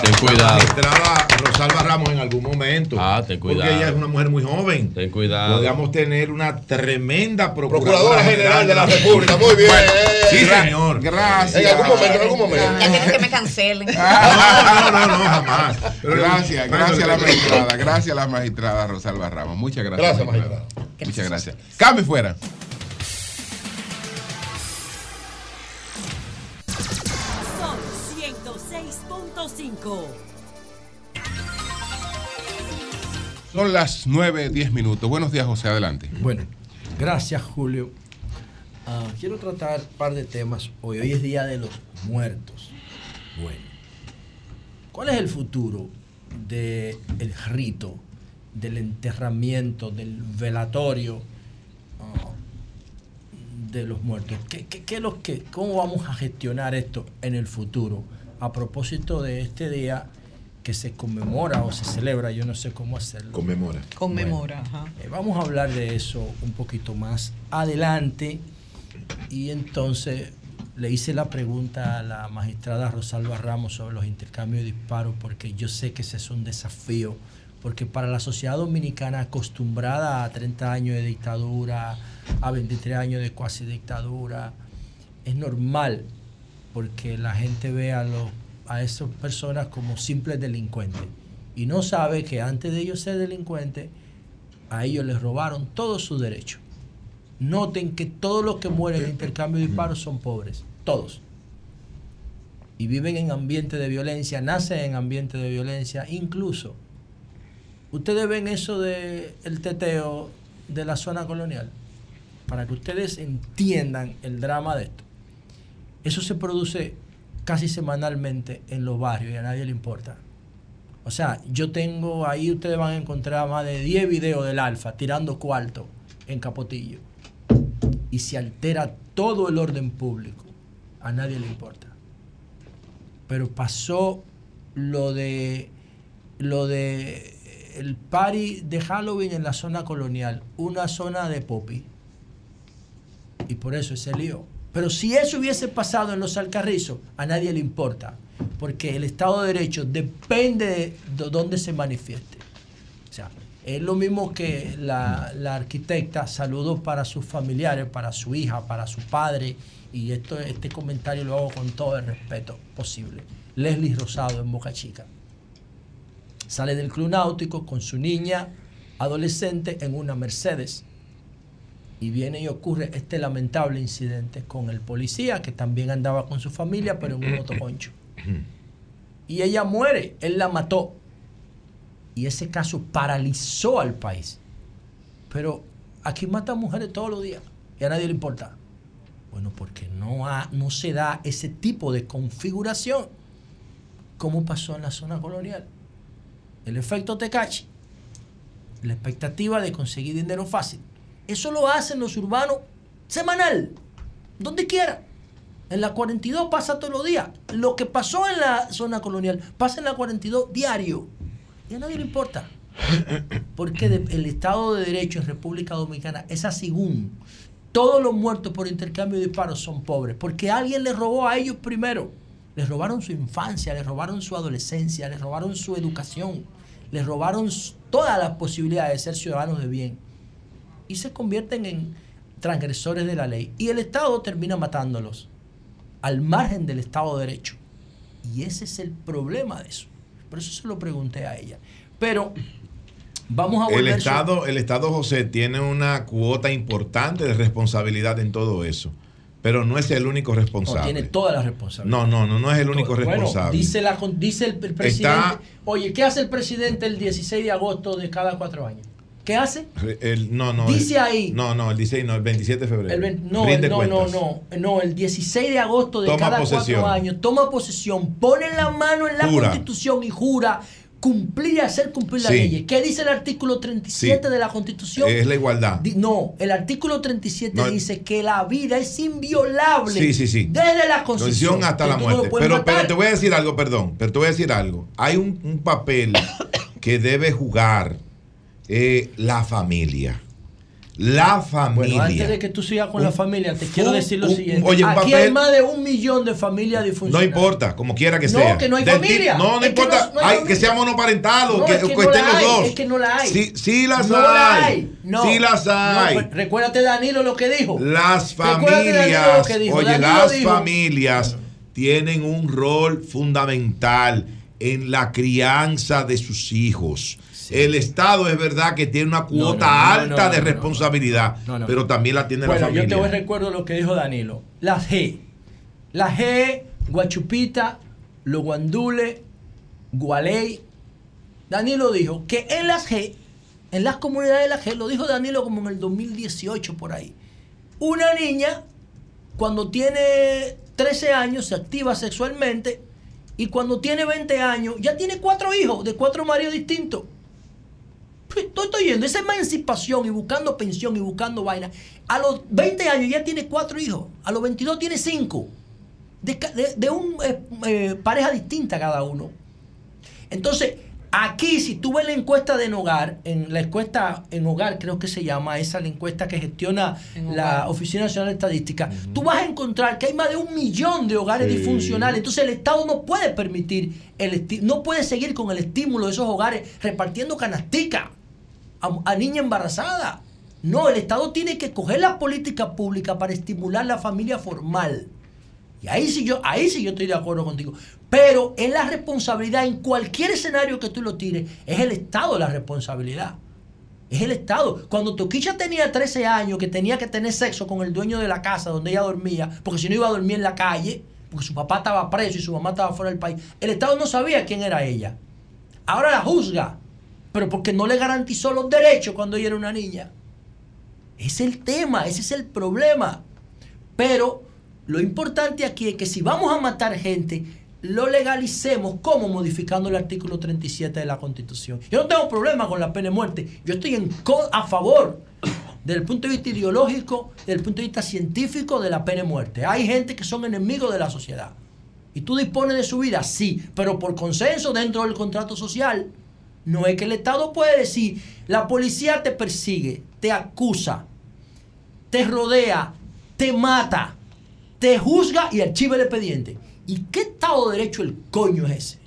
Ten cuidado. La Rosalba Ramos en algún momento. Ah, ten cuidado. Porque ella es una mujer muy joven. Ten cuidado. Podríamos tener una tremenda procuradora, procuradora general, de la República. Muy bien. sí, señor. Gracias. En algún momento, en algún momento. Ya que me cancelen. no, no, no, jamás. gracias, gracias a la magistrada. Gracias a la magistrada Rosalba Ramos. Muchas gracias. Gracias, magistrada. Muchas gracias. Cambio fuera. Son las 9, 10 minutos. Buenos días, José. Adelante. Bueno, gracias, Julio. Ah, quiero tratar un par de temas hoy. Hoy es Día de los Muertos. Bueno, ¿cuál es el futuro del rito, del enterramiento, del velatorio ah, de los muertos? ¿Qué, qué, lo que, ¿Cómo vamos a gestionar esto en el futuro? A propósito de este día que se conmemora o se celebra, yo no sé cómo hacerlo. Conmemora. Conmemora, ajá. Eh, vamos a hablar de eso un poquito más adelante. Y entonces le hice la pregunta a la magistrada Rosalba Ramos sobre los intercambios de disparos, porque yo sé que ese es un desafío, porque para la sociedad dominicana acostumbrada a 30 años de dictadura, a 23 años de cuasi dictadura, es normal, porque la gente ve a los a esas personas como simples delincuentes y no sabe que antes de ellos ser delincuentes, a ellos les robaron todos sus derechos. Noten que todos los que mueren en intercambio de disparos son pobres, todos. Y viven en ambientes de violencia, nacen en ambientes de violencia, incluso. Ustedes ven eso del el teteo de la zona colonial, para que ustedes entiendan el drama de esto. Eso se produce casi semanalmente en los barrios y a nadie le importa. O sea, yo tengo ahí, ustedes van a encontrar más de 10 videos del Alfa tirando cuarto en Capotillo. Y se altera todo el orden público. A nadie le importa. Pero pasó lo de lo de el party de Halloween en la zona colonial, una zona de popi. Y por eso ese lío. Pero si eso hubiese pasado en los Alcarrizos, a nadie le importa porque el Estado de Derecho depende de dónde se manifieste. O sea, es lo mismo que la, arquitecta saludó para sus familiares, para su hija, para su padre, y esto, este comentario lo hago con todo el respeto posible. Leslie Rosado en Boca Chica. Sale del club náutico con su niña adolescente en una Mercedes. Y viene y ocurre este lamentable incidente con el policía que también andaba con su familia, pero en un motoconcho. Y ella muere, él la mató. Y ese caso paralizó al país. Pero aquí matan mujeres todos los días y a nadie le importa. Bueno, porque no, no se da ese tipo de configuración como pasó en la zona colonial. El efecto Tecachi, la expectativa de conseguir dinero fácil. Eso lo hacen los urbanos semanal, donde quiera. En la 42 pasa todos los días. Lo que pasó en la zona colonial pasa en la 42 diario. Y a nadie le importa. Porque el Estado de Derecho en República Dominicana es así. Todos los muertos por intercambio de disparos son pobres. Porque alguien les robó a ellos primero. Les robaron su infancia, les robaron su adolescencia, les robaron su educación, les robaron todas las posibilidades de ser ciudadanos de bien. Y se convierten en transgresores de la ley. Y el Estado termina matándolos al margen del Estado de Derecho. Y ese es el problema de eso. Por eso se lo pregunté a ella. Pero vamos a volver... El Estado, el Estado José tiene una cuota importante de responsabilidad en todo eso. Pero no es el único responsable. tiene toda la responsabilidad. No, no, no, no es el único responsable. Dice, la, dice el, presidente. oye, ¿qué hace el presidente el 16 de agosto de cada cuatro años? ¿Qué hace? El, no, no. Dice ahí. No, no, el 16, no, el 27 de febrero. no, no, no, no, no, el 16 de agosto de cada cuatro años toma posesión, pone la mano en la Constitución y jura cumplir y hacer cumplir la ley. ¿Qué dice el artículo 37 de la Constitución? Es la igualdad. No, el artículo 37 dice que la vida es inviolable sí, sí, sí. desde la Constitución hasta la muerte. pero, pero, te voy a decir algo, perdón, pero te voy a decir algo. Hay un, un papel que debe jugar eh, la familia. La familia. Bueno, antes de que tú sigas con la familia, te quiero decir lo siguiente. Oye, Aquí hay más de un millón de familias disfuncionales. No importa, como quiera que sea. No, que no hay familia. No, no importa. Que, hay, que sea monoparental que, estén los dos. Es que no la hay. Sí, sí las hay. Sí las hay. Pues, recuérdate Danilo lo que dijo. Las familias. Oye, las familias tienen un rol fundamental en la crianza de sus hijos. El Estado es verdad que tiene una cuota alta de responsabilidad, pero también la tiene la familia. Yo te voy a recuerdo lo que dijo Danilo. La G. La G, Guachupita, Los Guandules, Gualey. Danilo dijo que en las G, en las comunidades de la G, lo dijo Danilo como en el 2018 por ahí. Una niña, cuando tiene 13 años, se activa sexualmente y cuando tiene 20 años, ya tiene cuatro hijos de cuatro maridos distintos. Estoy, estoy yendo, esa emancipación y buscando pensión y buscando vaina. A los 20 años ya tiene cuatro hijos, a los 22 tiene cinco. De, de, una eh, eh, pareja distinta cada uno. Entonces, aquí, si tú ves la encuesta de en hogar, en la encuesta en hogar, creo que se llama esa, la encuesta que gestiona la Oficina Nacional de Estadística, tú vas a encontrar que hay más de un millón de hogares disfuncionales. Entonces, el Estado no puede permitir, el no puede seguir con el estímulo de esos hogares repartiendo canastica a, niña embarazada. No, el Estado tiene que coger la política pública para estimular la familia formal. Y ahí sí yo, ahí sí yo estoy de acuerdo contigo. Pero es la responsabilidad, en cualquier escenario que tú lo tires, es el Estado la responsabilidad. Es el Estado. Cuando Toquicha tenía 13 años, que tenía que tener sexo con el dueño de la casa donde ella dormía, porque si no iba a dormir en la calle, porque su papá estaba preso y su mamá estaba fuera del país, el Estado no sabía quién era ella. Ahora la juzga pero porque no le garantizó los derechos cuando ella era una niña. Es el tema, ese es el problema. Pero Lo importante aquí es que si vamos a matar gente, lo legalicemos como modificando el artículo 37 de la Constitución. Yo no tengo problema con la pena de muerte. Yo estoy en a favor desde el punto de vista ideológico, desde el punto de vista científico de la pena de muerte. Hay gente que son enemigos de la sociedad. ¿Y tú dispones de su vida? Sí, pero por consenso dentro del contrato social. No es que el Estado puede decir, la policía te persigue, te acusa, te rodea, te mata, te juzga y archiva el expediente. ¿Y qué Estado de Derecho el coño es ese?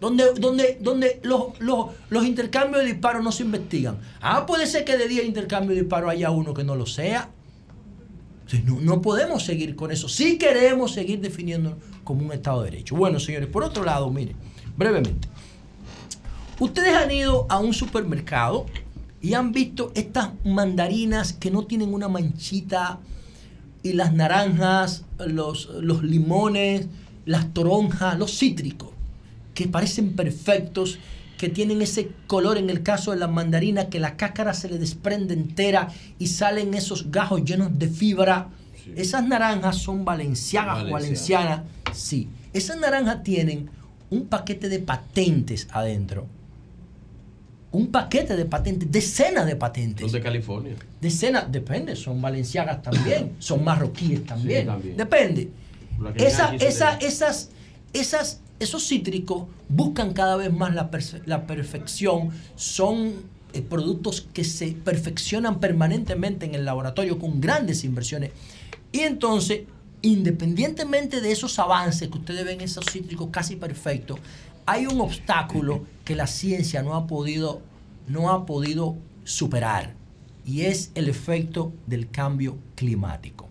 Donde, donde, donde los, los, intercambios de disparos no se investigan. Ah, puede ser que de día intercambio de disparos haya uno que no lo sea. No, no, podemos seguir con eso. Si queremos seguir definiendo como un Estado de Derecho. Bueno, señores, por otro lado, miren, brevemente. Ustedes han ido a un supermercado y han visto estas mandarinas que no tienen una manchita y las naranjas, los, los limones, las toronjas, los cítricos, que parecen perfectos, que tienen ese color en el caso de la mandarina, que la cáscara se le desprende entera y salen esos gajos llenos de fibra. Esas naranjas son valencianas o valencianas, sí. Esas naranjas tienen un paquete de patentes adentro. Un paquete de patentes, decenas de patentes. ¿Son de California? Decenas, depende, son valencianas también, son marroquíes también. Depende. Esa, esa, esas, esas, esos cítricos buscan cada vez más la, la perfección, son eh, productos que se perfeccionan permanentemente en el laboratorio con grandes inversiones. Y entonces, independientemente de esos avances que ustedes ven, esos cítricos casi perfectos, hay un obstáculo que la ciencia no ha podido, no ha podido superar y es el efecto del cambio climático.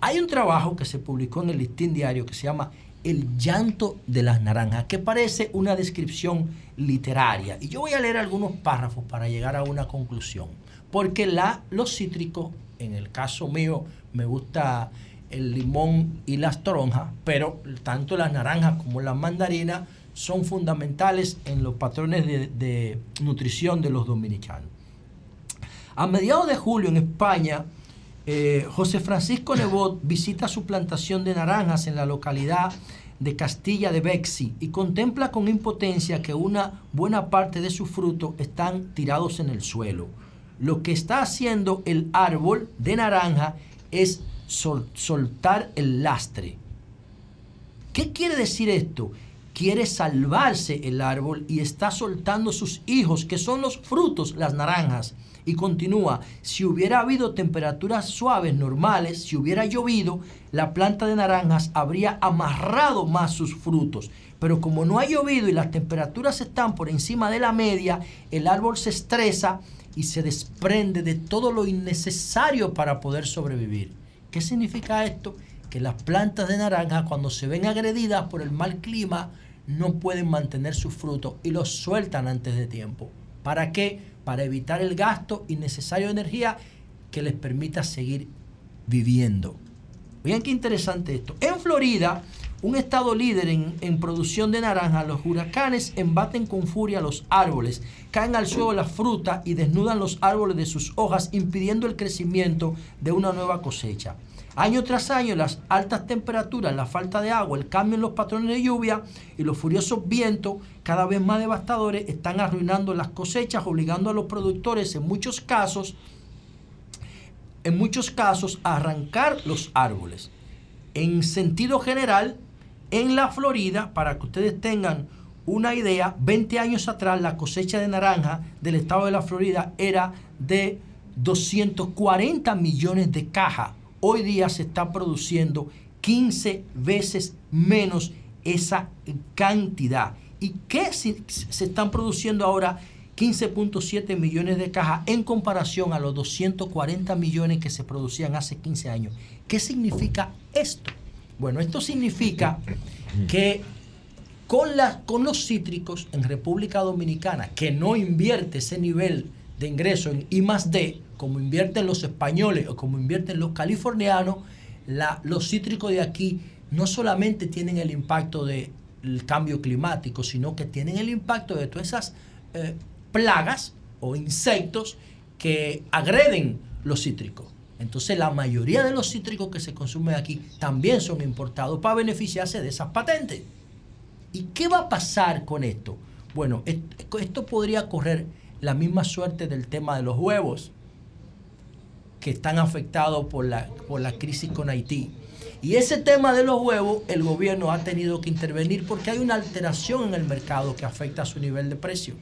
Hay un trabajo que se publicó en el Listín Diario que se llama El llanto de las naranjas, que parece una descripción literaria. Y yo voy a leer algunos párrafos para llegar a una conclusión. Porque la, los cítricos, en el caso mío, me gusta el limón y las toronjas, pero tanto las naranjas como las mandarinas son fundamentales en los patrones de, nutrición de los dominicanos. A mediados de julio en España, eh, José Francisco Nebot visita su plantación de naranjas en la localidad de Castilla de Bexi y contempla con impotencia que una buena parte de sus frutos están tirados en el suelo. Lo que está haciendo el árbol de naranja es soltar el lastre. ¿Qué quiere decir esto? Quiere salvarse el árbol y está soltando sus hijos, que son los frutos, las naranjas. Y continúa, si hubiera habido temperaturas suaves, normales, si hubiera llovido, la planta de naranjas habría amarrado más sus frutos. Pero como no ha llovido y las temperaturas están por encima de la media, el árbol se estresa y se desprende de todo lo innecesario para poder sobrevivir. ¿Qué significa esto? Que las plantas de naranja cuando se ven agredidas por el mal clima no pueden mantener sus frutos y los sueltan antes de tiempo. ¿Para qué? para evitar el gasto innecesario de energía que les permita seguir viviendo. Vean qué interesante esto. En Florida, un estado líder en, en, producción de naranja, los huracanes embaten con furia los árboles, caen al suelo las frutas y desnudan los árboles de sus hojas, impidiendo el crecimiento de una nueva cosecha. Año tras año, las altas temperaturas, la falta de agua, el cambio en los patrones de lluvia y los furiosos vientos cada vez más devastadores están arruinando las cosechas, obligando a los productores en muchos casos, en muchos casos, a arrancar los árboles. En sentido general, en la Florida, para que ustedes tengan una idea, 20 años atrás la cosecha de naranja del estado de la Florida era de 240 millones de cajas hoy día se está produciendo 15 veces menos esa cantidad. ¿Y qué se, están produciendo ahora 15.7 millones de cajas en comparación a los 240 millones que se producían hace 15 años? ¿Qué significa esto? Bueno, esto significa que con, los cítricos en República Dominicana, que no invierte ese nivel de ingreso en I más D, como invierten los españoles o como invierten los californianos, los cítricos de aquí no solamente tienen el impacto del cambio climático, sino que tienen el impacto de todas esas eh, plagas o insectos que agreden los cítricos. Entonces la mayoría de los cítricos que se consumen aquí también son importados para beneficiarse de esas patentes. ¿Y qué va a pasar con esto? Bueno, esto podría correr la misma suerte del tema de los huevos, que están afectados por la, por la crisis con Haití. Y ese tema de los huevos, el gobierno ha tenido que intervenir porque hay una alteración en el mercado que afecta su nivel de precio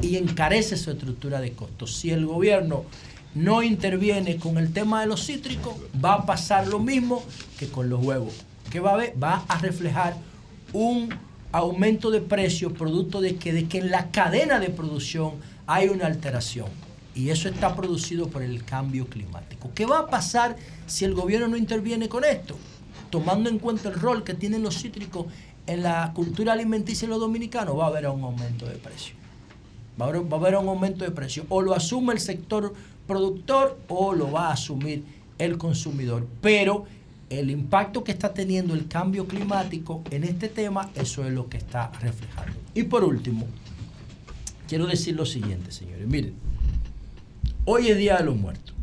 y encarece su estructura de costos. Si el gobierno no interviene con el tema de los cítricos, va a pasar lo mismo que con los huevos. ¿Qué va a haber? Va a reflejar un aumento de precios producto de que, en la cadena de producción hay una alteración. Y eso está producido por el cambio climático. ¿Qué va a pasar si el gobierno no interviene con esto? Tomando en cuenta el rol que tienen los cítricos en la cultura alimenticia de los dominicanos, va a haber un aumento de precio. Va a haber, va a haber un aumento de precio. O lo asume el sector productor o lo va a asumir el consumidor. Pero el impacto que está teniendo el cambio climático en este tema, eso es lo que está reflejando. Y por último, quiero decir lo siguiente, señores. Miren, hoy es Día de los Muertos.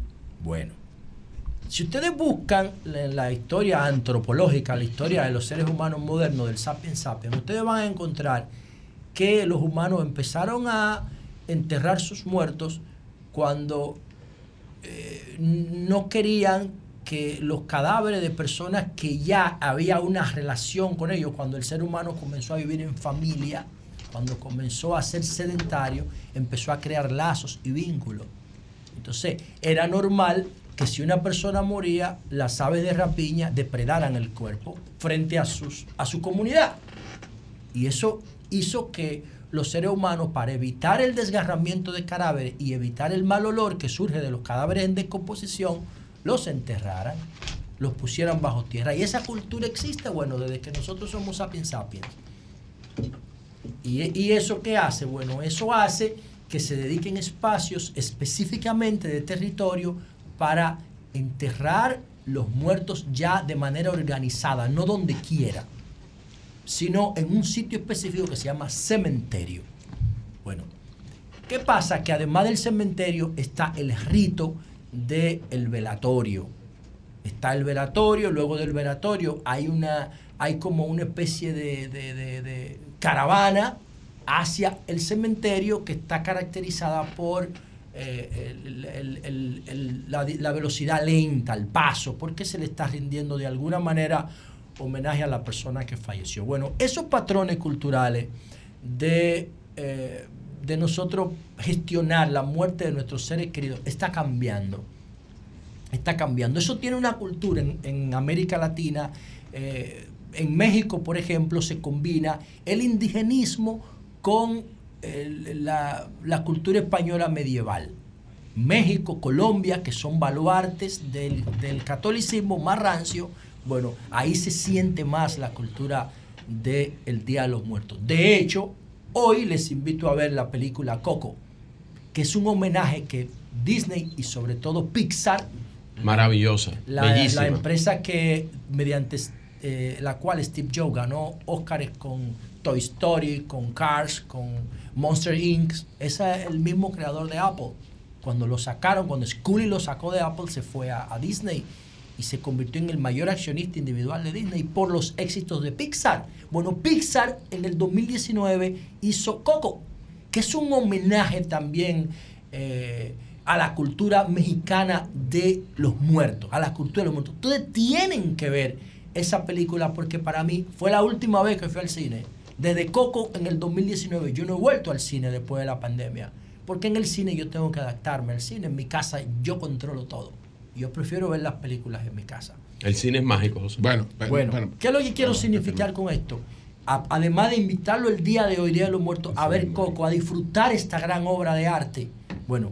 Bueno, si ustedes buscan la, historia antropológica, la historia de los seres humanos modernos, del sapiens sapiens, ustedes van a encontrar que los humanos empezaron a enterrar sus muertos cuando no querían que los cadáveres de personas que ya había una relación con ellos, cuando el ser humano comenzó a vivir en familia, cuando comenzó a ser sedentario, empezó a crear lazos y vínculos. Entonces, era normal que si una persona moría, las aves de rapiña depredaran el cuerpo frente a, sus, a su comunidad. Y eso hizo que los seres humanos, para evitar el desgarramiento de cadáveres y evitar el mal olor que surge de los cadáveres en descomposición, los enterraran, los pusieran bajo tierra. Y esa cultura existe, bueno, desde que nosotros somos sapiens sapiens. ¿Y, y eso qué hace? Bueno, eso hace que se dediquen espacios específicamente de territorio para enterrar los muertos ya de manera organizada, no donde quiera sino en un sitio específico que se llama cementerio. Bueno, ¿qué pasa? Que además del cementerio está el rito del velatorio. Está el velatorio, luego del velatorio hay, una, hay como una especie de, caravana hacia el cementerio que está caracterizada por eh, la, velocidad lenta, el paso, porque se le está rindiendo de alguna manera homenaje a la persona que falleció. Bueno, esos patrones culturales de, eh, de nosotros gestionar la muerte de nuestros seres queridos está cambiando. Está cambiando. Eso tiene una cultura en, América Latina. Eh, en México, por ejemplo, se combina el indigenismo con la, la cultura española medieval. México, Colombia, que son baluartes del, del catolicismo más rancio, bueno, ahí se siente más la cultura del el Día de los Muertos. De hecho, hoy les invito a ver la película Coco, que es un homenaje que Disney y sobre todo Pixar Maravillosa, la, bellísima. La empresa que, mediante eh, la cual Steve Jobs ganó Oscars con Toy Story, con Cars, con Monster Inc. Ese es el mismo creador de Apple. Cuando lo sacaron, cuando Scully lo sacó de Apple, se fue a Disney y se convirtió en el mayor accionista individual de Disney por los éxitos de Pixar. Bueno, Pixar en el 2019 hizo Coco, que es un homenaje también eh, a la cultura mexicana de los muertos, a la cultura de los muertos. Ustedes tienen que ver esa película porque para mí fue la última vez que fui al cine. Desde Coco en el 2019 yo no he vuelto al cine después de la pandemia. Porque en el cine yo tengo que adaptarme al cine. En mi casa yo controlo todo. Yo prefiero ver las películas en mi casa. El cine es mágico, José. Bueno, bueno, ¿qué es lo que quiero significar con esto? además de invitarlo el día de hoy, Día de los Muertos, a ver Coco, a disfrutar esta gran obra de arte. Bueno,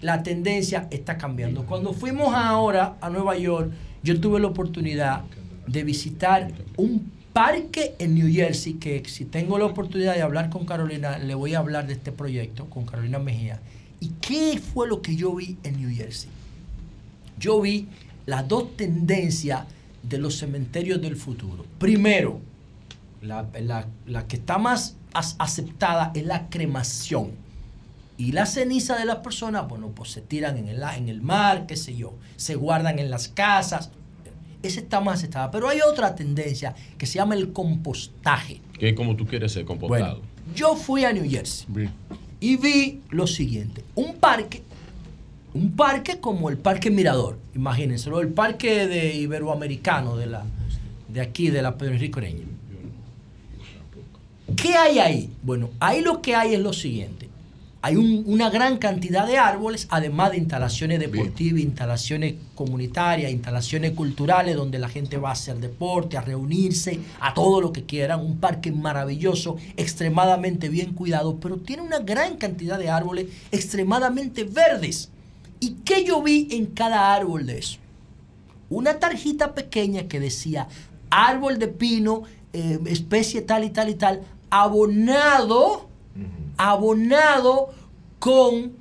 la tendencia está cambiando. Cuando fuimos ahora a Nueva York, yo tuve la oportunidad de visitar un parque en New Jersey, que si tengo la oportunidad de hablar con Carolina, le voy a hablar de este proyecto, con Carolina Mejía. ¿Y qué fue lo que yo vi en New Jersey? Yo vi las dos tendencias de los cementerios del futuro. Primero, la, que está más aceptada es la cremación. Y la ceniza de las personas, bueno, pues se tiran en el, en el mar, qué sé yo, se guardan en las casas. Ese está más aceptado. Pero hay otra tendencia que se llama el compostaje. Que es como tú quieres ser compostado. yo fui a New Jersey y vi lo siguiente. Un parque, un parque como el Parque Mirador, imagínense, el parque de Iberoamericano de, la, de aquí, de la Pedro Enrique ¿Qué hay ahí? Bueno, ahí lo que hay es lo siguiente. Hay una gran cantidad de árboles, además de instalaciones deportivas, instalaciones comunitarias, instalaciones culturales donde la gente va a hacer deporte, a reunirse, a todo lo que quieran. Un parque maravilloso, extremadamente bien cuidado, pero tiene una gran cantidad de árboles extremadamente verdes. ¿Y qué yo vi en cada árbol de eso? Una tarjita pequeña que decía árbol de pino, eh, especie tal y tal y tal, abonado abonado con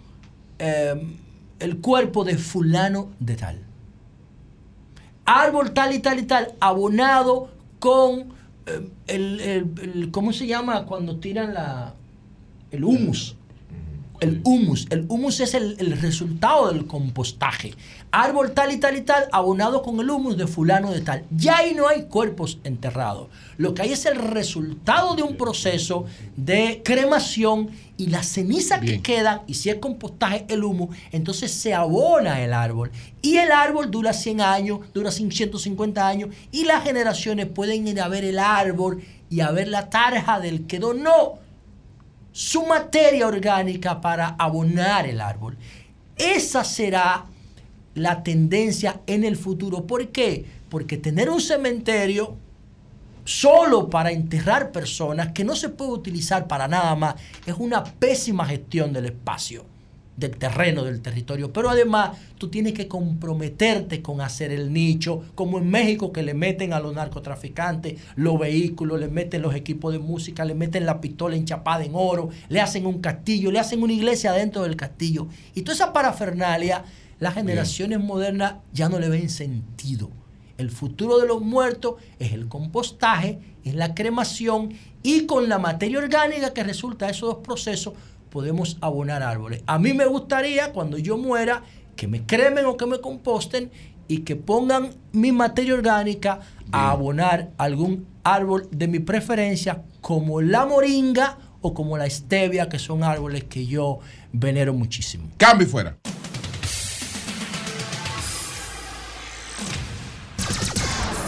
em, el cuerpo de fulano de tal. Árbol tal y tal y tal, abonado con em, el, ¿cómo se llama cuando tiran la, el humus? El humus. El humus es el, el, resultado del compostaje. Árbol tal y tal y tal, abonado con el humus de fulano de tal. Ya ahí no hay cuerpos enterrados. Lo que hay es el resultado de un proceso de cremación y la ceniza que queda, y si es compostaje, el humo, entonces se abona el árbol. Y el árbol dura 100 años, dura 150 años, y las generaciones pueden ir a ver el árbol y a ver la tarja del que donó su materia orgánica para abonar el árbol. Esa será la tendencia en el futuro. ¿Por qué? Porque tener un cementerio solo para enterrar personas que no se puede utilizar para nada más es una pésima gestión del espacio, del terreno, del territorio. Pero además tú tienes que comprometerte con hacer el nicho, como en México que le meten a los narcotraficantes los vehículos, le meten los equipos de música, le meten la pistola enchapada en oro, le hacen un castillo, le hacen una iglesia dentro del castillo. Y toda esa parafernalia, las generaciones modernas ya no le ven sentido. El futuro de los muertos es el compostaje, es la cremación y con la materia orgánica que resulta de esos dos procesos podemos abonar árboles. A mí me gustaría cuando yo muera que me cremen o que me composten y que pongan mi materia orgánica a abonar algún árbol de mi preferencia como la moringa o como la stevia, que son árboles que yo venero muchísimo. Cambio fuera.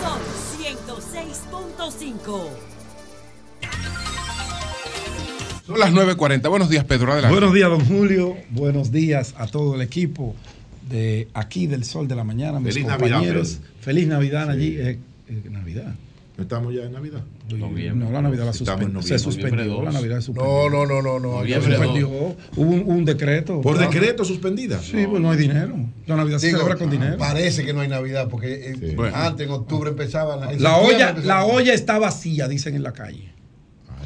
Son 106.5. Son las 9.40. Buenos días, Pedro. Adelante. Buenos días, don Julio. Buenos días a todo el equipo de aquí del Sol de la Mañana, mis Feliz compañeros. Navidad, Feliz Navidad allí. eh, eh, Navidad. ¿No estamos ya en Navidad? No, la Navidad la suspendió. Se suspendió. La. Navidad se. No, no, no, no, no. Se suspendió. Hubo un, un decreto. ¿Por Ah. decreto suspendida? Sí, pues no hay dinero. La Navidad se Digo, celebra con dinero. Parece que no hay Navidad, porque eh, Bueno. antes, en octubre, empezaban. La septiembre olla, la olla está vacía, dicen en la calle.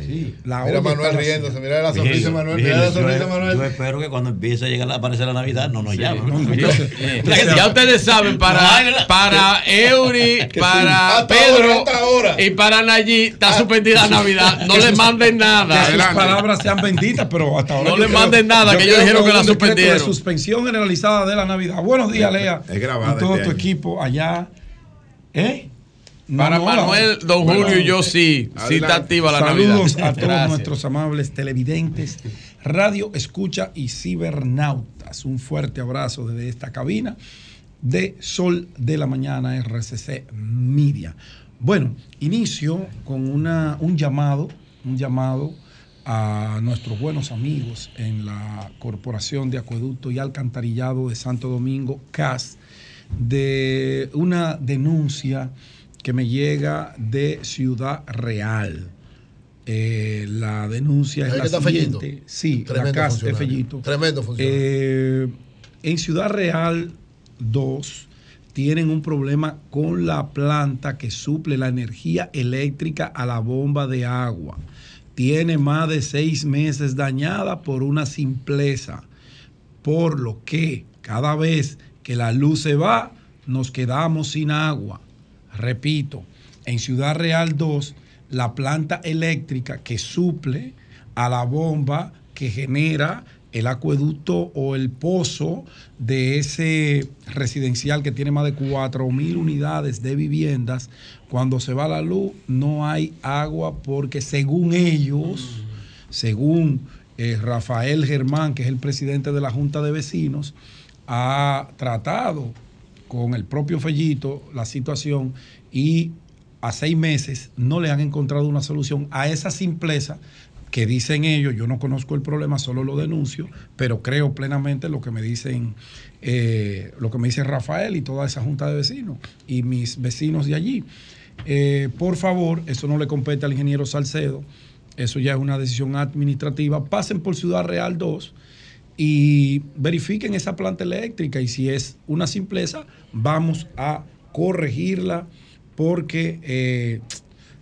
Sí, la Mira Manuel riéndose, mira la sonrisa de Manuel, mira la sonrisa Manuel. Yo espero que cuando empiece a llegar a aparecer la Navidad no nos Sí. llamen. No, eh, ya ustedes saben, para, para Eury, para Pedro y para Nayi está suspendida la Navidad. No le manden nada. Que sus palabras sean benditas, pero hasta ahora. No le manden nada, que ellos dijeron que la suspendieron. De suspensión generalizada de la Navidad. Buenos días, Lea. Es grabada Y todo este tu equipo allá. ¿Eh? No, Para no, Manuel, don Bueno, Julio y yo sí. Sí está activa la Saludos Navidad. a todos Gracias. nuestros amables televidentes, radio, escucha y cibernautas. Un fuerte abrazo desde esta cabina de Sol de la Mañana RCC Media. Bueno, inicio con una, un llamado, un llamado a nuestros buenos amigos en la Corporación de Acueducto y Alcantarillado de Santo Domingo, CAS, de una denuncia que me llega de Ciudad Real. Eh, la denuncia es la está siguiente. Fellito. Sí, la Tremendo de funcionario. Fellito. Tremendo. Eh, en Ciudad Real 2 tienen un problema con la planta que suple la energía eléctrica a la bomba de agua. Tiene más de seis meses dañada por una simpleza, por lo que cada vez que la luz se va, nos quedamos sin agua. Repito, en Ciudad Real 2, la planta eléctrica que suple a la bomba que genera el acueducto o el pozo de ese residencial que tiene más de 4 mil unidades de viviendas, cuando se va la luz no hay agua porque según ellos, según eh, Rafael Germán, que es el presidente de la Junta de Vecinos, ha tratado con el propio Fellito la situación y a seis meses no le han encontrado una solución a esa simpleza que dicen ellos, yo no conozco el problema, solo lo denuncio, pero creo plenamente lo que me dicen, eh, lo que me dice Rafael y toda esa junta de vecinos y mis vecinos de allí. Eh, por favor, eso no le compete al ingeniero Salcedo, eso ya es una decisión administrativa. Pasen por Ciudad Real 2 y verifiquen esa planta eléctrica y si es una simpleza, vamos a corregirla porque eh,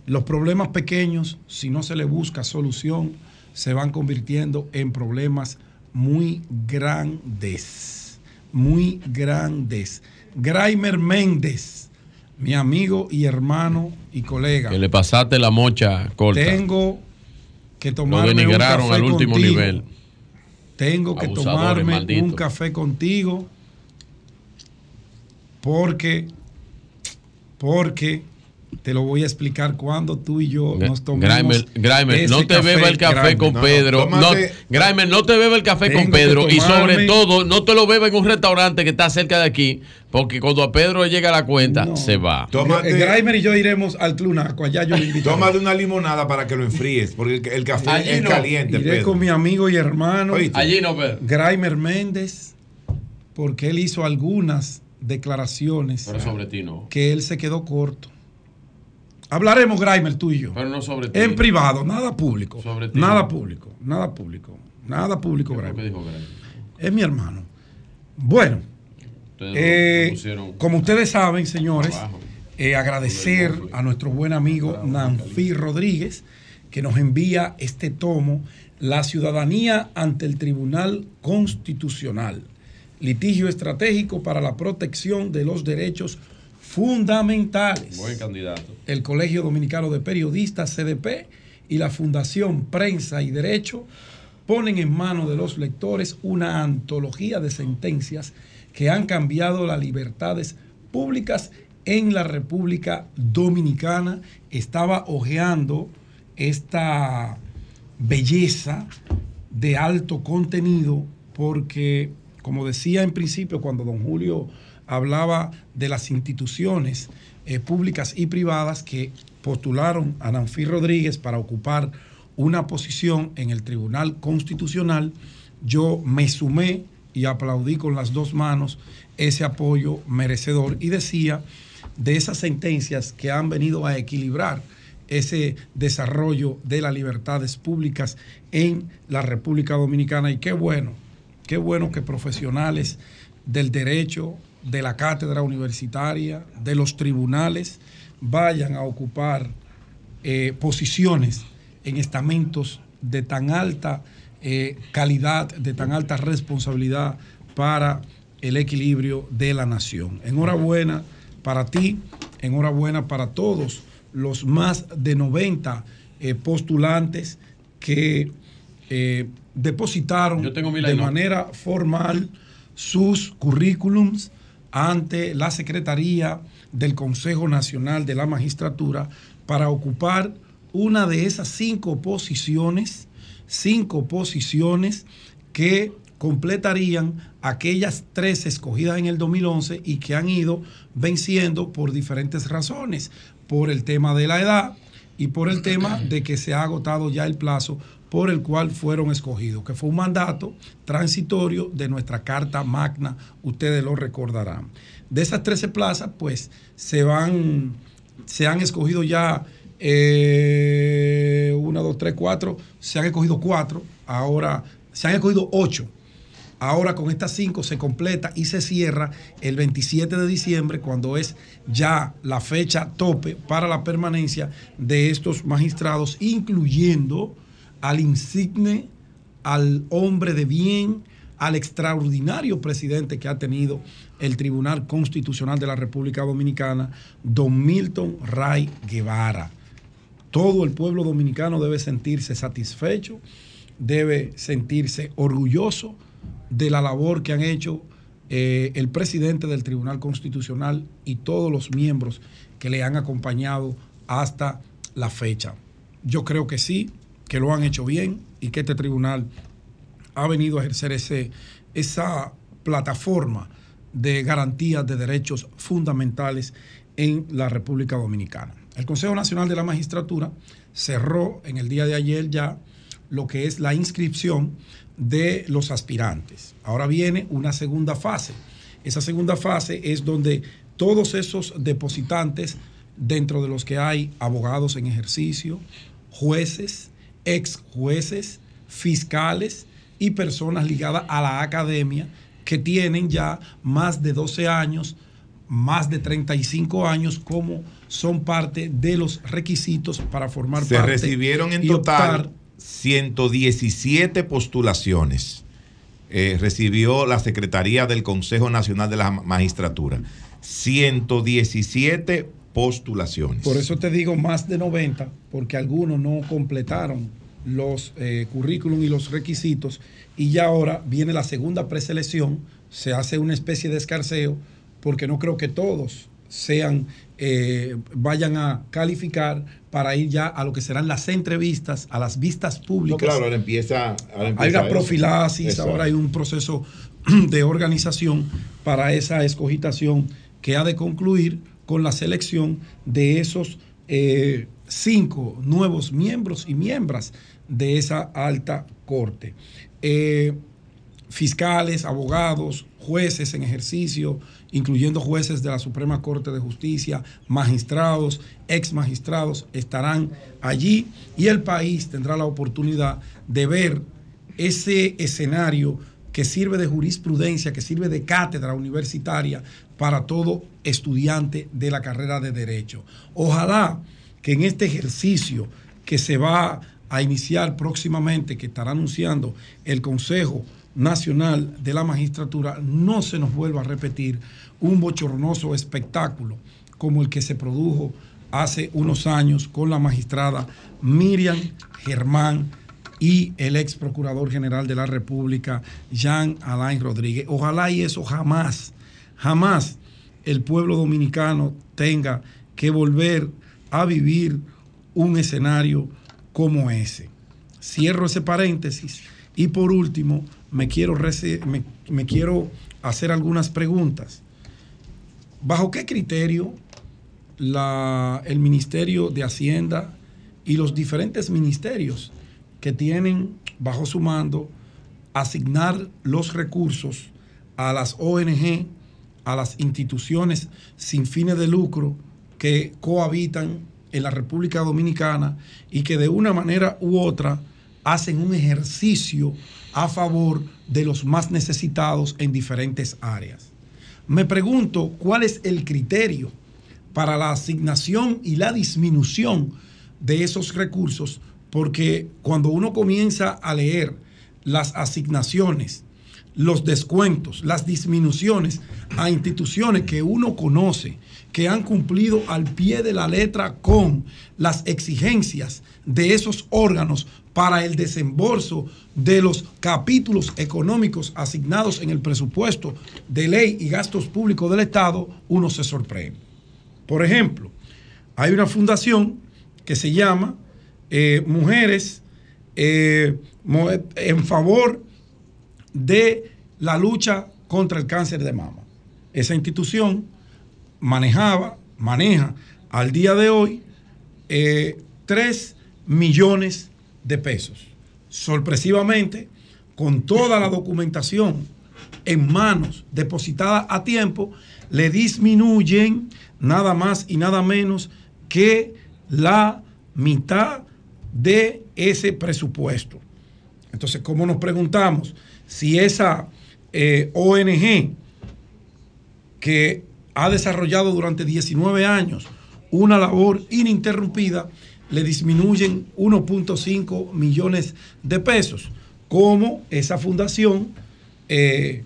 los problemas pequeños, si no se le busca solución, se van convirtiendo en problemas muy grandes, muy grandes. Graimer Méndez, mi amigo y hermano y colega. Que le pasaste la mocha corta. Tengo que tomarme un café al último contigo. nivel. Tengo que tomarme un café contigo porque porque te lo voy a explicar cuando tú y yo nos tomemos. Grimer, no te beba el café con Pedro. No, Grimer, no te beba el café con Pedro. Y sobre todo, no te lo beba en un restaurante que está cerca de aquí. Porque cuando a Pedro le llega la cuenta, se va. Tómate, Grimer y yo iremos al Clunaco. Allá yo le invito. Tómate una limonada para que lo enfríes. Porque el café es caliente. Iré con mi amigo y hermano. Allí no, Pedro. Grimer Méndez. Porque él hizo algunas declaraciones. Pero sobre ti no. Que él se quedó corto. Hablaremos, Grimer, tú y yo. Pero no sobre ti. En privado, nada público. Sobre ti. Nada público, nada público. Nada público, Grimer. Es mi hermano. Bueno, eh, como ustedes saben, señores, eh, agradecer a nuestro buen amigo Nanfi Rodríguez, que nos envía este tomo, La ciudadanía ante el Tribunal Constitucional, litigio estratégico para la protección de los derechos fundamentales. Buen candidato. El Colegio Dominicano de Periodistas, CDP, y la Fundación Prensa y Derecho ponen en manos de los lectores una antología de sentencias que han cambiado las libertades públicas en la República Dominicana. Estaba hojeando esta belleza de alto contenido porque, como decía en principio cuando don Julio hablaba de las instituciones eh, públicas y privadas que postularon a Nanfi Rodríguez para ocupar una posición en el Tribunal Constitucional. Yo me sumé y aplaudí con las dos manos ese apoyo merecedor y decía de esas sentencias que han venido a equilibrar ese desarrollo de las libertades públicas en la República Dominicana y qué bueno, qué bueno que profesionales del derecho, de la cátedra universitaria, de los tribunales, vayan a ocupar eh, posiciones en estamentos de tan alta eh, calidad, de tan alta responsabilidad para el equilibrio de la nación. Enhorabuena para ti, enhorabuena para todos los más de 90 eh, postulantes que depositaron de manera formal sus currículums ante la Secretaría del Consejo Nacional de la Magistratura para ocupar una de esas cinco posiciones, cinco posiciones que completarían aquellas tres escogidas en el 2011 y que han ido venciendo por diferentes razones, por el tema de la edad y por el tema de que se ha agotado ya el plazo por el cual fueron escogidos, que fue un mandato transitorio de nuestra Carta Magna, ustedes lo recordarán. De esas 13 plazas, pues se van, se han escogido ya eh, una, dos, tres, cuatro, se han escogido cuatro, ahora se han escogido ocho. Ahora con estas cinco se completa y se cierra el 27 de diciembre, cuando es ya la fecha tope para la permanencia de estos magistrados, incluyendo al insigne, al hombre de bien, al extraordinario presidente que ha tenido el Tribunal Constitucional de la República Dominicana, don Milton Ray Guevara. Todo el pueblo dominicano debe sentirse satisfecho debe sentirse orgulloso de la labor que han hecho eh, el presidente del Tribunal Constitucional y todos los miembros que le han acompañado hasta la fecha. Yo creo que sí, que lo han hecho bien y que este tribunal ha venido a ejercer ese, esa plataforma de garantía de derechos fundamentales en la República Dominicana. El Consejo Nacional de la Magistratura cerró en el día de ayer ya lo que es la inscripción de los aspirantes. Ahora viene una segunda fase. Esa segunda fase es donde todos esos depositantes, dentro de los que hay abogados en ejercicio, jueces, ex jueces, fiscales y personas ligadas a la academia que tienen ya más de 12 años, más de 35 años como son parte de los requisitos para formar parte. Se recibieron en total 117 postulaciones. Eh, recibió la Secretaría del Consejo Nacional de la Magistratura. 117 postulaciones. Por eso te digo más de 90, porque algunos no completaron los eh, currículum y los requisitos y ya ahora viene la segunda preselección, se hace una especie de escarceo, porque no creo que todos sean, eh, vayan a calificar para ir ya a lo que serán las entrevistas, a las vistas públicas. claro, ahora empieza, Hay una profilaxis, ahora hay un proceso de organización para esa escogitación que ha de concluir con la selección de esos eh, cinco nuevos miembros y miembros de esa alta corte. Eh, fiscales, abogados, jueces en ejercicio, incluyendo jueces de la Suprema Corte de Justicia, magistrados, ex magistrados, estarán allí y el país tendrá la oportunidad de ver ese escenario que sirve de jurisprudencia, que sirve de cátedra universitaria para todo estudiante de la carrera de derecho. Ojalá que en este ejercicio que se va a iniciar próximamente, que estará anunciando el Consejo Nacional de la Magistratura, no se nos vuelva a repetir un bochornoso espectáculo como el que se produjo hace unos años con la magistrada Miriam Germán y el ex procurador general de la República, Jean Alain Rodríguez. Ojalá y eso jamás, jamás el pueblo dominicano tenga que volver a vivir un escenario como ese. Cierro ese paréntesis y por último me quiero, me, quiero hacer algunas preguntas. ¿Bajo qué criterio el Ministerio de Hacienda y los diferentes ministerios que tienen bajo su mando asignar los recursos a las ONG, a las instituciones sin fines de lucro que cohabitan en la República Dominicana y que de una manera u otra hacen un ejercicio a favor de los más necesitados en diferentes áreas. Me pregunto cuál es el criterio para la asignación y la disminución de esos recursos, porque cuando uno comienza a leer las asignaciones, los descuentos, las disminuciones a instituciones que uno conoce, que han cumplido al pie de la letra con las exigencias de esos órganos para el desembolso de los capítulos económicos asignados en el presupuesto de ley y gastos públicos del Estado, uno se sorprende. Por ejemplo, hay una fundación que se llama eh, Mujeres eh, en favor de la lucha contra el cáncer de mama. Esa institución manejaba, maneja al día de hoy 3 eh, millones de pesos. Sorpresivamente, con toda la documentación en manos, depositada a tiempo, le disminuyen nada más y nada menos que la mitad de ese presupuesto. Entonces, ¿cómo nos preguntamos si esa eh, ONG que ha desarrollado durante 19 años una labor ininterrumpida, le disminuyen 1.5 millones de pesos, como esa fundación eh,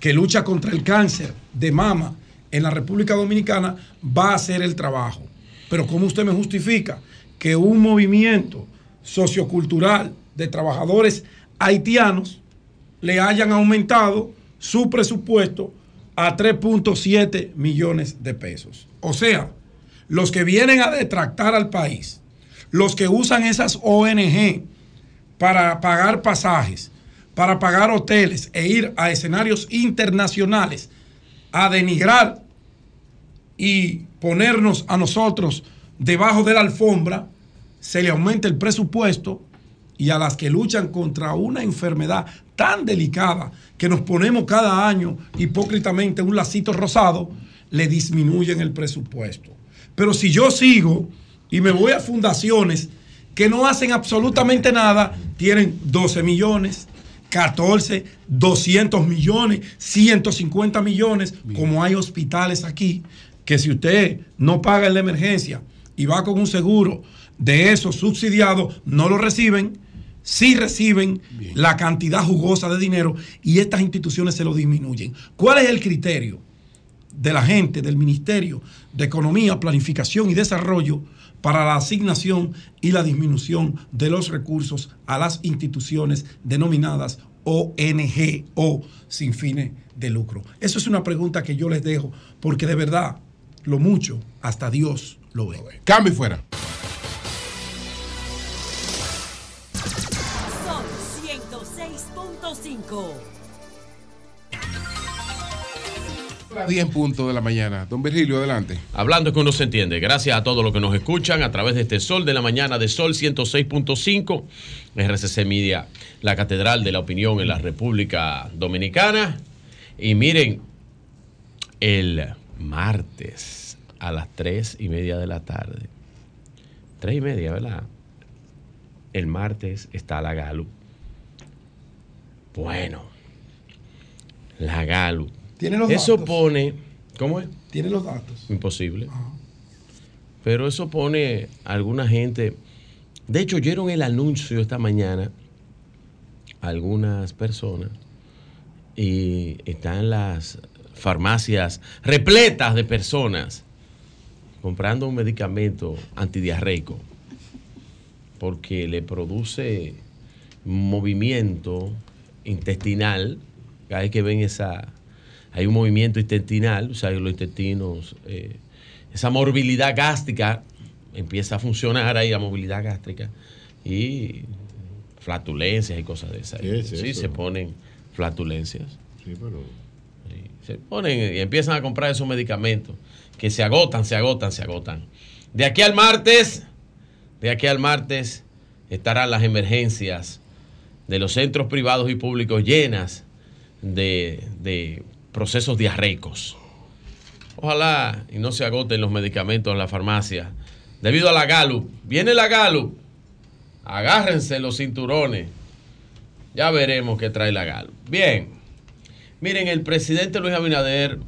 que lucha contra el cáncer de mama en la República Dominicana va a hacer el trabajo. Pero ¿cómo usted me justifica que un movimiento sociocultural de trabajadores haitianos le hayan aumentado su presupuesto a 3.7 millones de pesos. O sea, los que vienen a detractar al país, los que usan esas ONG para pagar pasajes, para pagar hoteles e ir a escenarios internacionales a denigrar y ponernos a nosotros debajo de la alfombra, se le aumenta el presupuesto y a las que luchan contra una enfermedad tan delicada que nos ponemos cada año hipócritamente un lacito rosado, le disminuyen el presupuesto. Pero si yo sigo y me voy a fundaciones que no hacen absolutamente nada, tienen 12 millones, 14, 200 millones, 150 millones, como hay hospitales aquí, que si usted no paga en la emergencia y va con un seguro de esos subsidiados, no lo reciben, sí reciben la cantidad jugosa de dinero y estas instituciones se lo disminuyen. ¿Cuál es el criterio de la gente del Ministerio de Economía, Planificación y Desarrollo para la asignación y la disminución de los recursos a las instituciones denominadas ONG o sin fines de lucro? Eso es una pregunta que yo les dejo porque de verdad lo mucho hasta Dios lo ve. Cambio fuera. 106.5. 10 puntos de la mañana. Don Virgilio, adelante. Hablando que uno se entiende. Gracias a todos los que nos escuchan a través de este Sol de la Mañana de Sol 106.5, RCC Media, la Catedral de la Opinión en la República Dominicana. Y miren, el martes a las 3 y media de la tarde. 3 y media, ¿verdad? El martes está la Galup. Bueno, la Galup. Tiene los Eso datos. pone. ¿Cómo es? Tiene los datos. Imposible. Pero eso pone a alguna gente. De hecho, oyeron el anuncio esta mañana algunas personas y están las farmacias repletas de personas comprando un medicamento antidiarreico porque le produce movimiento intestinal. Cada vez que ven esa, hay un movimiento intestinal, o sea, los intestinos, eh, esa morbilidad gástrica empieza a funcionar ahí, la movilidad gástrica, y flatulencias y cosas de esas. ¿Qué es sí, se ponen flatulencias. Sí, pero. Se ponen y empiezan a comprar esos medicamentos que se agotan, se agotan, se agotan. De aquí al martes, de aquí al martes estarán las emergencias de los centros privados y públicos llenas de, de procesos diarreicos. Ojalá y no se agoten los medicamentos en la farmacia. Debido a la Galup. Viene la Galup. Agárrense los cinturones. Ya veremos qué trae la Galup. Bien. Miren, el presidente Luis Abinader,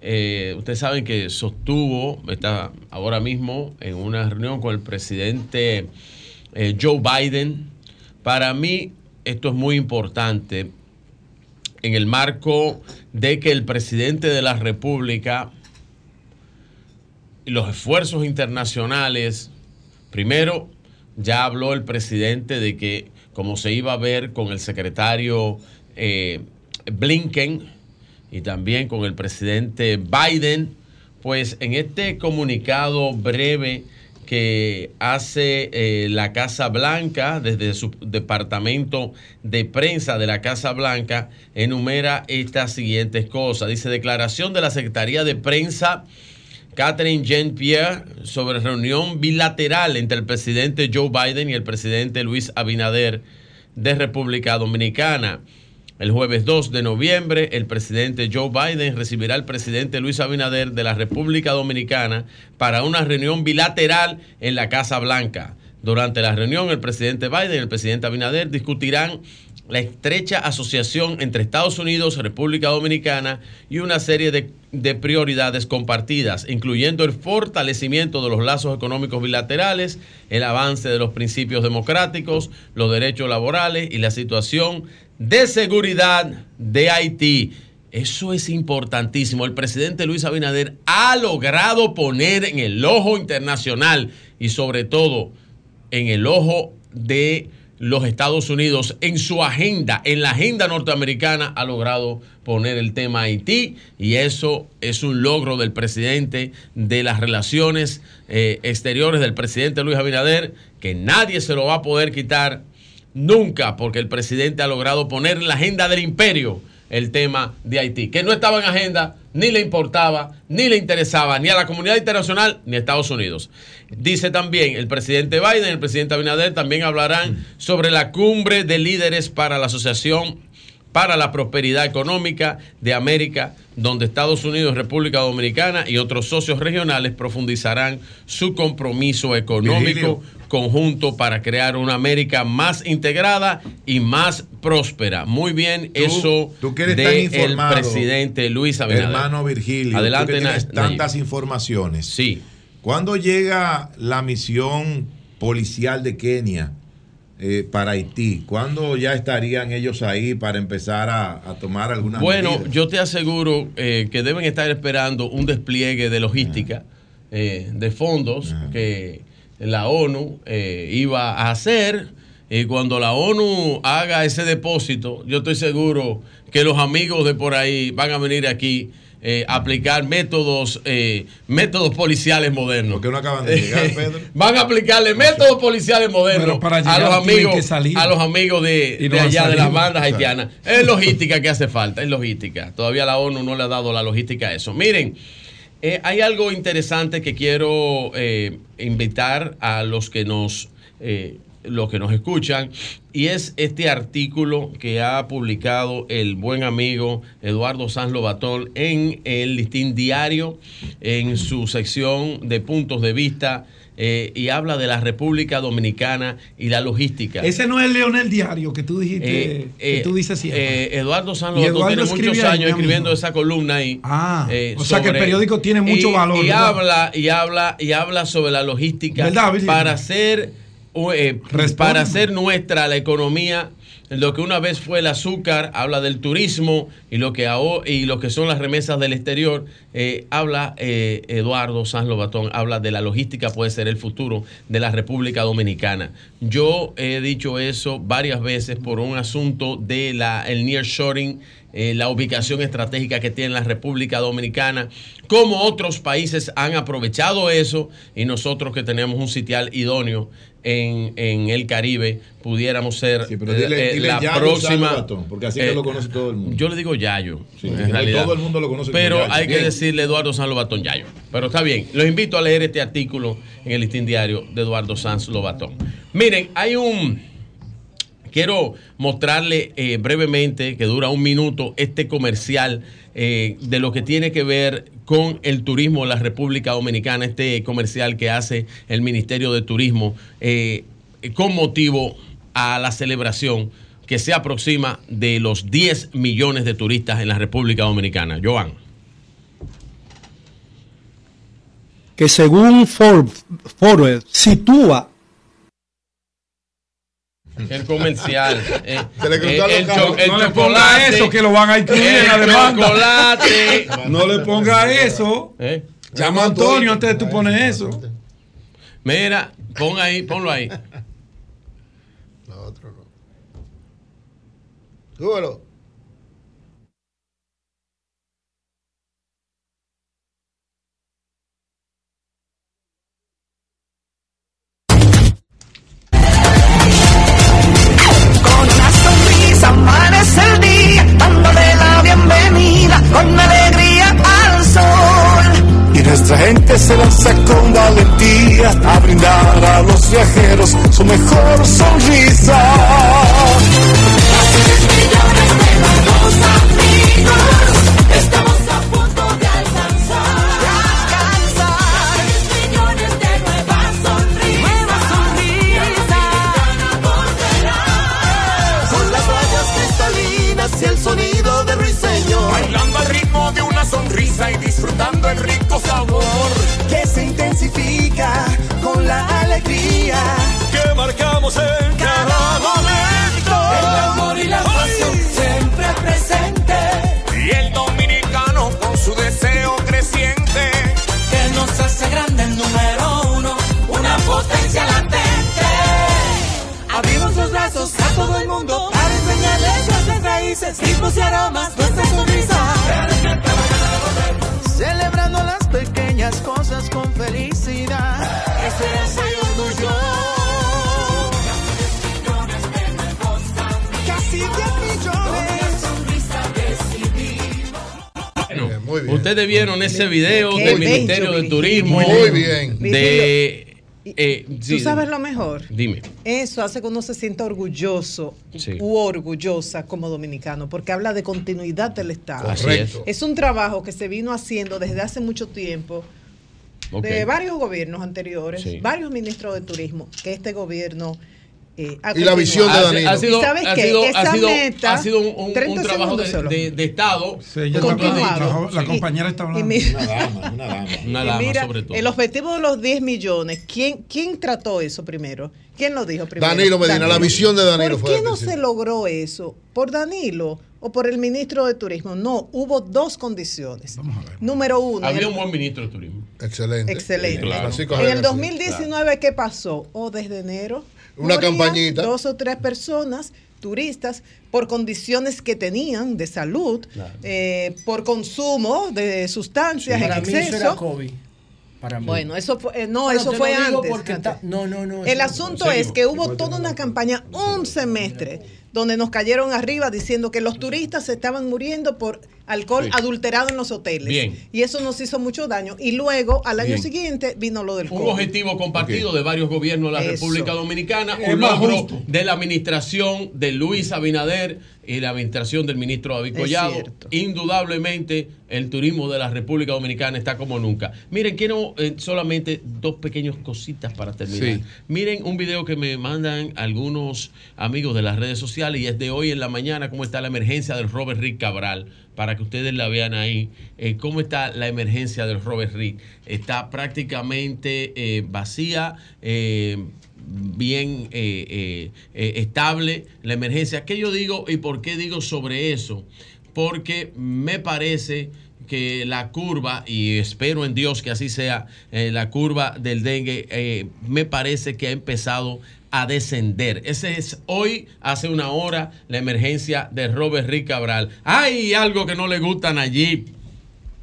eh, ustedes saben que sostuvo, está ahora mismo en una reunión con el presidente eh, Joe Biden. Para mí esto es muy importante en el marco de que el presidente de la República y los esfuerzos internacionales, primero ya habló el presidente de que como se iba a ver con el secretario eh, Blinken y también con el presidente Biden, pues en este comunicado breve que hace eh, la Casa Blanca desde su departamento de prensa de la Casa Blanca, enumera estas siguientes cosas. Dice declaración de la Secretaría de Prensa Catherine Jean-Pierre sobre reunión bilateral entre el presidente Joe Biden y el presidente Luis Abinader de República Dominicana. El jueves 2 de noviembre, el presidente Joe Biden recibirá al presidente Luis Abinader de la República Dominicana para una reunión bilateral en la Casa Blanca. Durante la reunión, el presidente Biden y el presidente Abinader discutirán la estrecha asociación entre Estados Unidos, República Dominicana y una serie de, de, prioridades compartidas, incluyendo el fortalecimiento de los lazos económicos bilaterales, el avance de los principios democráticos, los derechos laborales y la situación de seguridad de Haití. Eso es importantísimo. El presidente Luis Abinader ha logrado poner en el ojo internacional y sobre todo en el ojo de los Estados Unidos en su agenda, en la agenda norteamericana, ha logrado poner el tema Haití y eso es un logro del presidente de las relaciones eh, exteriores del presidente Luis Abinader, que nadie se lo va a poder quitar nunca, porque el presidente ha logrado poner en la agenda del imperio el tema de Haití, que no estaba en agenda, ni le importaba, ni le interesaba, ni a la comunidad internacional, ni a Estados Unidos. Dice también el presidente Biden, el presidente Abinader también hablarán sobre la cumbre de líderes para la Asociación para la Prosperidad Económica de América, donde Estados Unidos, República Dominicana y otros socios regionales profundizarán su compromiso económico conjunto para crear una América más integrada y más próspera. Muy bien, eso tú que del presidente Luis Abinader. Hermano Virgilio, Adelante, tú que tienes tantas informaciones. Sí. ¿Cuándo llega la misión policial de Kenia? Eh, para Haití? ¿Cuándo ya estarían ellos ahí para empezar a, tomar algunas Bueno, yo te aseguro eh, que deben estar esperando un despliegue de logística, eh, de fondos que la ONU iba a hacer. Y cuando la ONU haga ese depósito, yo estoy seguro que los amigos de por ahí van a venir aquí eh, aplicar métodos eh, métodos policiales modernos. ¿Por qué no acaban de llegar, Pedro? Van a aplicarle métodos policiales modernos a los amigos a los amigos de, allá de las bandas haitianas. Es logística que hace falta, es logística. Todavía la ONU no le ha dado la logística a eso. Miren, eh, hay algo interesante que quiero invitar a los que nos los que nos escuchan, y es este artículo que ha publicado el buen amigo Eduardo Sanz Lobatón en el Listín Diario, en su sección de puntos de vista. Eh, y habla de la República Dominicana y la logística. Ese no es el Leonel Diario que tú dijiste, eh, que tú dices siempre. Eh, Eduardo Sanz Lobatón tiene muchos años escribiendo esa columna ahí. Ah, o sea que el periódico tiene mucho valor. Y habla, y habla, y habla sobre la logística para hacer eh, para hacer nuestra la economía, lo que una vez fue el azúcar, habla del turismo y lo que, y lo que son las remesas del exterior, eh, habla eh, Eduardo Sanz Lobatón, habla de la logística, puede ser el futuro de la República Dominicana. Yo he dicho eso varias veces por un asunto de la, el nearshoring eh, la ubicación estratégica que tiene la República Dominicana, cómo otros países han aprovechado eso y nosotros que tenemos un sitial idóneo en, el Caribe pudiéramos ser eh, la próxima. porque así que lo conoce todo el mundo. Yo le digo Yayo. en realidad. Todo el mundo lo conoce. Pero hay que decirle Eduardo Sanz Lobatón Yayo. Pero está bien. Los invito a leer este artículo en el listín diario de Eduardo Sanz Lobatón. Miren, hay un Quiero mostrarle eh, brevemente, que dura un minuto, este comercial eh, de lo que tiene que ver con el turismo en la República Dominicana, este comercial que hace el Ministerio de Turismo eh, con motivo a la celebración que se aproxima de los 10 millones de turistas en la República Dominicana. Joan. Que según Forbes sitúa el comercial. Eh, Se le el, el, no le ponga eso, que lo van a incluir en la demanda. Chocolate. No le ponga eso. ¿Eh? Llama a Antonio antes de tú pones eso. Mira, pon ahí, ponlo ahí. Lo otro no. Súbelo. Amanece el día, dándole la bienvenida con alegría al sol. Y nuestra gente se lanza con valentía a brindar a los viajeros su mejor sonrisa. millones de nuevos amigos, disfrutando el rico sabor. Que se intensifica con la alegría. Que marcamos en cada momento. El amor y la pasión siempre presente. Y el dominicano con su deseo creciente. Que nos hace grande el número uno. Una potencia latente. Abrimos los brazos todo el mundo para enseñarles nuestras raíces, ritmos y aromas, nuestra pequeñas cosas con felicidad. Esperanza y orgullo. Casi 10 millones. Muy bien. Ustedes vieron ese video Qué del Ministerio de. Turismo. Muy bien. De. Eh, ¿Tú sí, sabes lo mejor? Dime. Eso hace que uno se sienta orgulloso Sí. u orgullosa como dominicano, porque habla de continuidad del Estado. Correcto. Es un trabajo que se vino haciendo desde hace mucho tiempo, de varios gobiernos anteriores, Sí. varios ministros de turismo, que este gobierno... eh, Y la visión de. Danilo. Ha sido, ¿Y sabes ha qué? sido- Esa ha sido- meta- ha sido un, un- 30 un trabajo de, Estado. Continuado. la- compañera está y hablando. mi- Una dama, una dama. Una dama, mira, sobre todo. el objetivo de los 10 millones, ¿quién, ¿quién trató eso primero? ¿Quién lo dijo primero? Danilo Medina, la visión de Danilo ¿Por fue qué no se logró eso? ¿Por Danilo o por el ministro de Turismo? No, hubo dos condiciones. Número uno. Había un buen ministro de turismo. Excelente. Excelente. Claro. En el García. 2019, ¿qué pasó? O desde enero. Una campañita. Dos o tres personas, turistas, por condiciones que tenían de salud, eh, por consumo de sustancias Para en mí eso era exceso. COVID. Para mí. Bueno, eso fue, eh, no, Bueno, eso fue antes. porque antes. está- no, no, no. El asunto es que hubo toda una campaña, un semestre, donde nos cayeron arriba diciendo que los turistas se estaban muriendo por alcohol Sí. adulterado en los hoteles. Bien. Y eso nos hizo mucho daño. Y luego, al año Bien. siguiente, vino lo del Un COVID. objetivo compartido de varios gobiernos de la Eso. República Dominicana, un logro de la administración de Luis Abinader y la administración del ministro David Collado. Indudablemente el turismo de la República Dominicana está como nunca. Miren, quiero eh, solamente dos pequeñas cositas para terminar. Sí. Miren un video que me mandan algunos amigos de las redes sociales y es de hoy en la mañana, cómo está la emergencia del Robert Rick Cabral, para que ustedes la vean ahí, eh, cómo está la emergencia del Robert Rick. Está prácticamente eh, vacía. Bien eh, eh, eh, estable la emergencia. ¿Qué yo digo y por qué digo sobre eso? Porque me parece que la curva, y espero en Dios que así sea, eh, la curva del dengue, me parece que ha empezado a descender. Ese es hoy, hace una hora, la emergencia de Robert Rick Cabral. Hay algo que no le gusta a Nayib.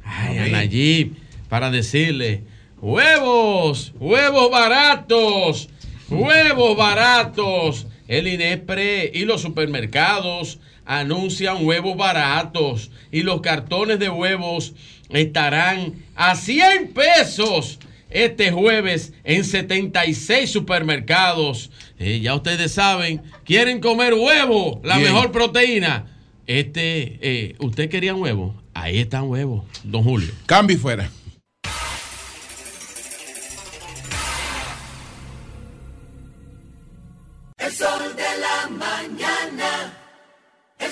Ay, a Nayib, para decirle, huevos, huevos baratos, huevos baratos. El INEPRE y los supermercados anuncian huevos baratos y los cartones de huevos estarán a 100 pesos este jueves en 76 supermercados. Eh, ya ustedes saben, quieren comer huevo, la Bien. mejor proteína. Este, eh, ¿usted quería huevo? Ahí están huevos, don Julio. Cambio y fuera.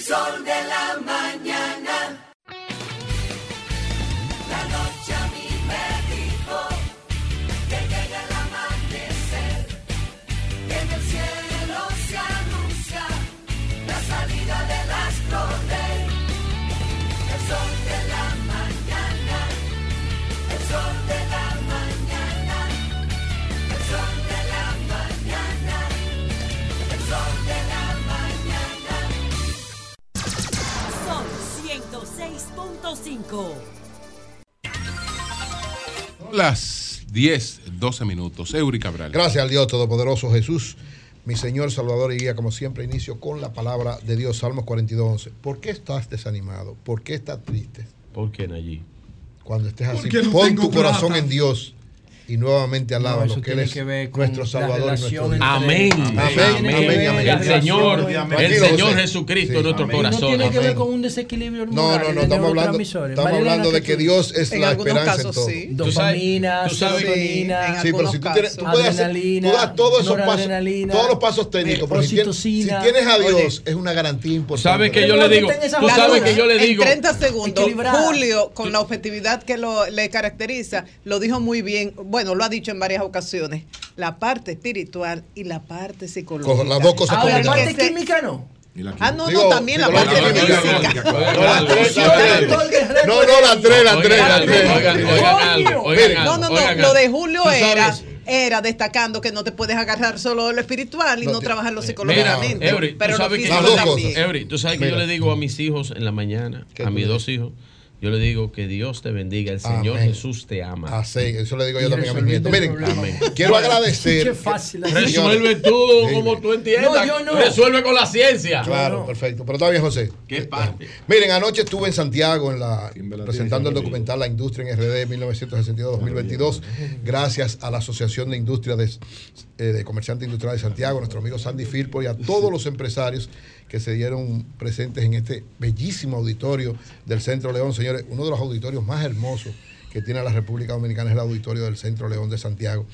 Sol de la mañana. 106.5. Las 10, 12 minutos. Eury Cabral. Gracias al Dios Todopoderoso Jesús, mi Señor, Salvador y Guía. Como siempre, inicio con la palabra de Dios, Salmos 42, 11. ¿Por qué estás desanimado? ¿Por qué estás triste? ¿Por qué, Nayib? Cuando estés así, no pon tu corazón plata. en Dios y nuevamente alaba No, lo que Él es que ver con nuestro Salvador y nuestro Dios. Amén. Amén. Amén. Amén. Amén. El Señor, el Señor. Jesucristo Sí. en nuestro Y no tiene que ver con un desequilibrio No, hormonal no, no, el estamos hablando, estamos hablando de que tú- Dios es la esperanza casos, en todo. sí. Dopamina, tú sabes- serotonina, Sí, pero algunos si tú, tienes, tú casos. puedes hacer, Adrenalina, tú das todos esos pasos, todos los pasos técnicos, pero si tienes, si oxitocina. tienes a Dios, Oye. es una garantía importante. ¿Sabes que yo le no digo? Tú sabes que yo le digo. En 30 segundos. Julio, con la objetividad que lo, le caracteriza, lo dijo muy bien. Bueno, lo ha dicho en varias ocasiones. La parte espiritual y la parte psicológica. Con las dos cosas Ahora, la parte química no. Ah, no, Digo, no, también la psicológica, parte oigan, física. No, la tres, la tres. No, no, la tres, la tres, la Oigan, tres. oigan, oigan oigan No, no, no. Lo de Julio Tú era sabes- era destacando que no te puedes agarrar solo lo espiritual y no, trabajarlo psicológicamente. Mira, Eury, pero tú sabes lo que físico yo- también. Eury, tú sabes que yo le digo a mis hijos en la mañana, ¿Qué a mis dos hijos, yo le digo que Dios te bendiga, el Señor Amén. Jesús te ama. Así, eso le digo yo Y también a nietos. el Miren, quiero agradecer. Qué fácil. Resuelve tú como tú entiendas. No, yo no. Resuelve con la ciencia. Claro, perfecto. Pero todavía, José. ¿Qué parte? Miren, anoche estuve en Santiago en la, presentando el documental La Industria en RD 1962-2022, gracias a la Asociación de Industria de, eh, de Comerciantes Industriales de Santiago, nuestro amigo Sandy Firpo y a todos los empresarios que se dieron presentes en este bellísimo auditorio del Centro León. Señores, uno de los auditorios más hermosos que tiene la República Dominicana es el auditorio del Centro León de Santiago.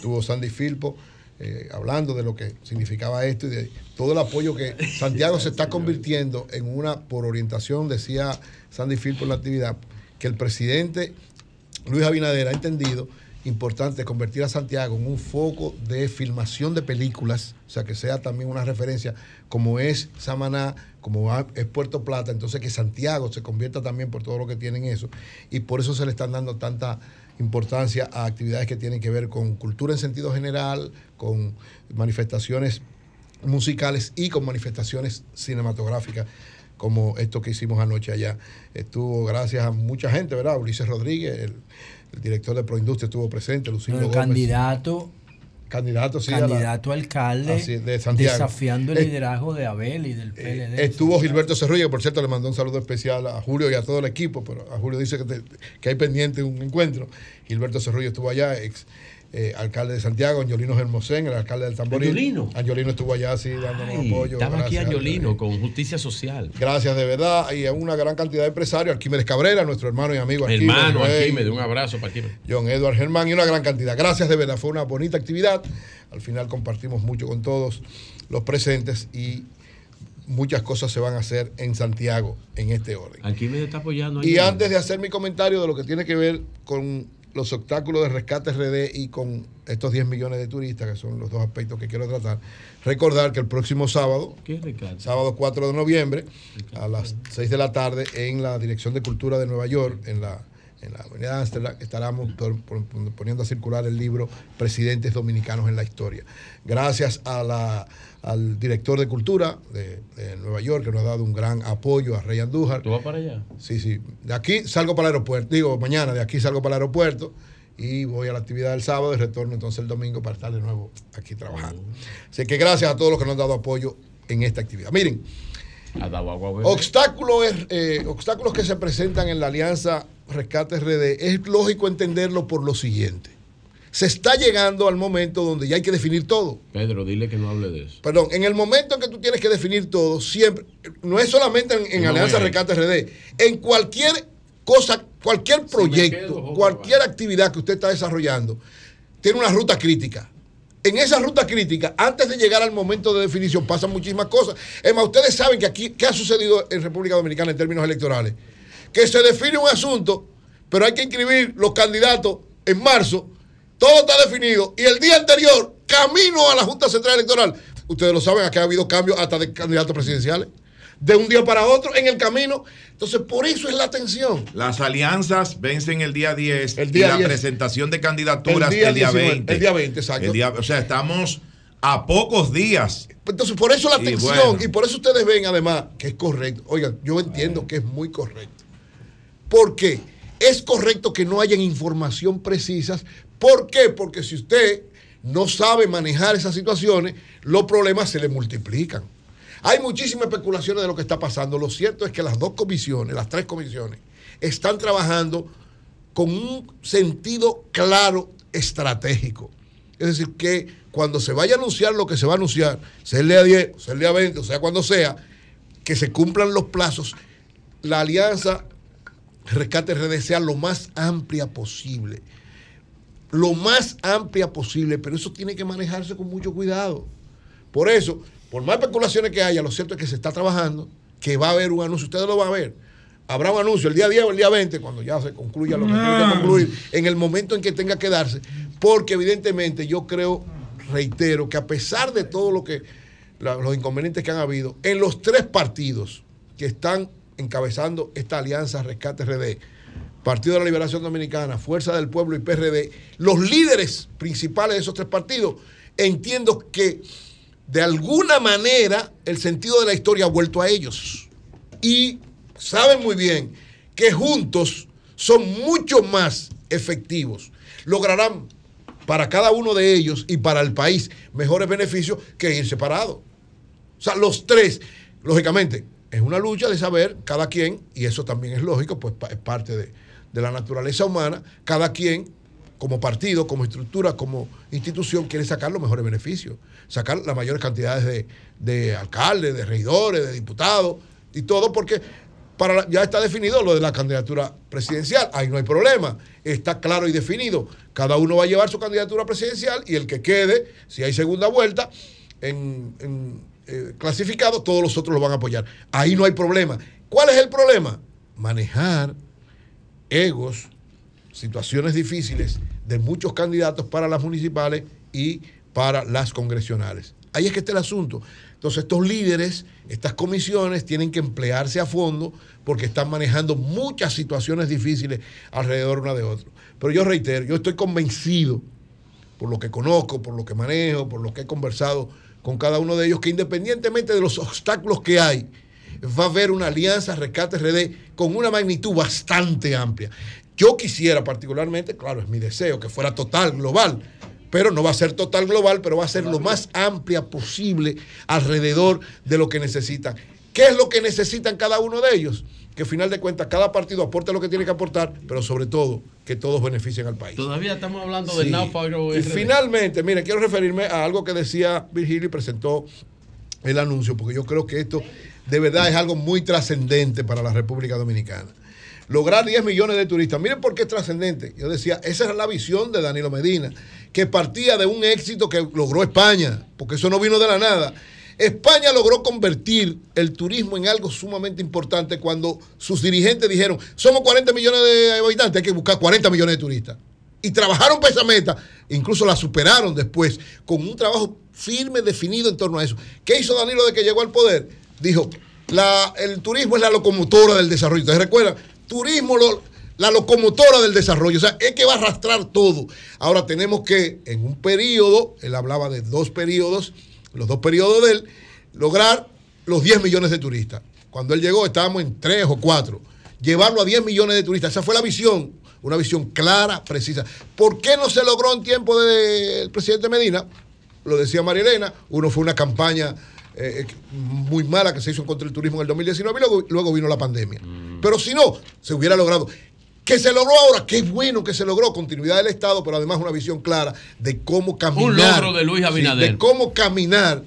Tuvo Sandy Firpo eh, hablando de lo que significaba esto y de todo el apoyo que Santiago se está convirtiendo en una, por orientación, decía Sandy Firpo en la actividad, que el presidente Luis Abinader ha entendido importante convertir a Santiago en un foco de filmación de películas, o sea, que sea también una referencia, como es Samaná, como es Puerto Plata, entonces que Santiago se convierta también por todo lo que tienen eso, y por eso se le están dando tanta importancia a actividades que tienen que ver con cultura en sentido general, con manifestaciones musicales y con manifestaciones cinematográficas como esto que hicimos anoche allá. Estuvo gracias a mucha gente, ¿verdad? Ulises Rodríguez, el, el director de Proindustria estuvo presente, Lucindo el Gómez. candidato, Candidato, sí, a la- candidato a alcalde Así de Santiago. desafiando el Eh, liderazgo de Abel y del PLD. Estuvo Gilberto Cerrulla, que por cierto le mandó un saludo especial a Julio y a todo el equipo, pero a Julio dice que, te- que hay pendiente un encuentro. Gilberto Cerrulla estuvo allá, ex eh, alcalde de Santiago, Angiolino Hermosén, el alcalde del Tamboril. ¿Angiolino? Angiolino estuvo allá, sí, dándonos Ay, apoyo. estaba aquí gracias. Angiolino con Justicia Social. Gracias de verdad y a una gran cantidad de empresarios, Arquímedes Cabrera, nuestro hermano y amigo Arquímedes, Hermano, Rey, aquí me dio un abrazo para aquí. John Edward Germán y una gran cantidad. Gracias de verdad, fue una bonita actividad. Al final compartimos mucho con todos los presentes y muchas cosas se van a hacer en Santiago en este orden. Aquí me está apoyando. Y antes de hacer mi comentario de lo que tiene que ver con los obstáculos de rescate RD y con estos 10 millones de turistas, que son los dos aspectos que quiero tratar, recordar que el próximo sábado, sábado 4 de noviembre, a las 6 de la tarde, en la Dirección de Cultura de Nueva York, en la, en la Avenida Amsterdam, estaremos poniendo a circular el libro Presidentes Dominicanos en la Historia. Gracias a la- al director de Cultura de, de Nueva York, que nos ha dado un gran apoyo, a Rey Andújar. ¿Tú vas para allá? Sí, sí. De aquí salgo para el aeropuerto. Digo, mañana de aquí salgo para el aeropuerto y voy a la actividad del sábado y retorno entonces el domingo para estar de nuevo aquí trabajando. Así que gracias a todos los que nos han dado apoyo en esta actividad. Miren, obstáculos, eh, obstáculos que se presentan en la Alianza Rescate RD, es lógico entenderlo por lo siguiente. Se está llegando al momento donde ya hay que definir todo. Pedro, dile que no hable de eso. Perdón, en el momento en que tú tienes que definir todo, siempre, no es solamente en, en No, Alianza. Rescate RD, en cualquier cosa, cualquier proyecto, quedo, cualquier actividad que usted está desarrollando, tiene una ruta crítica. En esa ruta crítica, antes de llegar al momento de definición, pasan muchísimas cosas. Es más, ustedes saben que aquí, ¿qué ha sucedido en República Dominicana en términos electorales? Que se define un asunto, pero hay que inscribir los candidatos en marzo, todo está definido, y el día anterior, camino a la Junta Central Electoral, ustedes lo saben, aquí ha habido cambios hasta de candidatos presidenciales, de un día para otro, en el camino. Entonces, por eso es la tensión. Las alianzas vencen el día 10 El día y la 10. presentación de candidaturas El día el día 19, 20. el día 20, exacto. El día- o sea, estamos a pocos días. Entonces, por eso la Y tensión, bueno. y por eso ustedes ven además que es correcto. Oigan, yo entiendo que es muy correcto. ¿Por qué? Es correcto que no hayan información precisas. ¿Por qué? Porque si usted no sabe manejar esas situaciones, los problemas se le multiplican. Hay muchísimas especulaciones de lo que está pasando. Lo cierto es que las dos comisiones, las tres comisiones, están trabajando con un sentido claro estratégico. Es decir, que cuando se vaya a anunciar lo que se va a anunciar, sea el día 10, sea el día 20, o sea cuando sea, que se cumplan los plazos, la alianza Rescate RD sea lo más amplia posible. Lo más amplia posible, pero eso tiene que manejarse con mucho cuidado. Por eso, por más especulaciones que haya, lo cierto es que se está trabajando, que va a haber un anuncio, ustedes lo van a ver. Habrá un anuncio el día 10 o el día 20, cuando ya se concluya lo que tiene que concluir, en el momento en que tenga que darse, porque evidentemente yo creo, reitero, que a pesar de todo lo que, los inconvenientes que han habido, en los tres partidos que están encabezando esta alianza Rescate RD, Partido de la Liberación Dominicana, Fuerza del Pueblo y PRD, los líderes principales de esos tres partidos, entiendo que de alguna manera el sentido de la historia ha vuelto a ellos. Y saben muy bien que juntos son mucho más efectivos. Lograrán para cada uno de ellos y para el país mejores beneficios que ir separados. O sea, los tres, lógicamente, es una lucha de saber cada quien, y eso también es lógico, pues es parte de, de la naturaleza humana, cada quien como partido, como estructura, como institución, quiere sacar los mejores beneficios, sacar las mayores cantidades de, de alcaldes, de regidores, de diputados y todo, porque para, ya está definido lo de la candidatura presidencial, ahí no hay problema, está claro y definido. Cada uno va a llevar su candidatura presidencial y el que quede, si hay segunda vuelta, en, en, eh, clasificado, todos los otros lo van a apoyar. Ahí no hay problema. ¿Cuál es el problema? Manejar egos, situaciones difíciles de muchos candidatos para las municipales y para las congresionales. Ahí es que está el asunto. Entonces estos líderes, estas comisiones tienen que emplearse a fondo porque están manejando muchas situaciones difíciles alrededor una de otra. Pero yo reitero, yo estoy convencido, por lo que conozco, por lo que manejo, por lo que he conversado con cada uno de ellos, que independientemente de los obstáculos que hay, va a haber una alianza Rescate RD con una magnitud bastante amplia. Yo quisiera particularmente, claro, es mi deseo, que fuera total, global, pero no va a ser total global, pero va a ser lo más amplia posible alrededor de lo que necesitan. ¿Qué es lo que necesitan cada uno de ellos? Que al final de cuentas cada partido aporte lo que tiene que aportar, pero sobre todo que todos beneficien al país. Todavía estamos hablando del náufrago. Y finalmente, mire, quiero referirme a algo que decía Virgilio y presentó el anuncio, porque yo creo que esto de verdad es algo muy trascendente para la República Dominicana. Lograr 10 millones de turistas. Miren por qué es trascendente. Yo decía, esa es la visión de Danilo Medina, que partía de un éxito que logró España, porque eso no vino de la nada. España logró convertir el turismo en algo sumamente importante cuando sus dirigentes dijeron, somos 40 millones de habitantes, hay que buscar 40 millones de turistas. Y trabajaron para esa meta, incluso la superaron después, con un trabajo firme, definido en torno a eso. ¿Qué hizo Danilo de que llegó al poder? Dijo, el turismo es la locomotora del desarrollo. ¿Ustedes recuerdan? Turismo, la locomotora del desarrollo. O sea, es que va a arrastrar todo. Ahora tenemos que, en un periodo, él hablaba de dos periodos, los dos periodos de él, lograr los 10 millones de turistas. Cuando él llegó estábamos en 3 o 4. Llevarlo a 10 millones de turistas. Esa fue la visión, una visión clara, precisa. ¿Por qué no se logró en tiempo del presidente Medina? Lo decía María Elena, uno fue una campaña eh, muy mala que se hizo contra el turismo en el 2019 y luego, luego vino la pandemia. Pero si no, se hubiera logrado. Que se logró ahora, qué bueno que se logró, continuidad del Estado, pero además una visión clara de cómo caminar. Un logro de Luis Abinader. Sí, de cómo caminar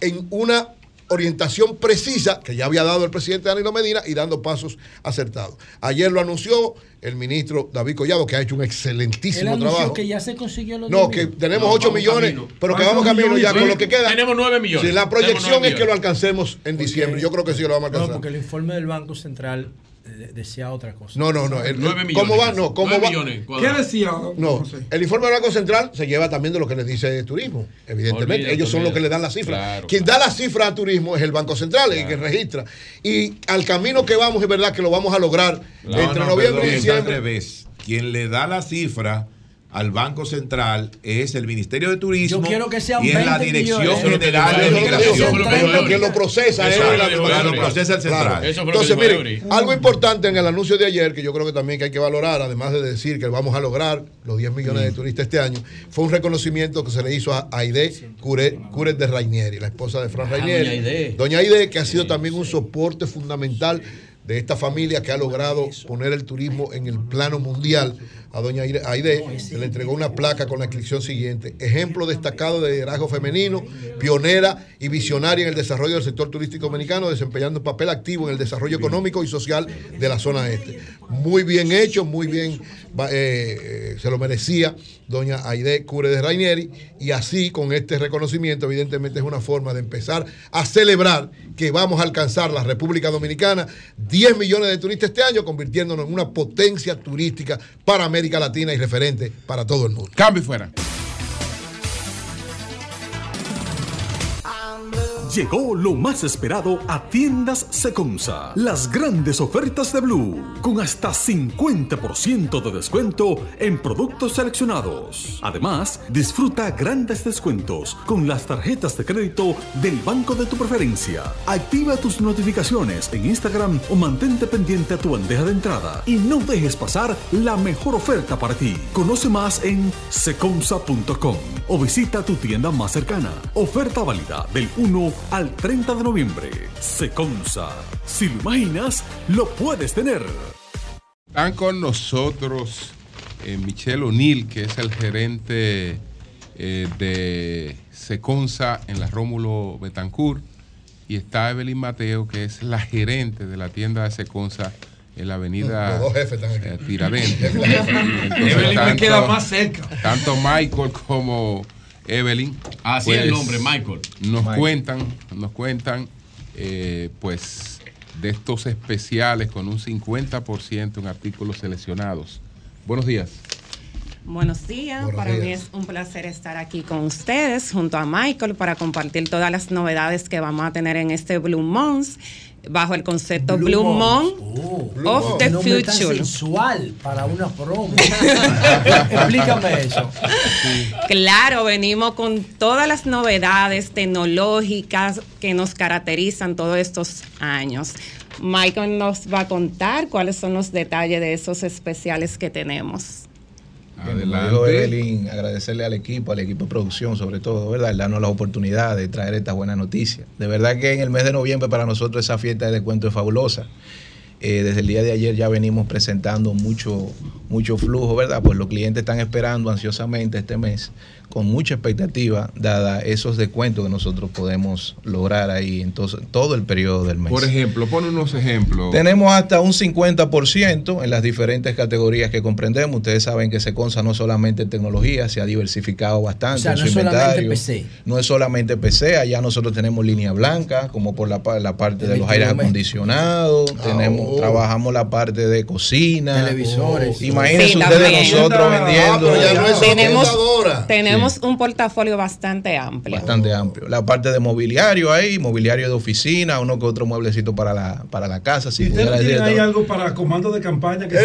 en una orientación precisa que ya había dado el presidente Danilo Medina y dando pasos acertados. Ayer lo anunció el ministro David Collado, que ha hecho un excelentísimo Él trabajo. que ya se consiguió los No, 10 que tenemos No, 8 vamos millones, camino. pero que ¿Cuántos vamos camino ya con lo que queda. Tenemos 9 millones. Sí, la proyección es que lo alcancemos en diciembre. Yo creo que sí lo vamos a No, alcanzar. porque el informe del Banco Central decía otra cosa. No, no, no. el- el- millones, ¿Cómo va? No, ¿cómo va? millones ¿Qué decía? No, el informe del Banco Central se lleva también de lo que les dice turismo, evidentemente. Olvídate, Ellos son los olvídate. que le dan la cifra. Claro, Quien da la cifra a turismo es el Banco Central, el que registra. Y al camino que vamos, es verdad que lo vamos a lograr No, entre no, noviembre perdón, y diciembre. revés. Quien le da la cifra al Banco Central es el Ministerio de Turismo Yo quiero que sean y es la 20 Dirección millones. General de es lo que Migración. lo procesa es lo procesa el central. Entonces, miren, algo importante en el anuncio de ayer, que yo creo que también que hay que valorar, además de decir que vamos a lograr los 10 millones de turistas este año, fue un reconocimiento que se le hizo a Aide Cure- Cures de Rainieri, la esposa de Fran Ah, Rainieri. doña Aide. Doña Aide, que ha sido también un soporte fundamental de esta familia que ha logrado poner el turismo en el plano mundial. A doña Aide se le entregó una placa con la inscripción siguiente. Ejemplo destacado de liderazgo femenino, pionera y visionaria en el desarrollo del sector turístico dominicano, desempeñando un papel activo en el desarrollo económico y social de la zona este. Muy bien hecho, muy bien, eh, eh, se lo merecía doña Aide Cure de Rainieri, y así con este reconocimiento, evidentemente es una forma de empezar a celebrar que vamos a alcanzar la República Dominicana 10 millones de turistas este año, convirtiéndonos en una potencia turística para América Latina y referente para todo el mundo. Cambio fuera. Llegó lo más esperado a tiendas Seconza. Las grandes ofertas de Blue, con hasta 50% de descuento en productos seleccionados. Además, disfruta grandes descuentos con las tarjetas de crédito del banco de tu preferencia. Activa tus notificaciones en Instagram o mantente pendiente a tu bandeja de entrada y no dejes pasar la mejor oferta para ti. Conoce más en seconza.com o visita tu tienda más cercana. Oferta válida del 1 al 30 de noviembre. Seconza. Si lo imaginas, lo puedes tener. Están con nosotros eh, Michelle O'Neill, que es el gerente eh, de Seconza en la Rómulo Betancourt. Y está Evelyn Mateo, que es la gerente de la tienda de Seconza en la avenida eh, Tiradentes. Evelyn me queda más cerca. Tanto Michael como Evelyn. Así es el nombre, Michael. Nos Michael. cuentan, nos cuentan, eh, pues, de estos especiales con un 50% en artículos seleccionados. Buenos días. Buenos días, Buenos para mí es un placer estar aquí con ustedes junto a Michael para compartir todas las novedades que vamos a tener en este Blue Month bajo el concepto Blue, Blue Month Month. of the Future. sensual para una promo. Explícame eso. Claro, venimos con todas las novedades tecnológicas que nos caracterizan todos estos años. Michael nos va a contar cuáles son los detalles de esos especiales que tenemos. Bien, como dijo Evelyn, agradecerle al equipo, al equipo de producción sobre todo, ¿verdad? Darnos la oportunidad de traer esta buena noticia. De verdad que en el mes de noviembre para nosotros esa fiesta de descuento es fabulosa. Eh, desde el día de ayer ya venimos presentando mucho, mucho flujo, ¿verdad? Pues los clientes están esperando ansiosamente este mes, con mucha expectativa, dada esos descuentos que nosotros podemos lograr ahí en todo, todo el periodo del mes. Por ejemplo, pon unos ejemplos. Tenemos hasta un 50% en las diferentes categorías que comprendemos. Ustedes saben que Seconsa no solamente en tecnología, se ha diversificado bastante O sea, en no su es solamente inventario. PC. No es solamente PC, allá nosotros tenemos línea blanca, como por la, pa- la parte de los aires acondicionados, tenemos, trabajamos la parte de cocina, Televisores. Imagínense Sí, ustedes también. nosotros Ah, vendiendo pero ya no es tenemos. Tenemos un portafolio bastante amplio. bastante amplio. La parte de mobiliario ahí, mobiliario de oficina, uno que otro mueblecito para la, para la casa. Si ¿Y ustedes tienen decir, ahí algo para comando de campaña? Que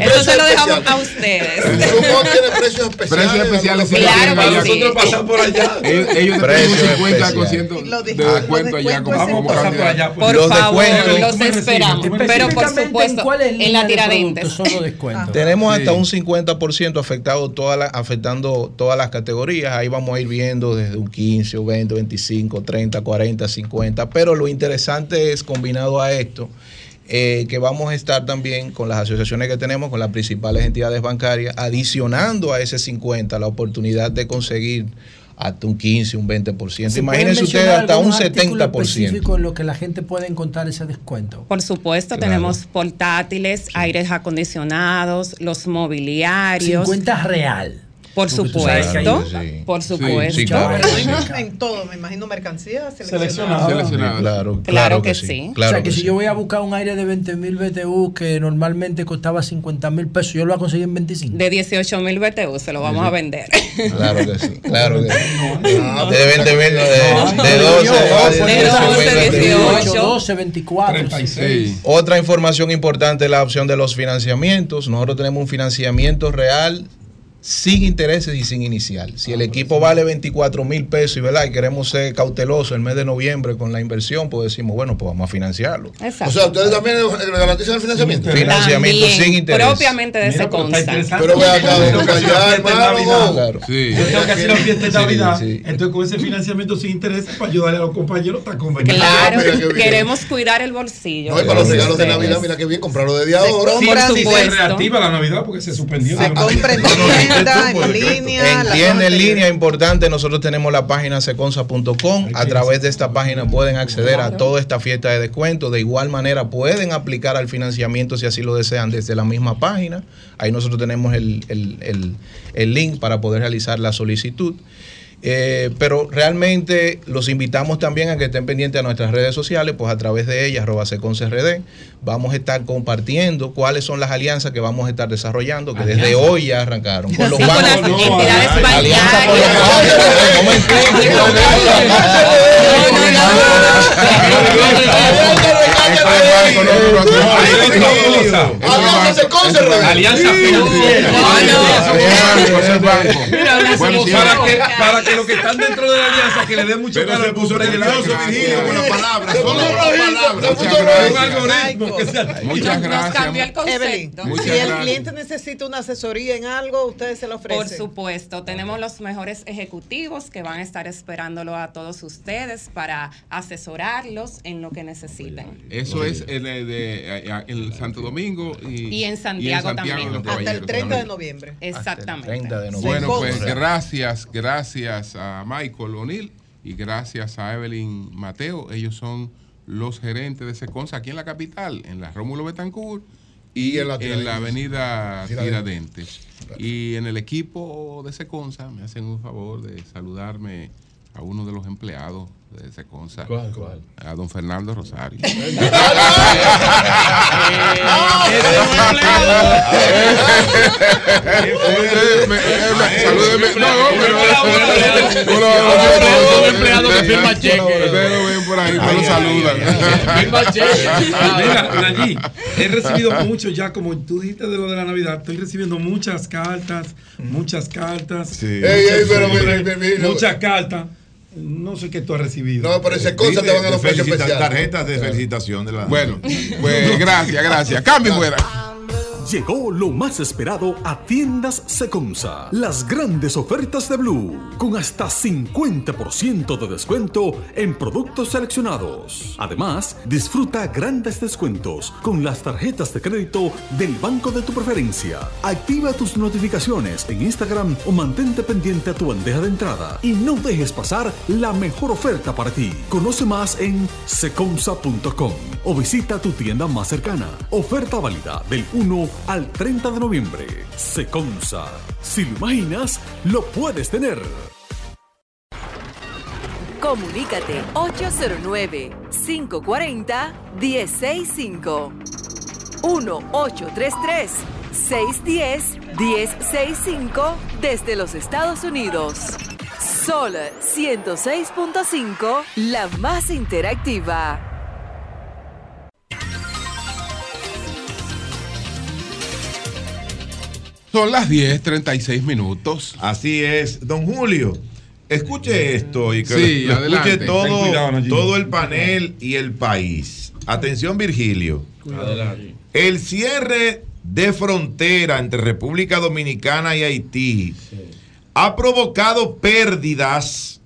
Eso se lo dejamos a ustedes. Tiene precios especiales. Precios especiales Claro allá. sí. Nosotros pasamos por allá. Ellos, ellos te Precios tienen un 50% especiales. de descuento allá como, como candidato. Por Los favor, descuentos. los esperamos. Pero por supuesto, en la tiradentes. Tenemos hasta un 50% afectado toda la- afectando todas las categorías. Ahí vamos a ir viendo desde un 15, o 20, 25, 30, 40, 50. Pero lo interesante es, combinado a esto, eh, que vamos a estar también con las asociaciones que tenemos, con las principales entidades bancarias, adicionando a ese 50 la oportunidad de conseguir hasta un 15, un 20%. ¿Se puede Imagínense ustedes hasta un algún artículo 70%. específico en lo que la gente puede encontrar ese descuento? Por supuesto, Claro. tenemos portátiles, aires acondicionados, los mobiliarios. 50 real. Por que supuesto, Sí. por Sí, supuesto. sí, claro. En todo, me imagino mercancía seleccionada. Seleccionado. Seleccionado. Claro, Claro que sí. Claro o sea, que, que si yo voy a buscar un aire de 20 mil BTU que normalmente costaba 50 mil pesos, yo lo voy a conseguir en 25. De 18 mil BTU se lo vamos a vender. Claro que sí, claro que sí. No, De 20 mil, de, No, de 12 a de 18, 18, 12, 24. Otra información importante es la opción de los financiamientos. Nosotros tenemos un financiamiento real sin intereses y sin inicial. Si el equipo vale 24 mil pesos y, ¿verdad? y queremos ser cautelosos el mes de noviembre con la inversión, pues decimos, bueno, pues vamos a financiarlo. O sea, ustedes también garantizan el financiamiento. Financiamiento También, sin interés. Propiamente de ese consta. Pero ve acá, Callá, hermano. Claro. Yo tengo que hacer la fiesta de Navidad. sí. Entonces, con ese financiamiento sin interés para ayudarle a los compañeros está conveniente. Claro, bien. queremos cuidar el bolsillo. No, y para los de regalos de. Navidad, mira qué bien, comprarlo desde ahora. Sí, Por sí, se supuesto. reactiva la Navidad porque se suspendió. Se compra en línea. En línea importante, nosotros tenemos la página seconza.com. A través de esta página pueden acceder a toda esta fiesta de descuento. De igual manera pueden aplicar al financiamiento si así lo desean desde la misma página. Ahí nosotros tenemos el, el- el- el link para poder realizar la solicitud. Eh, pero realmente los invitamos también a que estén pendientes a nuestras redes sociales, pues a través de ellas, arroba vamos a estar compartiendo cuáles son las alianzas que vamos a estar desarrollando, que desde hoy ya arrancaron. Con los bancos. Alianza financiera. Para, que, que los que están dentro de la alianza que le den mucho Pero cara se al puso nervioso, Virgilio, con la palabra. Se Solo con la rojito, palabra. se puso Muchas gracias. Muchas gracias. Evelyn, Muchas si el cliente necesita una asesoría en algo, ustedes se lo ofrecen. Por supuesto, tenemos los mejores ejecutivos que van a estar esperándolo a todos ustedes para asesorarlos en lo que necesiten. Eso es en, el de, eh, en Santo Domingo y, Y en Santiago también. Hasta el Caballeros 30 de noviembre. Exactamente. Bueno, pues gracias, gracias a Michael O'Neill y gracias a Evelyn Mateo. Ellos son los gerentes de Seconza aquí en la capital, en la Rómulo Betancourt y, Y en la en Tiradentes. la avenida Tiradentes. Y en el equipo de Seconza me hacen un favor de saludarme a uno de los empleados de Seconza. ¿Cuál, cuál? A don Fernando Rosario. Salúdeme. No, no, pero. Un empleado que firma cheque. Ustedes lo ven por ahí, me lo saludan. Mira, Nayí, he recibido mucho ya, como tú dijiste de lo de la Navidad, estoy recibiendo muchas cartas, muchas cartas. Muchas cartas. No sé qué tú has recibido. No, pero ese cosa te van a dar un precio Felicita- especial. Tarjetas de felicitación de la. Bueno, pues gracias, gracias. Cambio fuera. Llegó lo más esperado a Tiendas Secomsa. Las grandes ofertas de Blue. Con hasta 50% de descuento en productos seleccionados. Además, disfruta grandes descuentos con las tarjetas de crédito del banco de tu preferencia. Activa tus notificaciones en Instagram o mantente pendiente a tu bandeja de entrada. Y no dejes pasar la mejor oferta para ti. Conoce más en secomsa.com o visita tu tienda más cercana. Oferta válida del 1 al 30 de noviembre. Secomsa. Si lo imaginas, lo puedes tener. Comunícate 809-540-1065. 1-833-610-1065 desde los Estados Unidos. Sol 106.5, la más interactiva. Son las 10:36 minutos. Así es, don Julio. Escuche esto y que Sí, lo adelante. escuche todo, cuidado, todo el panel y el país. Atención, Virgilio. Adelante. El cierre de frontera entre República Dominicana y Haití ha provocado pérdidas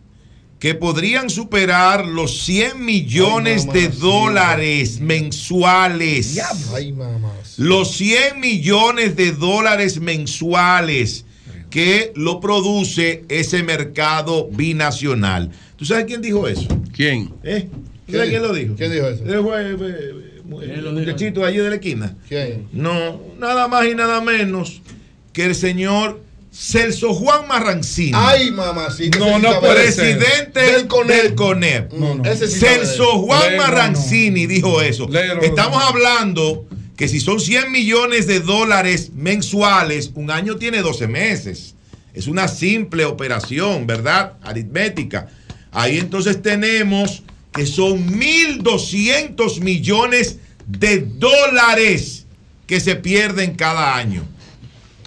que podrían superar los 100 millones de dólares mensuales. Ay, mamá. Los 100 millones de dólares mensuales que lo produce ese mercado binacional. ¿Tú sabes quién dijo eso? ¿Quién? ¿Eh? ¿Tú ¿Sabes quién lo dijo? ¿Quién dijo eso? El muchachito allí de la esquina. ¿Quién? No, nada más y nada menos que el señor Celso Juan Marrancini. Ay, mamacita. No, no, sabe de presidente del CONEP. Ese sí sabe de Celso. Juan Léelo, Marrancini dijo eso. Léelo, Estamos hablando que si son 100 millones de dólares mensuales, un año tiene 12 meses. Es una simple operación, ¿verdad? Aritmética. Ahí entonces tenemos que son 1.200 millones de dólares que se pierden cada año.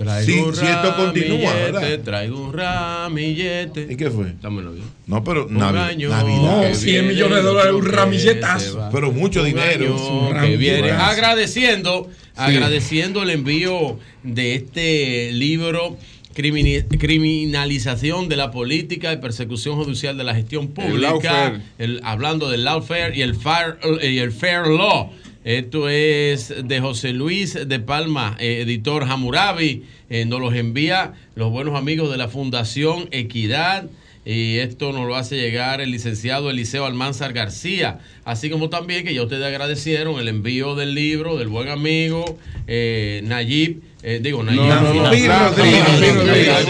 Traigo Sí, un si esto continúa, ¿verdad? Traigo un ramillete. ¿Y qué fue? Dámelo bien. No, pero Un Navi- año Navidad. que 100 viene, millones de dólares, un ramilletazo. Pero mucho Un dinero. año que viene. Agradeciendo, agradeciendo el envío de este libro. criminalización de la política y persecución judicial de la gestión pública, lawfare. el- hablando del lawfare y el fair, y el fair law. Esto es de José Luis de Palma, eh, editor Hammurabi. Eh, nos los envía los buenos amigos de la Fundación Equidad Y esto nos lo hace llegar el licenciado Eliseo Almanzar García, así como también que ya ustedes agradecieron el envío del libro del buen amigo eh, Nayib. eh, digo, Nayib. No, no, no,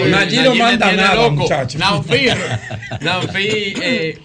Nayib no manda nada, loco. muchacho. Naufir, Naufir, eh,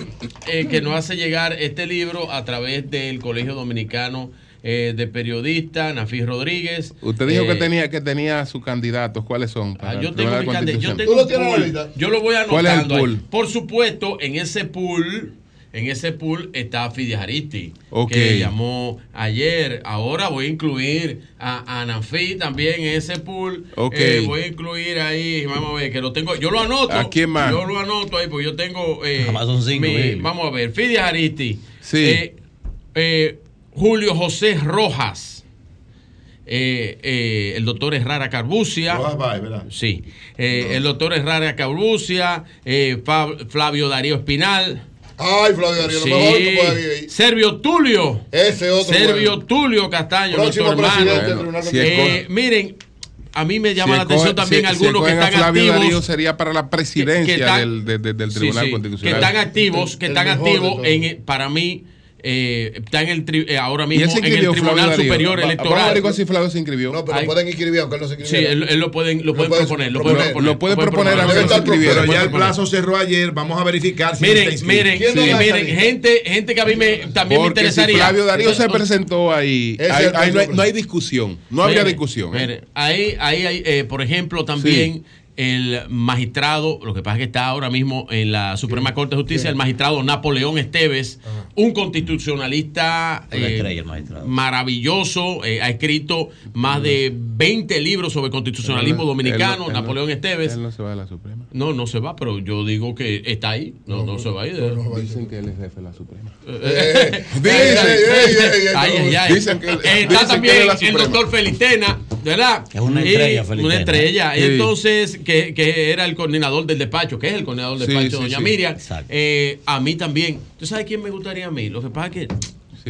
eh, que nos hace llegar este libro a través del Colegio Dominicano eh, de Periodistas, Nafis Rodríguez. Usted dijo Eh, que tenía que tenía sus candidatos. ¿Cuáles son? para Ah, yo tengo mi. Yo tengo pool. Yo lo voy ¿Cuál es el anotando. pool? Por supuesto, en ese pool, en ese pool está Fidia Jaristi, Ok. que llamó ayer. Ahora voy a incluir a, a Nafi también en ese pool. Ok. Eh, voy a incluir ahí, vamos a ver, que lo tengo. Yo lo anoto. ¿A quién más? Yo lo anoto ahí, porque yo tengo. eh, cinco, mi- vamos a ver, Fidia Jaristi. Sí. Eh, eh, Julio José Rojas. Eh, eh, el doctor Herrera Carbucia. Sí. Eh, El doctor Herrera Carbucia, eh, Flavio Darío Espinal. Ay, Flavio Darío, Sí. lo mejor que puede haber ahí. Servio Tulio. Ese otro. Servio bueno. Tulio Castaño, Próximo nuestro hermano. si Eh, miren, a mí me llama Si la atención también si- si algunos que están Flavio activos. Darío sería para la presidencia que están- del, de- de- del Sí, Tribunal sí, Constitucional. Que están activos, que El están activos en, para mí, eh, está en el tri- eh, ahora ¿Y mismo él en el inscribió, Flavio Tribunal Darío? Superior Va- Vamos a Electoral. averiguar si Flavio se inscribió. No, pero Ay. pueden inscribir aunque no se Sí, él, él lo pueden, lo pueden puede proponer, lo proponer. pueden proponer. Lo puede pueden proponer proponer. inscribiera. Pero ya el proponer. plazo cerró ayer. Vamos a verificar si Miren, miren, ¿Quién no sí, va miren, gente, gente que a mí me, también me Porque si interesaría. Flavio Darío se presentó ahí, no, hay, no hay discusión. No habría Mire, discusión. ¿eh? mire, ahí, ahí hay, eh, por ejemplo, también el magistrado, lo que pasa es que está ahora mismo en la Suprema Corte de Justicia, el magistrado Napoleón Esteves, un constitucionalista eh, maravilloso, eh, ha escrito más de 20 libros sobre constitucionalismo Él no- dominicano, él no- Napoleón Esteves. Él no se va de la Suprema. No, no se va, pero yo digo que está ahí, no, no, se va a ir. Dicen que él es jefe de la Suprema. Dicen. Que- dicen está también el doctor Felitena, ¿verdad? Es una estrella, Felitena. Una estrella. Sí. Entonces, que, que era el coordinador del despacho, que es el coordinador del Sí, despacho, sí, doña sí. Miriam. Eh, a mí también. ¿Tú sabes quién me gustaría a mí? Lo que pasa es que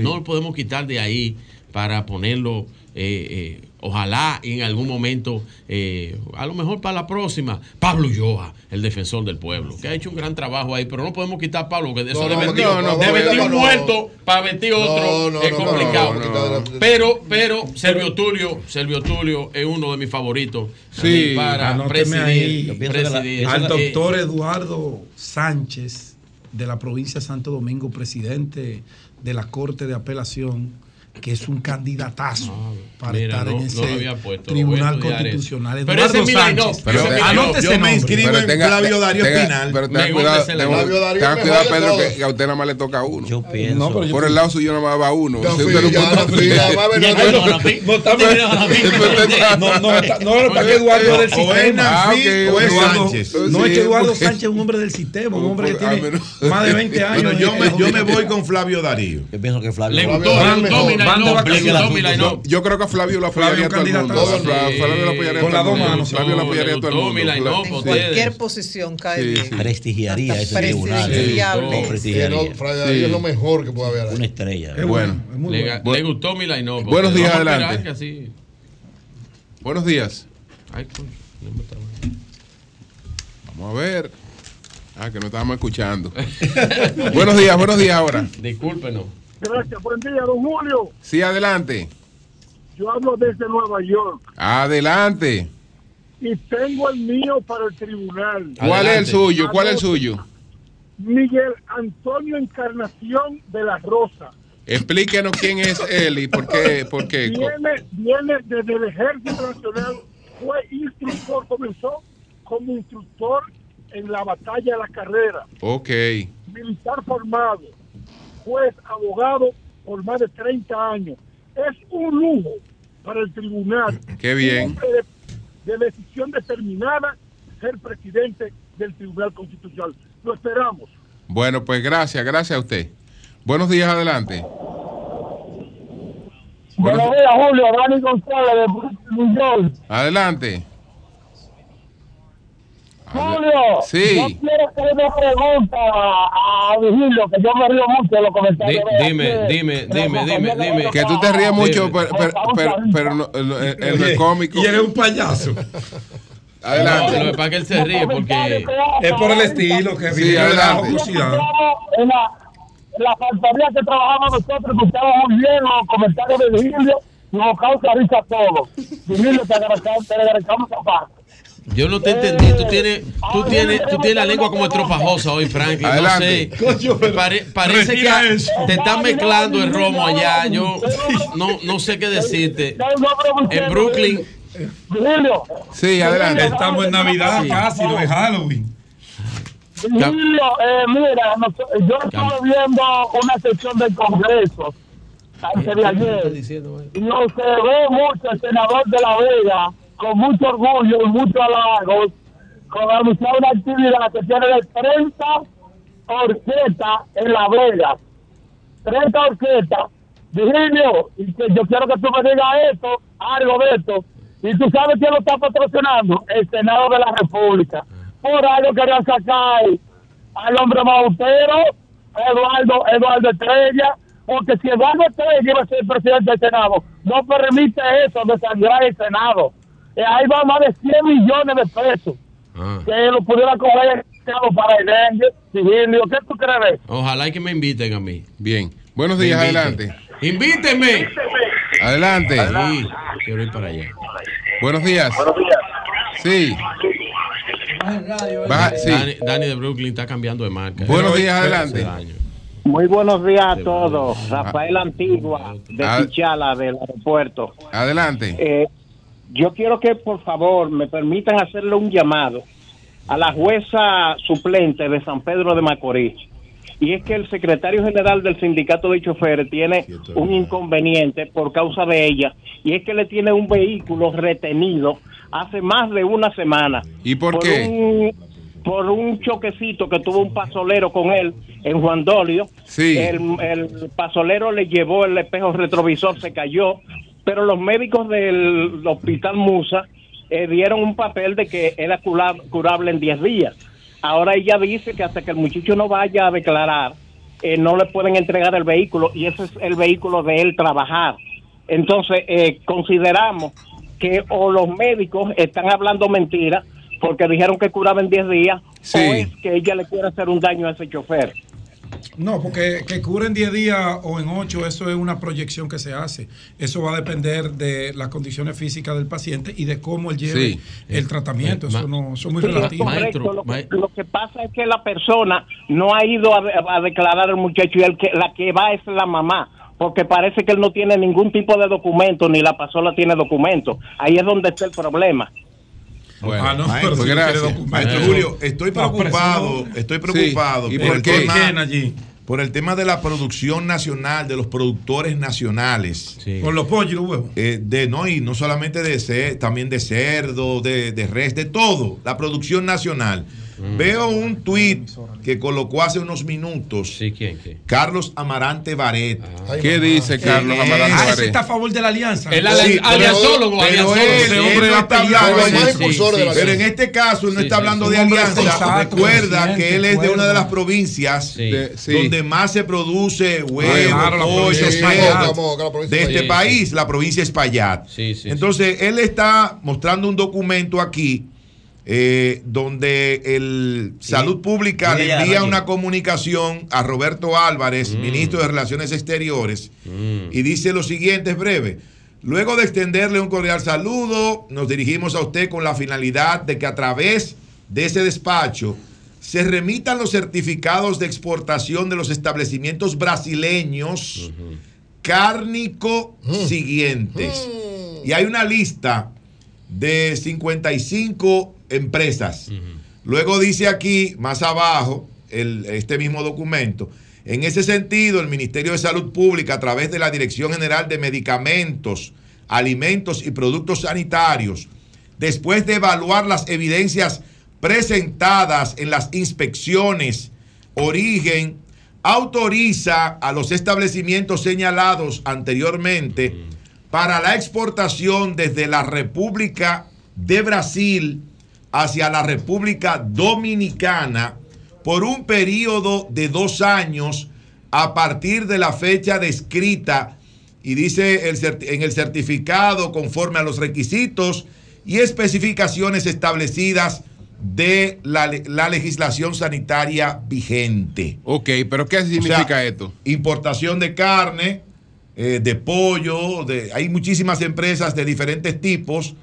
no lo podemos quitar de ahí para ponerlo. eh, eh, ojalá en algún momento, eh, a lo mejor para la próxima, Pablo Ulloa, el defensor del pueblo, que ha hecho un gran trabajo ahí, pero no podemos quitar a Pablo, que de eso No, de no, vestir, no, no, de no, vestir no, un no. muerto para vestir otro No, no, es no, complicado. no, no, no, no. Pero, pero, Servio Tulio, Servio Tulio es uno de mis favoritos Sí, para anóteme presidir. la- presidir. al Eh, doctor Eduardo Sánchez de la provincia de Santo Domingo, presidente de la Corte de Apelación, que es un candidatazo para Ah, mira, estar no- en ese puesto, Tribunal Constitucional. eso. Pero ese Eduardo es mi line-up, Sánchez. pero line-up. Anote Yo ese me inscribo Pero en tenga- Flavio Darío tenga- Espinal. Pero tenga cuidado, tenga- Pedro, que a usted nada más le toca a uno. Yo pienso. No, pero yo- Por el lado suyo nada más va uno. No no fui, ya va a ver, Ya no, no, no, no, no, No, estamos- no, no, está- que pasa es que Eduardo es del sistema. Ah, o es Eduardo- Sánchez. No es que Eduardo Sánchez es un hombre del sistema, un hombre que Ah, tiene pero- más de 20 años. Bueno, yo me, yo voy con Flavio Darío. Yo pienso que Flavio. Darío line-up. Yo creo que Flavio lo apoyaría a todo el mundo. Flavio lo apoyaría a Con el dos manos. Flavio lo apoyaría a todo el mundo. cualquier posición cae bien. Prestigiaría ese tribunal. no, prestigiaría. Darío es lo mejor que puede haber. Una estrella. Es Bueno. Le, gustó mi line-up. Buenos días, a adelante. Buenos días. Ay, coño, no me estaba- Vamos a ver. Ah, que no estábamos escuchando. buenos días, buenos días ahora. Discúlpenos. Gracias, buen día, don Julio. Sí, adelante. Yo hablo desde Nueva York Adelante. y tengo el mío para el tribunal. ¿Cuál es el suyo? ¿Cuál es el suyo? Miguel Antonio Encarnación de la Rosa. Explíquenos quién es él y por qué. Por qué. Viene, viene desde el Ejército Nacional, fue instructor, comenzó como instructor en la batalla de la carrera, Ok. militar formado, juez, abogado por más de 30 años. Es un lujo para el tribunal. Qué bien. Un hombre De, de decisión determinada, ser presidente del Tribunal Constitucional. Lo esperamos. Bueno, pues gracias, gracias a usted. Buenos días, adelante. Buenos días, Julio. Dani González de. Adelante. Julio, Sí. yo quiero hacer una pregunta a a Vigilio, que yo me río mucho de los comentarios. Di- dime, de- dime, de dime, dime, dime. Que tú te ríes mucho, Dime. pero, pero, pero- pero no, no es cómico. Y eres un payaso. Adelante. Lo que pasa que él se ríe porque. Es por el estilo que Sí, de la adelante. la, en la factoría que trabajamos nosotros, escuchamos muy bien los comentarios de Virgilio nos causa risa a todos. Virgilio, te agradecemos, te agradecemos esa parte. Yo no te entendí. Tú tienes, tú tienes, tú tienes la lengua como estropajosa hoy, Franklin. Adelante. No sé. Pare- parece que te están mezclando el romo allá. Yo no, no sé qué decirte. En Brooklyn. Sí, adelante. Estamos en Navidad Sí. casi, no es Halloween. Virgilio, eh, mira, yo estuve viendo una sesión del Congreso antes de ayer y observé mucho el senador de La Vega con mucho orgullo y mucho halago con anunciar una actividad que tiene de 30 orquestas en La Vega. 30 orquestas. Virgilio, y que yo quiero que tú me digas esto, algo de esto. Y tú sabes quién lo está patrocinando, el Senado de la República. Por algo querían sacar al hombre mautero, Eduardo, Eduardo Estrella, porque si Eduardo Estrella iba a ser presidente del Senado, no permite eso de sangrar el Senado. Y ahí va más de 100 millones de pesos Ah. que lo pudiera coger Senado para el dengue, Virgilio. ¿Qué tú crees? Ojalá y que me inviten a mí. Bien. Buenos días, adelante. Invíteme. Adelante. Sí, quiero ir para allá. Buenos días. Sí. Baja- sí. Dani, Dani de Brooklyn está cambiando de marca. Buenos Pero- días, adelante. Muy buenos días a todos. Rafael Antigua, de Ah. Pichala, del aeropuerto. Adelante. Eh, yo quiero que, por favor, me permitan hacerle un llamado a la jueza suplente de San Pedro de Macorís. Y es que el secretario general del sindicato de choferes tiene un inconveniente por causa de ella. Y es que le tiene un vehículo retenido hace más de una semana. ¿Y por qué? un- por un choquecito que tuvo un pasolero con él en Juan Dolio. Sí. El, el pasolero le llevó el espejo retrovisor, se cayó, pero los médicos del hospital Musa eh, dieron un papel de que era cura- curable en 10 días. Ahora ella dice que hasta que el muchacho no vaya a declarar, eh, no le pueden entregar el vehículo y ese es el vehículo de él trabajar. Entonces, eh, consideramos que o los médicos están hablando mentiras porque dijeron que curaba en 10 días Sí. o es que ella le quiere hacer un daño a ese chofer. No, porque que cure en 10 días o en 8, eso es una proyección que se hace. Eso va a depender de las condiciones físicas del paciente y de cómo él lleve Sí. el tratamiento. Eso no eso es muy relativo. correcto. Lo, que, lo que pasa es que la persona no ha ido a, a declarar al muchacho y el que, la que va es la mamá. Porque parece que él no tiene ningún tipo de documento, ni la pasola tiene documento. Ahí es donde está el problema. Bueno, Ah, no, maestro, pero gracias. Maestro Julio, estoy preocupado, estoy Sí. preocupado ¿Y por, por el qué? tema, ¿Quién allí? por el tema de la producción nacional, de los productores nacionales. Con los pollos y los huevos. Eh, de no y no solamente de cer- también de cerdo, de, de res, de todo, la producción nacional. Mm. Veo un tuit que colocó hace unos minutos Sí, ¿quién? Carlos Amarante Baret. ¿Qué dice Carlos Eh, Amarante Ah, ese está a favor de la alianza. El Sí, alianzólogo, pero pero en este caso él no Sí, está hablando sí. de alianza. Recuerda que él es de una de las provincias Sí. De- sí. donde más se produce huevo, de es este país, la provincia es Payat. Sí, sí, Entonces, él está mostrando un documento aquí eh, donde el Salud Pública Sí, le envía una comunicación a Roberto Álvarez, Mm. ministro de Relaciones Exteriores, Mm. y dice lo siguiente, es breve. Luego de extenderle un cordial saludo, nos dirigimos a usted con la finalidad de que a través de ese despacho se remitan los certificados de exportación de los establecimientos brasileños cárnico siguientes. Y hay una lista de 55 empresas. Luego dice aquí, más abajo, el- este mismo documento, en ese sentido, el Ministerio de Salud Pública, a través de la Dirección General de Medicamentos, Alimentos y Productos Sanitarios, después de evaluar las evidencias presentadas en las inspecciones, origen, autoriza a los establecimientos señalados anteriormente para la exportación desde la República de Brasil hacia la República Dominicana por un periodo de dos años a partir de la fecha descrita y dice el en el certificado conforme a los requisitos y especificaciones establecidas de la, la legislación sanitaria vigente. Ok, pero ¿qué significa esto? Importación de carne, eh, de pollo, de, hay muchísimas empresas de diferentes tipos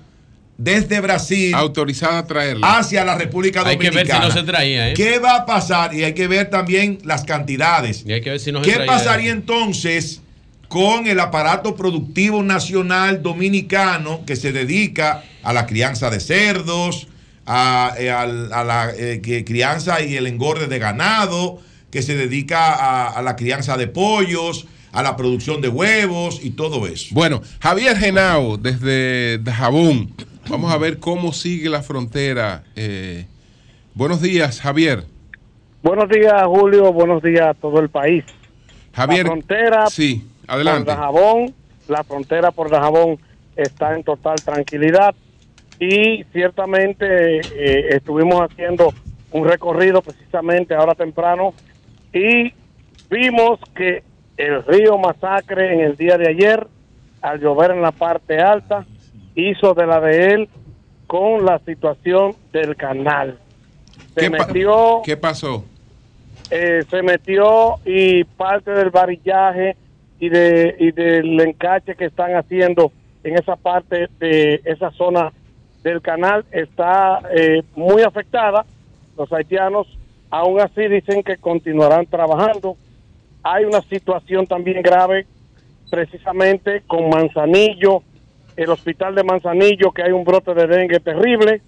desde Brasil. Autorizada a traerla. Hacia la República Hay que Dominicana. ver si no se traía, ¿eh? ¿Qué va a pasar? Y hay que ver también las cantidades. Y hay que ver si no se ¿Qué traía pasaría eso. entonces con el aparato productivo nacional dominicano que se dedica a la crianza de cerdos, a, eh, a la eh, crianza y el engorde de ganado, que se dedica a, a la crianza de pollos, a la producción de huevos y todo eso? Bueno, Javier Genao, desde Dajabón. Vamos a ver cómo sigue la frontera. Eh, buenos días, Javier. Buenos días, Julio. Buenos días a todo el país. Javier. La frontera Sí, adelante. por Dajabón, la frontera por Dajabón está en total tranquilidad y ciertamente eh, estuvimos haciendo un recorrido precisamente ahora temprano y vimos que el río Masacre en el día de ayer, al llover en la parte alta, hizo de la de él con la situación del canal. Se ¿Qué, metió ¿Qué pasó? eh, se metió y parte del varillaje y de y del encache que están haciendo en esa parte de esa zona del canal está eh, muy afectada. Los haitianos aún así dicen que continuarán trabajando. Hay una situación también grave precisamente con Manzanillo, el hospital de Manzanillo, que hay un brote de dengue terrible,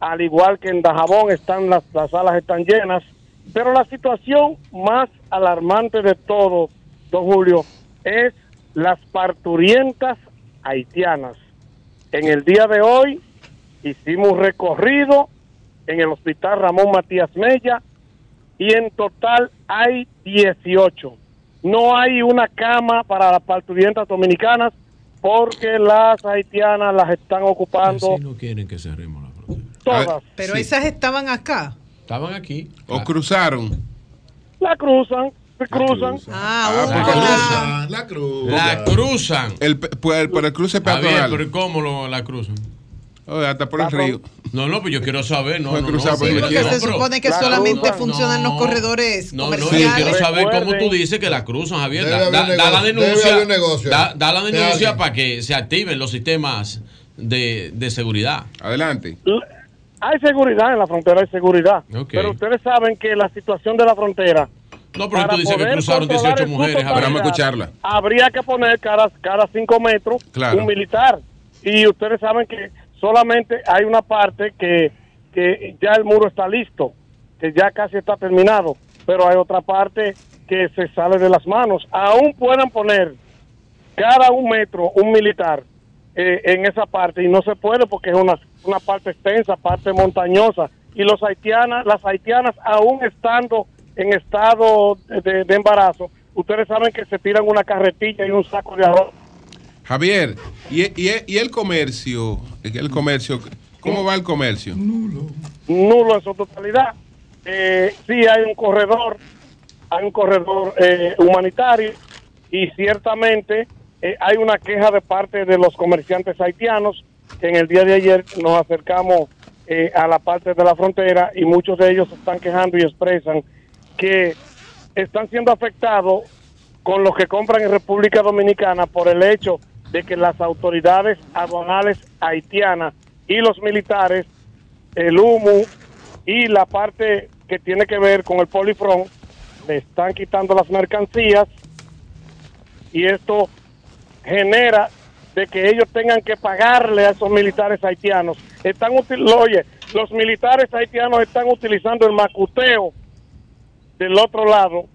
al igual que en Dajabón están las, las salas están llenas, pero la situación más alarmante de todo, don Julio, es las parturientas haitianas. En el día de hoy hicimos un recorrido en el hospital Ramón Matías Mella y en total hay 18. No hay una cama para las parturientas dominicanas porque las haitianas las están ocupando no quieren que cerremos la todas. Pero esas estaban acá. Estaban aquí. ¿O cruzaron? La cruzan, se cruzan. Ah, porque la, la cruz. La cruzan. El, pues, el- por el cruce Javier, peatonal. pero ¿y ¿cómo lo, la cruzan? Hasta por el río. No, no, pues yo quiero saber. No, no, cruzar no, Sí, porque se supone que La solamente funcionan los corredores No, no, yo quiero saber cómo tú dices que la cruzan, Javier. Da, la denuncia. negocio Da, la De denuncia para que se activen los sistemas de, de seguridad. Adelante. Hay seguridad en la frontera, hay seguridad. Pero ustedes saben que la situación de la frontera. No, pero para tú dices que cruzaron controlar 18 el mujeres, familiar, escucharla. Habría que poner cada, cada cinco metros Claro. un militar. Y ustedes saben que solamente hay una parte que, que ya el muro está listo, que ya casi está terminado. Pero hay otra parte que se sale de las manos. Aún puedan poner cada un metro un militar eh, en esa parte y no se puede porque es una, una parte extensa, parte montañosa y los haitianas, las haitianas aún estando en estado de, de embarazo, ustedes saben que se tiran una carretilla y un saco de arroz. Javier, ¿y, y, y el comercio? El comercio, ¿Cómo va el comercio? nulo en su totalidad. Eh, sí hay un corredor, hay un corredor eh, humanitario y ciertamente eh, hay una queja de parte de los comerciantes haitianos que en el día de ayer nos acercamos eh, a la parte de la frontera y muchos de ellos se están quejando y expresan que están siendo afectados con los que compran en República Dominicana por el hecho de que las autoridades aduanales haitianas y los militares, el humo y la parte que tiene que ver con el polifrón, le están quitando las mercancías y esto genera de que ellos tengan que pagarle a esos militares haitianos. Están oye, los militares haitianos están utilizando el macuteo del otro lado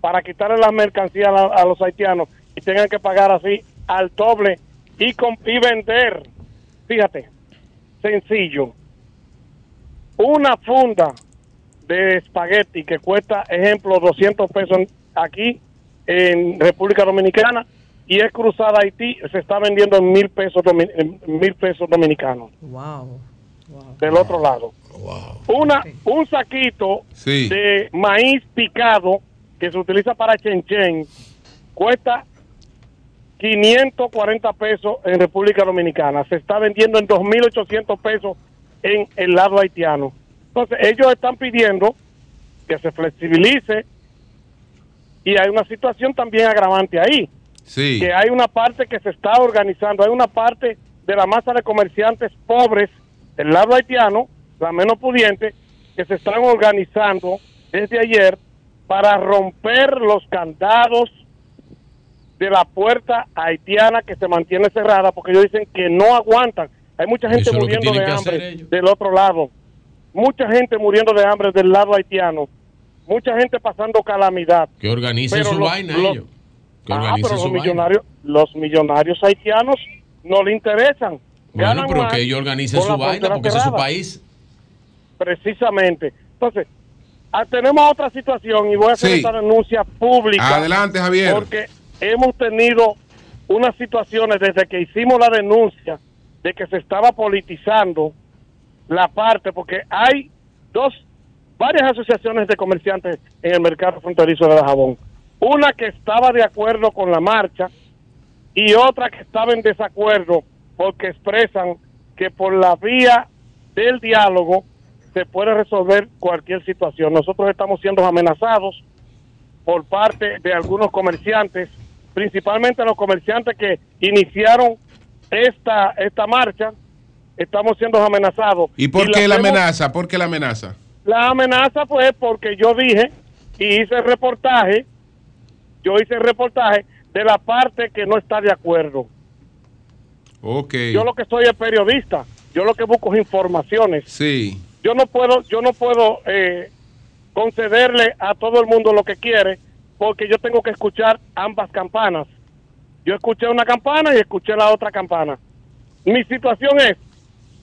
para quitarle las mercancías a, a los haitianos y tengan que pagar así al doble y, com- y vender. Fíjate, sencillo. Una funda de espagueti que cuesta, ejemplo, 200 pesos aquí en República Dominicana y es cruzada a Haití, se está vendiendo en mil pesos, mil pesos dominicanos Wow. del otro lado. Una, un saquito Sí. de maíz picado que se utiliza para chenchen cuesta 540 pesos en República Dominicana. Se está vendiendo en 2.800 pesos en el lado haitiano. Entonces, ellos están pidiendo que se flexibilice y hay una situación también agravante ahí. Sí. Que hay una parte que se está organizando, hay una parte de la masa de comerciantes pobres del lado haitiano, la menos pudiente, que se están organizando desde ayer para romper los candados de la puerta haitiana que se mantiene cerrada porque ellos dicen que no aguantan. Hay mucha gente Eso muriendo de hambre del otro lado. Mucha gente muriendo de hambre del lado haitiano. Mucha gente pasando calamidad. Que organicen Pero su los- vaina los- ellos. Que Ah, organicen pero su los vaina. millonarios, los millonarios haitianos no le interesan. Bueno, pero que ellos organicen su vaina porque ese es su país. Precisamente. Entonces, ah, tenemos otra situación y voy a hacer Sí. esta denuncia pública. Adelante, Javier. Porque hemos tenido unas situaciones desde que hicimos la denuncia de que se estaba politizando la parte, porque hay dos, varias asociaciones de comerciantes en el mercado fronterizo de Dajabón. Una que estaba de acuerdo con la marcha y otra que estaba en desacuerdo porque expresan que por la vía del diálogo se puede resolver cualquier situación. Nosotros estamos siendo amenazados por parte de algunos comerciantes, principalmente los comerciantes que iniciaron esta esta marcha, estamos siendo amenazados. ¿Y por qué la amenaza? ¿Por qué la amenaza? la amenaza fue porque yo dije y hice el reportaje, yo hice el reportaje de la parte que no está de acuerdo. Ok. Yo lo que soy es periodista, yo lo que busco es informaciones. Sí. Yo no puedo, yo no puedo eh, concederle a todo el mundo lo que quiere, porque yo tengo que escuchar ambas campanas. Yo escuché una campana y escuché la otra campana. Mi situación es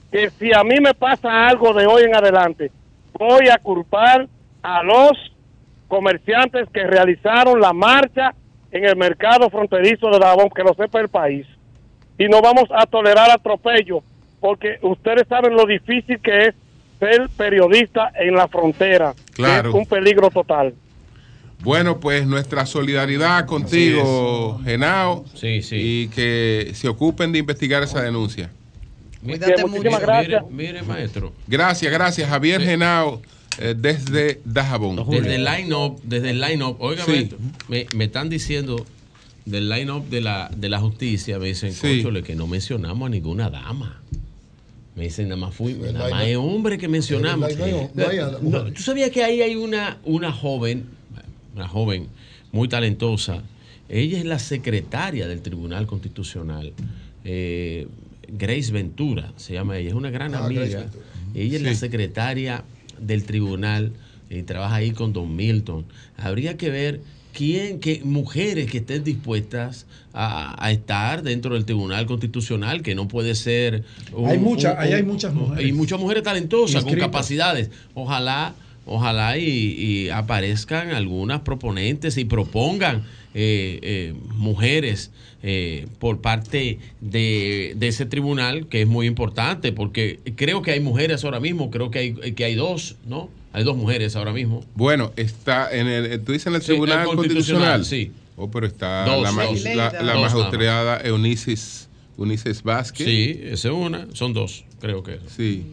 que si a mí me pasa algo de hoy en adelante, voy a culpar a los comerciantes que realizaron la marcha en el mercado fronterizo de Dajabón, que lo sepa el país. Y no vamos a tolerar atropello, porque ustedes saben lo difícil que es ser periodista en la frontera. Claro. Es un peligro total. Bueno, pues nuestra solidaridad contigo, Genao. Sí, sí. Y que se ocupen de investigar esa denuncia. Cuídate muchísimas Mire, gracias. Mire, mire, maestro. Gracias, gracias. Javier Genao, eh, desde Dajabón. Desde el line-up, desde el line-up, Sí. me, me están diciendo del line-up de la, de la justicia, me dicen, Sí. que no mencionamos a ninguna dama. Me dicen, nada más fui, nada más es hombre que mencionamos. no hay- no no. Tú sabías que ahí hay una, una joven, una joven muy talentosa. Ella es la secretaria del Tribunal Constitucional. eh, Grace Ventura se llama ella, es una gran Ah, amiga. Ella es la secretaria del tribunal y trabaja ahí con Don Milton. Habría que ver quién, qué mujeres que estén dispuestas a, a estar dentro del Tribunal Constitucional, que no puede ser. Hay muchas- ahí hay muchas mujeres. Y muchas mujeres talentosas, con capacidades. Ojalá, ojalá y, y aparezcan algunas proponentes y propongan eh, eh, mujeres eh, por parte de, de ese tribunal, que es muy importante, porque creo que hay mujeres ahora mismo, creo que hay, que hay dos, ¿no? Hay dos mujeres ahora mismo. Bueno, está en el, tú dices en el Sí, Tribunal el Constitucional. Constitucional, sí. Oh, pero está Dos, la, dos. Dos magistrada Eunices, Eunices Vázquez. Sí, esa es una, son dos, creo que. Sí.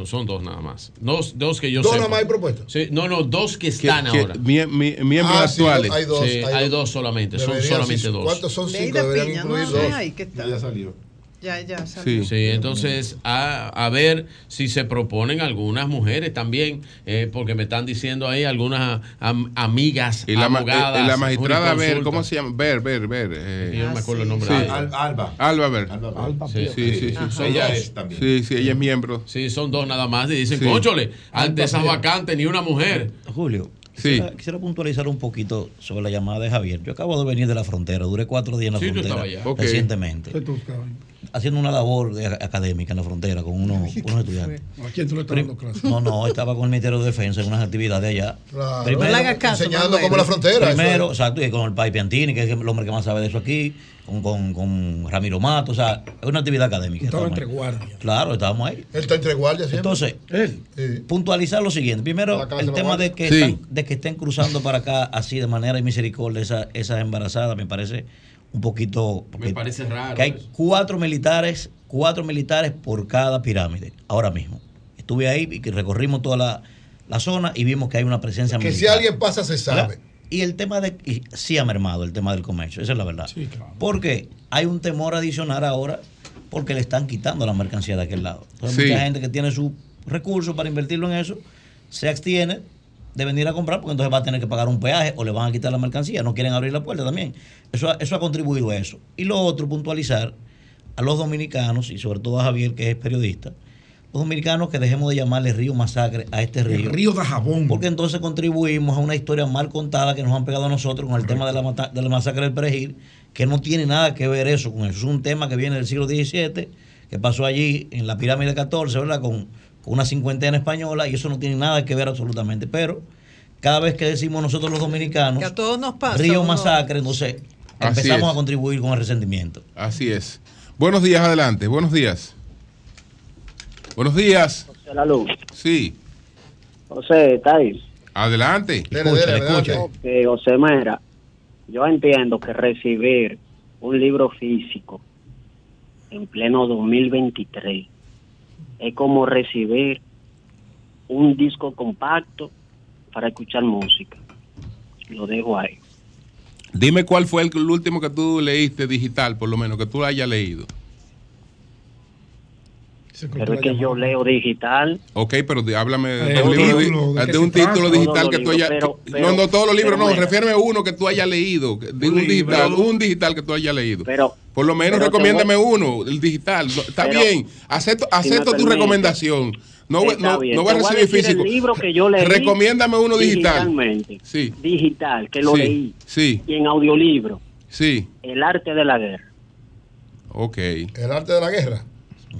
Son, son dos nada más. Dos, dos que yo ¿Dos sepa. nada más hay propuestas? Sí, no, no, dos que están que ahora. mie- mie- miembros Ah, sí, actuales. hay dos, Sí, hay hay, dos. dos solamente, son solamente dos. ¿Cuántos son cinco? Leida Deberían Piña, incluir no, dos. ay, ¿qué tal? Ya salió. Ya, ya, salió. Sí, entonces a, a ver si se proponen algunas mujeres también, eh, porque me están diciendo ahí algunas am- amigas, Y la, abogadas. eh, la magistrada Ver, jurisconsultas. ¿cómo se llama? Ver, Ver, Ver. eh, Yo no me acuerdo el nombre sí. Al- Alba. Alba Ver. Alba Sí, Sí, sí, sí. Son Ella dos. es también. Sí, sí, ella es miembro. Sí, son dos nada más. Y dicen, Sí. cónchole, ante esas vacantes ni una mujer. Julio, Sí. quisiera, quisiera puntualizar un poquito sobre la llamada de Javier. Yo acabo de venir de la frontera, duré cuatro días en la Sí, frontera estabas allá. Recientemente, ¿Qué tú buscabas? Haciendo una labor de- académica en la frontera con unos, unos estudiantes. ¿A quién tú le estás dando clases? No, no, estaba con el Ministerio de Defensa en unas actividades allá. Claro. Primero- No caso, Enseñando cómo la frontera. Primero, es. exacto, y con el Pai Piantini, que es el hombre que más sabe de eso aquí, con, con, con Ramiro Mato, o sea, es una actividad académica. Estaba entre guardias. Claro, estábamos ahí. Él está entre guardias siempre. Entonces, Él. Sí. puntualizar lo siguiente. Primero, el tema de que, Sí. están, de que estén cruzando para acá así de manera misericordia esas esas embarazadas me parece un poquito... Me porque- parece raro. que hay eso. cuatro militares, cuatro militares por cada pirámide, ahora mismo. Estuve ahí y que recorrimos toda la, la zona y vimos que hay una presencia Que si militar. alguien pasa, se sabe. ¿Verdad? Y el tema de. y sí ha mermado el tema del comercio, esa es la verdad. Porque hay un temor adicional ahora porque le están quitando la mercancía de aquel lado. Entonces, Sí. mucha gente que tiene sus recursos para invertirlo en eso se abstiene de venir a comprar porque entonces va a tener que pagar un peaje o le van a quitar la mercancía. No quieren abrir la puerta también. Eso, ha- eso ha contribuido a eso. Y lo otro, puntualizar a los dominicanos y sobre todo a Javier, que es periodista. Los dominicanos que dejemos de llamarle río masacre a este río. El río de jabón. Porque entonces contribuimos a una historia mal contada que nos han pegado a nosotros con el tema de la, de la masacre del perejil, que no tiene nada que ver eso con eso. Es un tema que viene del siglo XVII, que pasó allí en la pirámide 14, ¿verdad? Con, con una cincuentena española, y eso no tiene nada que ver absolutamente. Pero cada vez que decimos nosotros los dominicanos, Que a todos nos pasa. río masacre, entonces empezamos a contribuir con el resentimiento. Así es. Buenos días, adelante. Buenos días. Buenos días. La luz. Sí, José, ¿está ahí? adelante. Escucha, escucha. José, mira, yo entiendo que recibir un libro físico en pleno 2023 es como recibir un disco compacto para escuchar música. Lo dejo ahí. Dime cuál fue el, último que tú leíste digital, por lo menos, que tú hayas leído. Pero es que yo leo digital. Ok, pero háblame de, Eh, un un libro título, ¿de un título digital que tú hayas. pero- que- pero- no, no todos los libros, no. mira. Refiérme a uno que tú hayas leído. De un, Un digital, un digital que tú hayas leído. Pero- por lo menos recomiéndame voy- uno, el digital. Está Pero, bien, acepto, si acepto tu permite. recomendación. No, no, bien, no voy a te voy a recibir el físico. libro que yo leí Recomiéndame uno digital. digitalmente. Sí. Digital, que lo Sí, leí. Sí, Y en audiolibro. sí. El arte de la guerra. Ok. El arte de la guerra.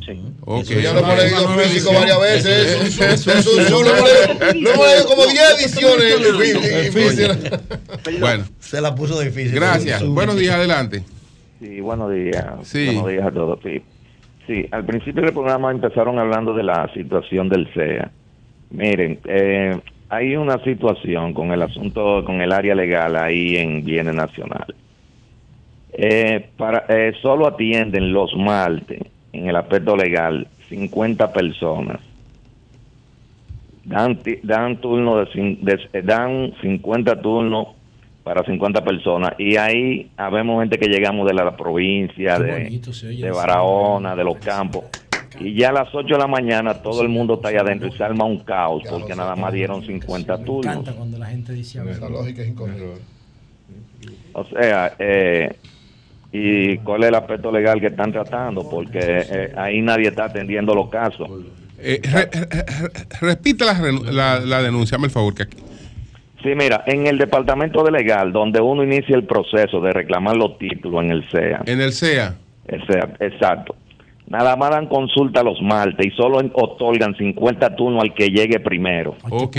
Sí. Ok. Eso ya lo hemos leído físico varias veces. Lo hemos leído- como 10 ediciones. Bueno. Se la puso difícil. Gracias. Buenos días, adelante. Sí, buenos días. Sí. Buenos días a todos. Sí. sí, al principio del programa empezaron hablando de la situación del CEA. Miren, eh, hay una situación con el asunto, con el área legal ahí en bienes nacionales. Eh, para, eh, solo atienden los martes en el aspecto legal 50 personas. Dan, ti- dan turno de, cin- de- dan 50 turnos para 50 personas y ahí habemos gente que llegamos de la provincia, Qué de. Barahona, de los campos. Y ya a las 8 de la mañana todo el mundo está ahí adentro y se arma un caos porque nada más dieron 50 Me turnos. encanta cuando la gente dice a ver. Esa lógica es incorrecta. O sea, eh, ¿y cuál es el aspecto legal que están tratando? Porque eh, ahí nadie está atendiendo los casos. Eh, re- re- re- repite la, renu- la, la denuncia, el favor. Que aquí- Sí, mira, en el departamento de legal, donde uno inicia el proceso de reclamar los títulos en el CEA. En el CEA. exacto. Nada más dan consulta los martes y solo otorgan 50 turnos al que llegue primero. Ok.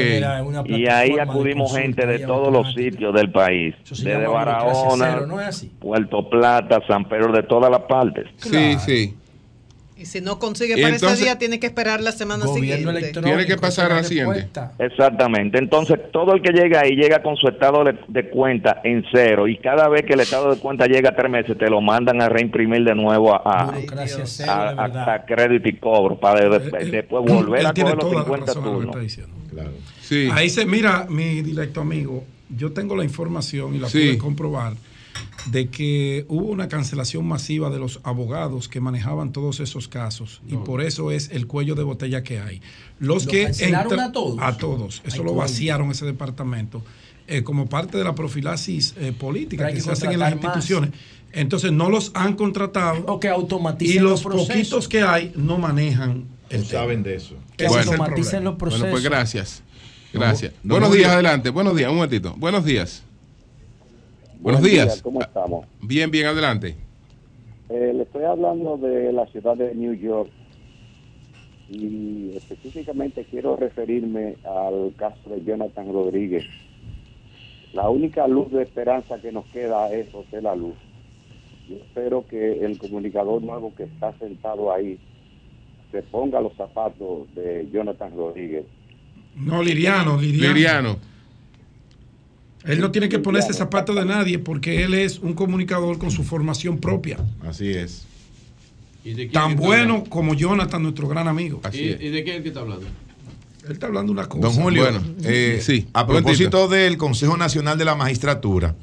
Y ahí acudimos gente de todos los sitios del país, desde Barahona, cero, ¿no es así? Puerto Plata, San Pedro, de todas las partes. Sí, sí. Y si no consigue para entonces- ese día, tiene que esperar la semana siguiente. Tiene que pasar a la siguiente. Exactamente. Entonces, todo el que llega ahí llega con su estado de, de cuenta en cero y cada vez que el estado de cuenta llega a tres meses, te lo mandan a reimprimir de nuevo a, a, cero, a- a- a crédito y cobro para de- de- después volver a coger los toda la 50 razón en lo que turnos. está diciendo. Ahí se mira, mi directo amigo, yo tengo la información y la Sí. pude comprobar de que hubo una cancelación masiva de los abogados que manejaban todos esos casos y por eso es el cuello de botella que hay. Los ¿Lo que cancelaron a todos? A todos. Eso Ay, lo vaciaron ese departamento eh, como parte de la profilaxis eh, política que, que se hacen en las más. instituciones. Entonces no los han contratado. O que y automaticen los los procesos. poquitos que hay no manejan el tema. saben de eso. Que automaticen los procesos. Bueno, pues gracias. Gracias. No, Buenos no, días, adelante. Buenos días, un momentito. Buenos días. Buenos Buen día, días. ¿Cómo estamos? Bien, bien, adelante. Eh, le estoy hablando de la ciudad de New York y específicamente quiero referirme al caso de Jonathan Rodríguez. La única luz de esperanza que nos queda es José La Luz. Yo espero que el comunicador nuevo que está sentado ahí se ponga los zapatos de Jonathan Rodríguez. No, Liriano, Liriano. Liriano. Él no tiene que ponerse zapato de nadie porque él es un comunicador con su formación propia. Así es. ¿Y de quién Tan bueno hablando? como Jonathan, nuestro gran amigo. ¿Y, y de quién es que está hablando? Él está hablando una cosa. Don Julio, Bueno, eh, sí. a propósito del Consejo Nacional de la Magistratura,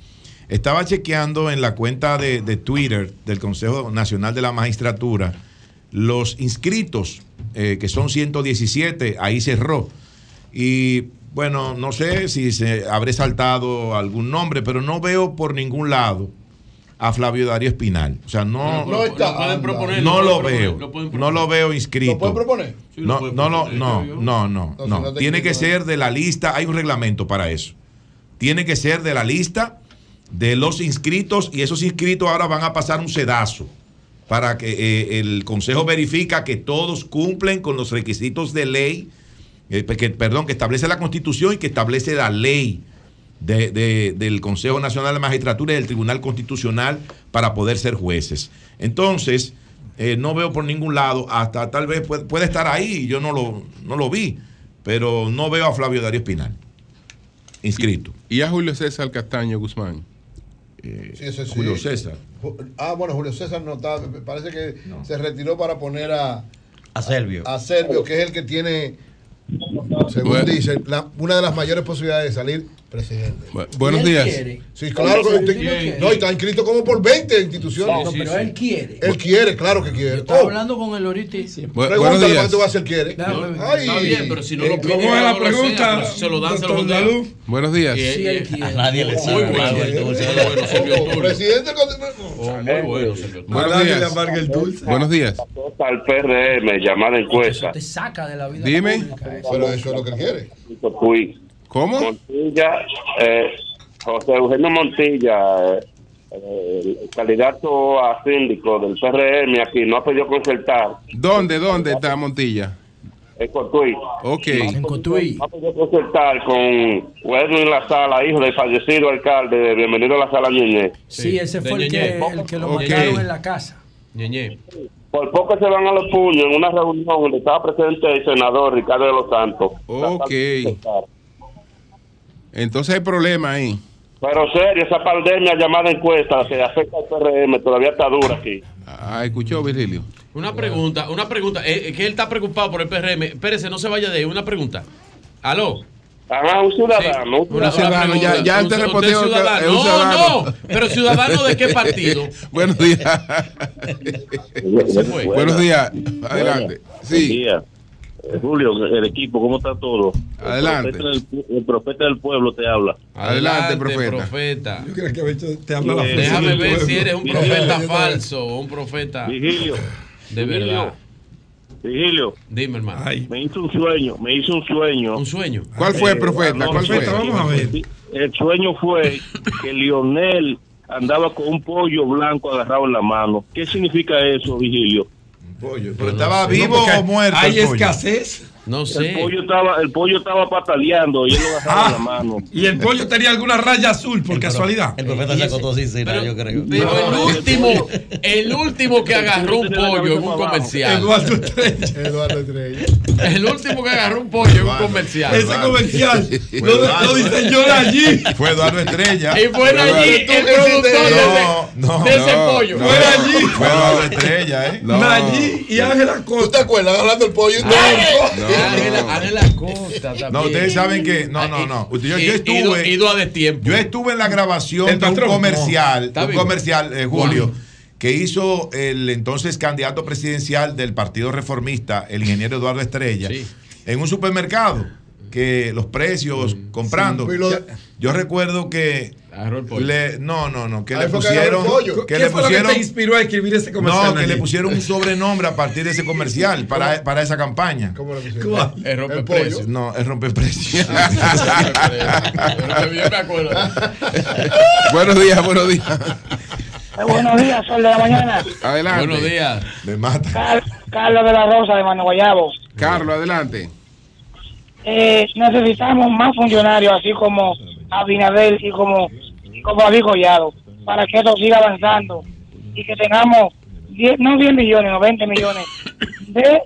estaba chequeando en la cuenta de, de Twitter del Consejo Nacional de la Magistratura los inscritos, eh, que son 117, ahí cerró. Y bueno, no sé si se habré saltado algún nombre, pero no veo por ningún lado a Flavio Darío Espinal. O sea, no, No está. Lo pueden proponer, no lo lo pueden veo. lo No lo veo inscrito. ¿Lo pueden proponer? Sí, No, pueden no, proponer, no, no, no, No, Tiene que ser de la lista, hay un reglamento para eso. Tiene que ser de la lista de los inscritos y esos inscritos ahora van a pasar un sedazo para que eh, el Consejo verifica que todos cumplen con los requisitos de ley, eh, que, perdón, que establece la Constitución y que establece la ley de- de- del Consejo Nacional de Magistratura y del Tribunal Constitucional para poder ser jueces. Entonces, eh, no veo por ningún lado, hasta tal vez puede, puede estar ahí, yo no lo, no lo vi, pero no veo a Flavio Darío Espinal inscrito. ¿Y a Julio César Castaño Guzmán? Eh, Sí, sí. Julio César. Ah, bueno, Julio César no está. me Parece que se retiró para poner a, A Servio. a Servio, que es el que tiene, según Bueno. dice, la- una de las mayores posibilidades de salir presidente. Bu- buenos días. Sí, claro. que usted- quiere. no, y está inscrito como por 20 instituciones. No, pero él quiere. Él quiere, claro que quiere. Estaba Oh, hablando con él ahorita. y- Bu- buenos pregúntale días. cuánto va a ser quiere. Ay, Está bien, pero si no lo eh, pide, ¿Cómo es la lo sea, pregunta, se lo dan, se lo dan. Buenos días. Sí, él quiere. A nadie le Muy sabe. bueno. El. Muy bueno, presidente muy bueno. Buenos días. Buenos días. al PRM, llamada encuesta. Te saca de la vida Dime. eso. Pero eso es lo que él quiere. ¿Cómo? Montilla, eh, José Eugenio Montilla, eh, el candidato a síndico del PRM aquí, no ha podido concertar ¿Dónde, dónde está Montilla? en Cotuí. Ok. En Cotuí. No ha podido concertar con Edwin La Sala, hijo del fallecido alcalde de Bienvenido a la Sala Ñeñe. Sí, ese fue el que, el que lo Ok. mataron en la casa. Ñeñe. Por poco se van a los puños en una reunión donde estaba presente el senador Ricardo de los Santos. Ok. Entonces hay problema ahí. Pero serio, esa pandemia llamada encuesta que afecta al PRM todavía está dura aquí. Ah, escuchó Virgilio. Una pregunta, una pregunta. Eh, eh, que él está preocupado por el PRM. Espérese, no se vaya de ahí. Una pregunta. ¿Aló? Ajá, un ciudadano. Sí, una, ciudadano, una ya- ya Un- antes respondió es un No, ciudadano. no. Pero ciudadano de qué partido? Buenos días. Buenos días. Adelante. Buen Sí. día. Eh, Julio, el equipo, ¿cómo está todo? Adelante. El profeta del, el profeta del pueblo te habla. Adelante, profeta. profeta. Yo creo que había hecho- te habla la Eh, fuerza Déjame ver pueblo. si eres un profeta falso o un profeta Vigilio. de Vigilio, verdad. Vigilio, Dime, hermano. Ay, me hizo un sueño, me hizo un sueño. Un sueño. ¿Cuál fue, Eh, no, ¿Cuál fue? profeta, vamos a ver. El sueño fue que Lionel andaba con un pollo blanco agarrado en la mano. ¿Qué significa eso, Vigilio? Pollo. Pero estaba vivo o muerto. Hay escasez. No El sé. pollo estaba, el pollo estaba pataleando y él lo agarraba en la Ah, mano. y el pollo tenía alguna raya azul por casualidad. El profeta se acostó sin cenar, yo creo. Pero el No, último, el último que agarró un pollo en un comercial. Eduardo Estrella. Eduardo Estrella. El último que agarró un pollo en un comercial. Ese comercial lo, lo diseñó allí. Fue Eduardo Estrella. Y fue allí el productor de No, no, ese, de ese no, pollo. no. Fue allí. Fue Eduardo Estrella, ¿eh? No. Allí y Ángela ¿Tú te Costa. acuerdas hablando del pollo? No, Costa. No, ustedes saben que. No, no, no. Usted- Yo, yo Ido, estuve. ido a destiempo. Yo estuve en la grabación El de un comercial, No, un bien. comercial, eh, Julio, que hizo el entonces candidato presidencial del Partido Reformista, el ingeniero Eduardo Estrella, Sí. en un supermercado, que los precios comprando. Sí, lo- yo recuerdo que Agarró el pollo. le, no, no, no, que Ahí le pusieron, el que ¿Qué le fue lo que pusieron, te inspiró a escribir ese comercial? no, que allí? le pusieron un sobrenombre a partir de ese comercial para, para esa campaña. ¿Cómo le pusieron? ¿Cuál? El rompe El pollo. precios. No, es romper precios. Pero yo me acuerdo. Buenos días, buenos días. buenos días, sol de la mañana. Adelante. Buenos días. Me mata. Car- Carlos de la Rosa de Mano Guayabo. Carlos, adelante. Eh, necesitamos más funcionarios, así como Abinadel y como, y como David Collado, para que esto siga avanzando y que tengamos 10, no 10 millones, no 20 millones de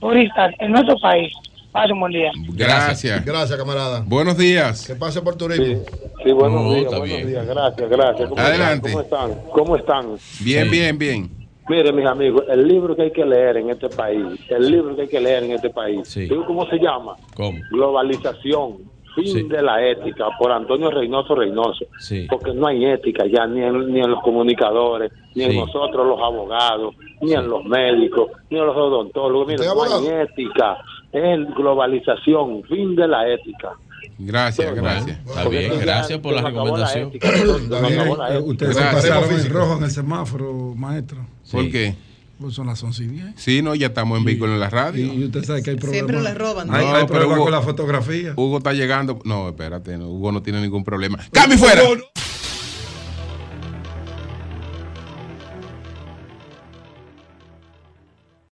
turistas en nuestro país Pase un buen día. Gracias. Gracias, camarada. Buenos días. Que pase por Turismo. Sí, buenos No, días, buenos bien. días. Gracias, gracias. ¿Cómo Adelante. Están? ¿Cómo están? ¿Cómo están? Bien, Sí. bien, bien. Mire, mis amigos, el libro que hay que leer en este país, el libro que hay que leer en este país, ¿digo ¿cómo se llama? ¿Cómo? Globalización, fin Sí. de la ética, por Antonio Reynoso Reynoso. Sí. Porque no hay ética ya ni en, ni en los comunicadores, ni en Sí. nosotros los abogados, ni en los médicos, ni en los odontólogos. Mire, ¿Usted no hay ética, es globalización, fin de la ética. Gracias, gracias. Está bien, gracias por la recomendación. Ustedes se pasaron en rojo en el semáforo, maestro. ¿Por qué? Pues son las 11 y 10. Sí, no, ya estamos en vehículo en la radio. Y usted sabe que hay problemas. Siempre le roban. Hay, No, hay pero problemas Hugo- con la fotografía. Hugo está llegando. No, espérate, no, Hugo no tiene ningún problema. ¡Cambio fuera!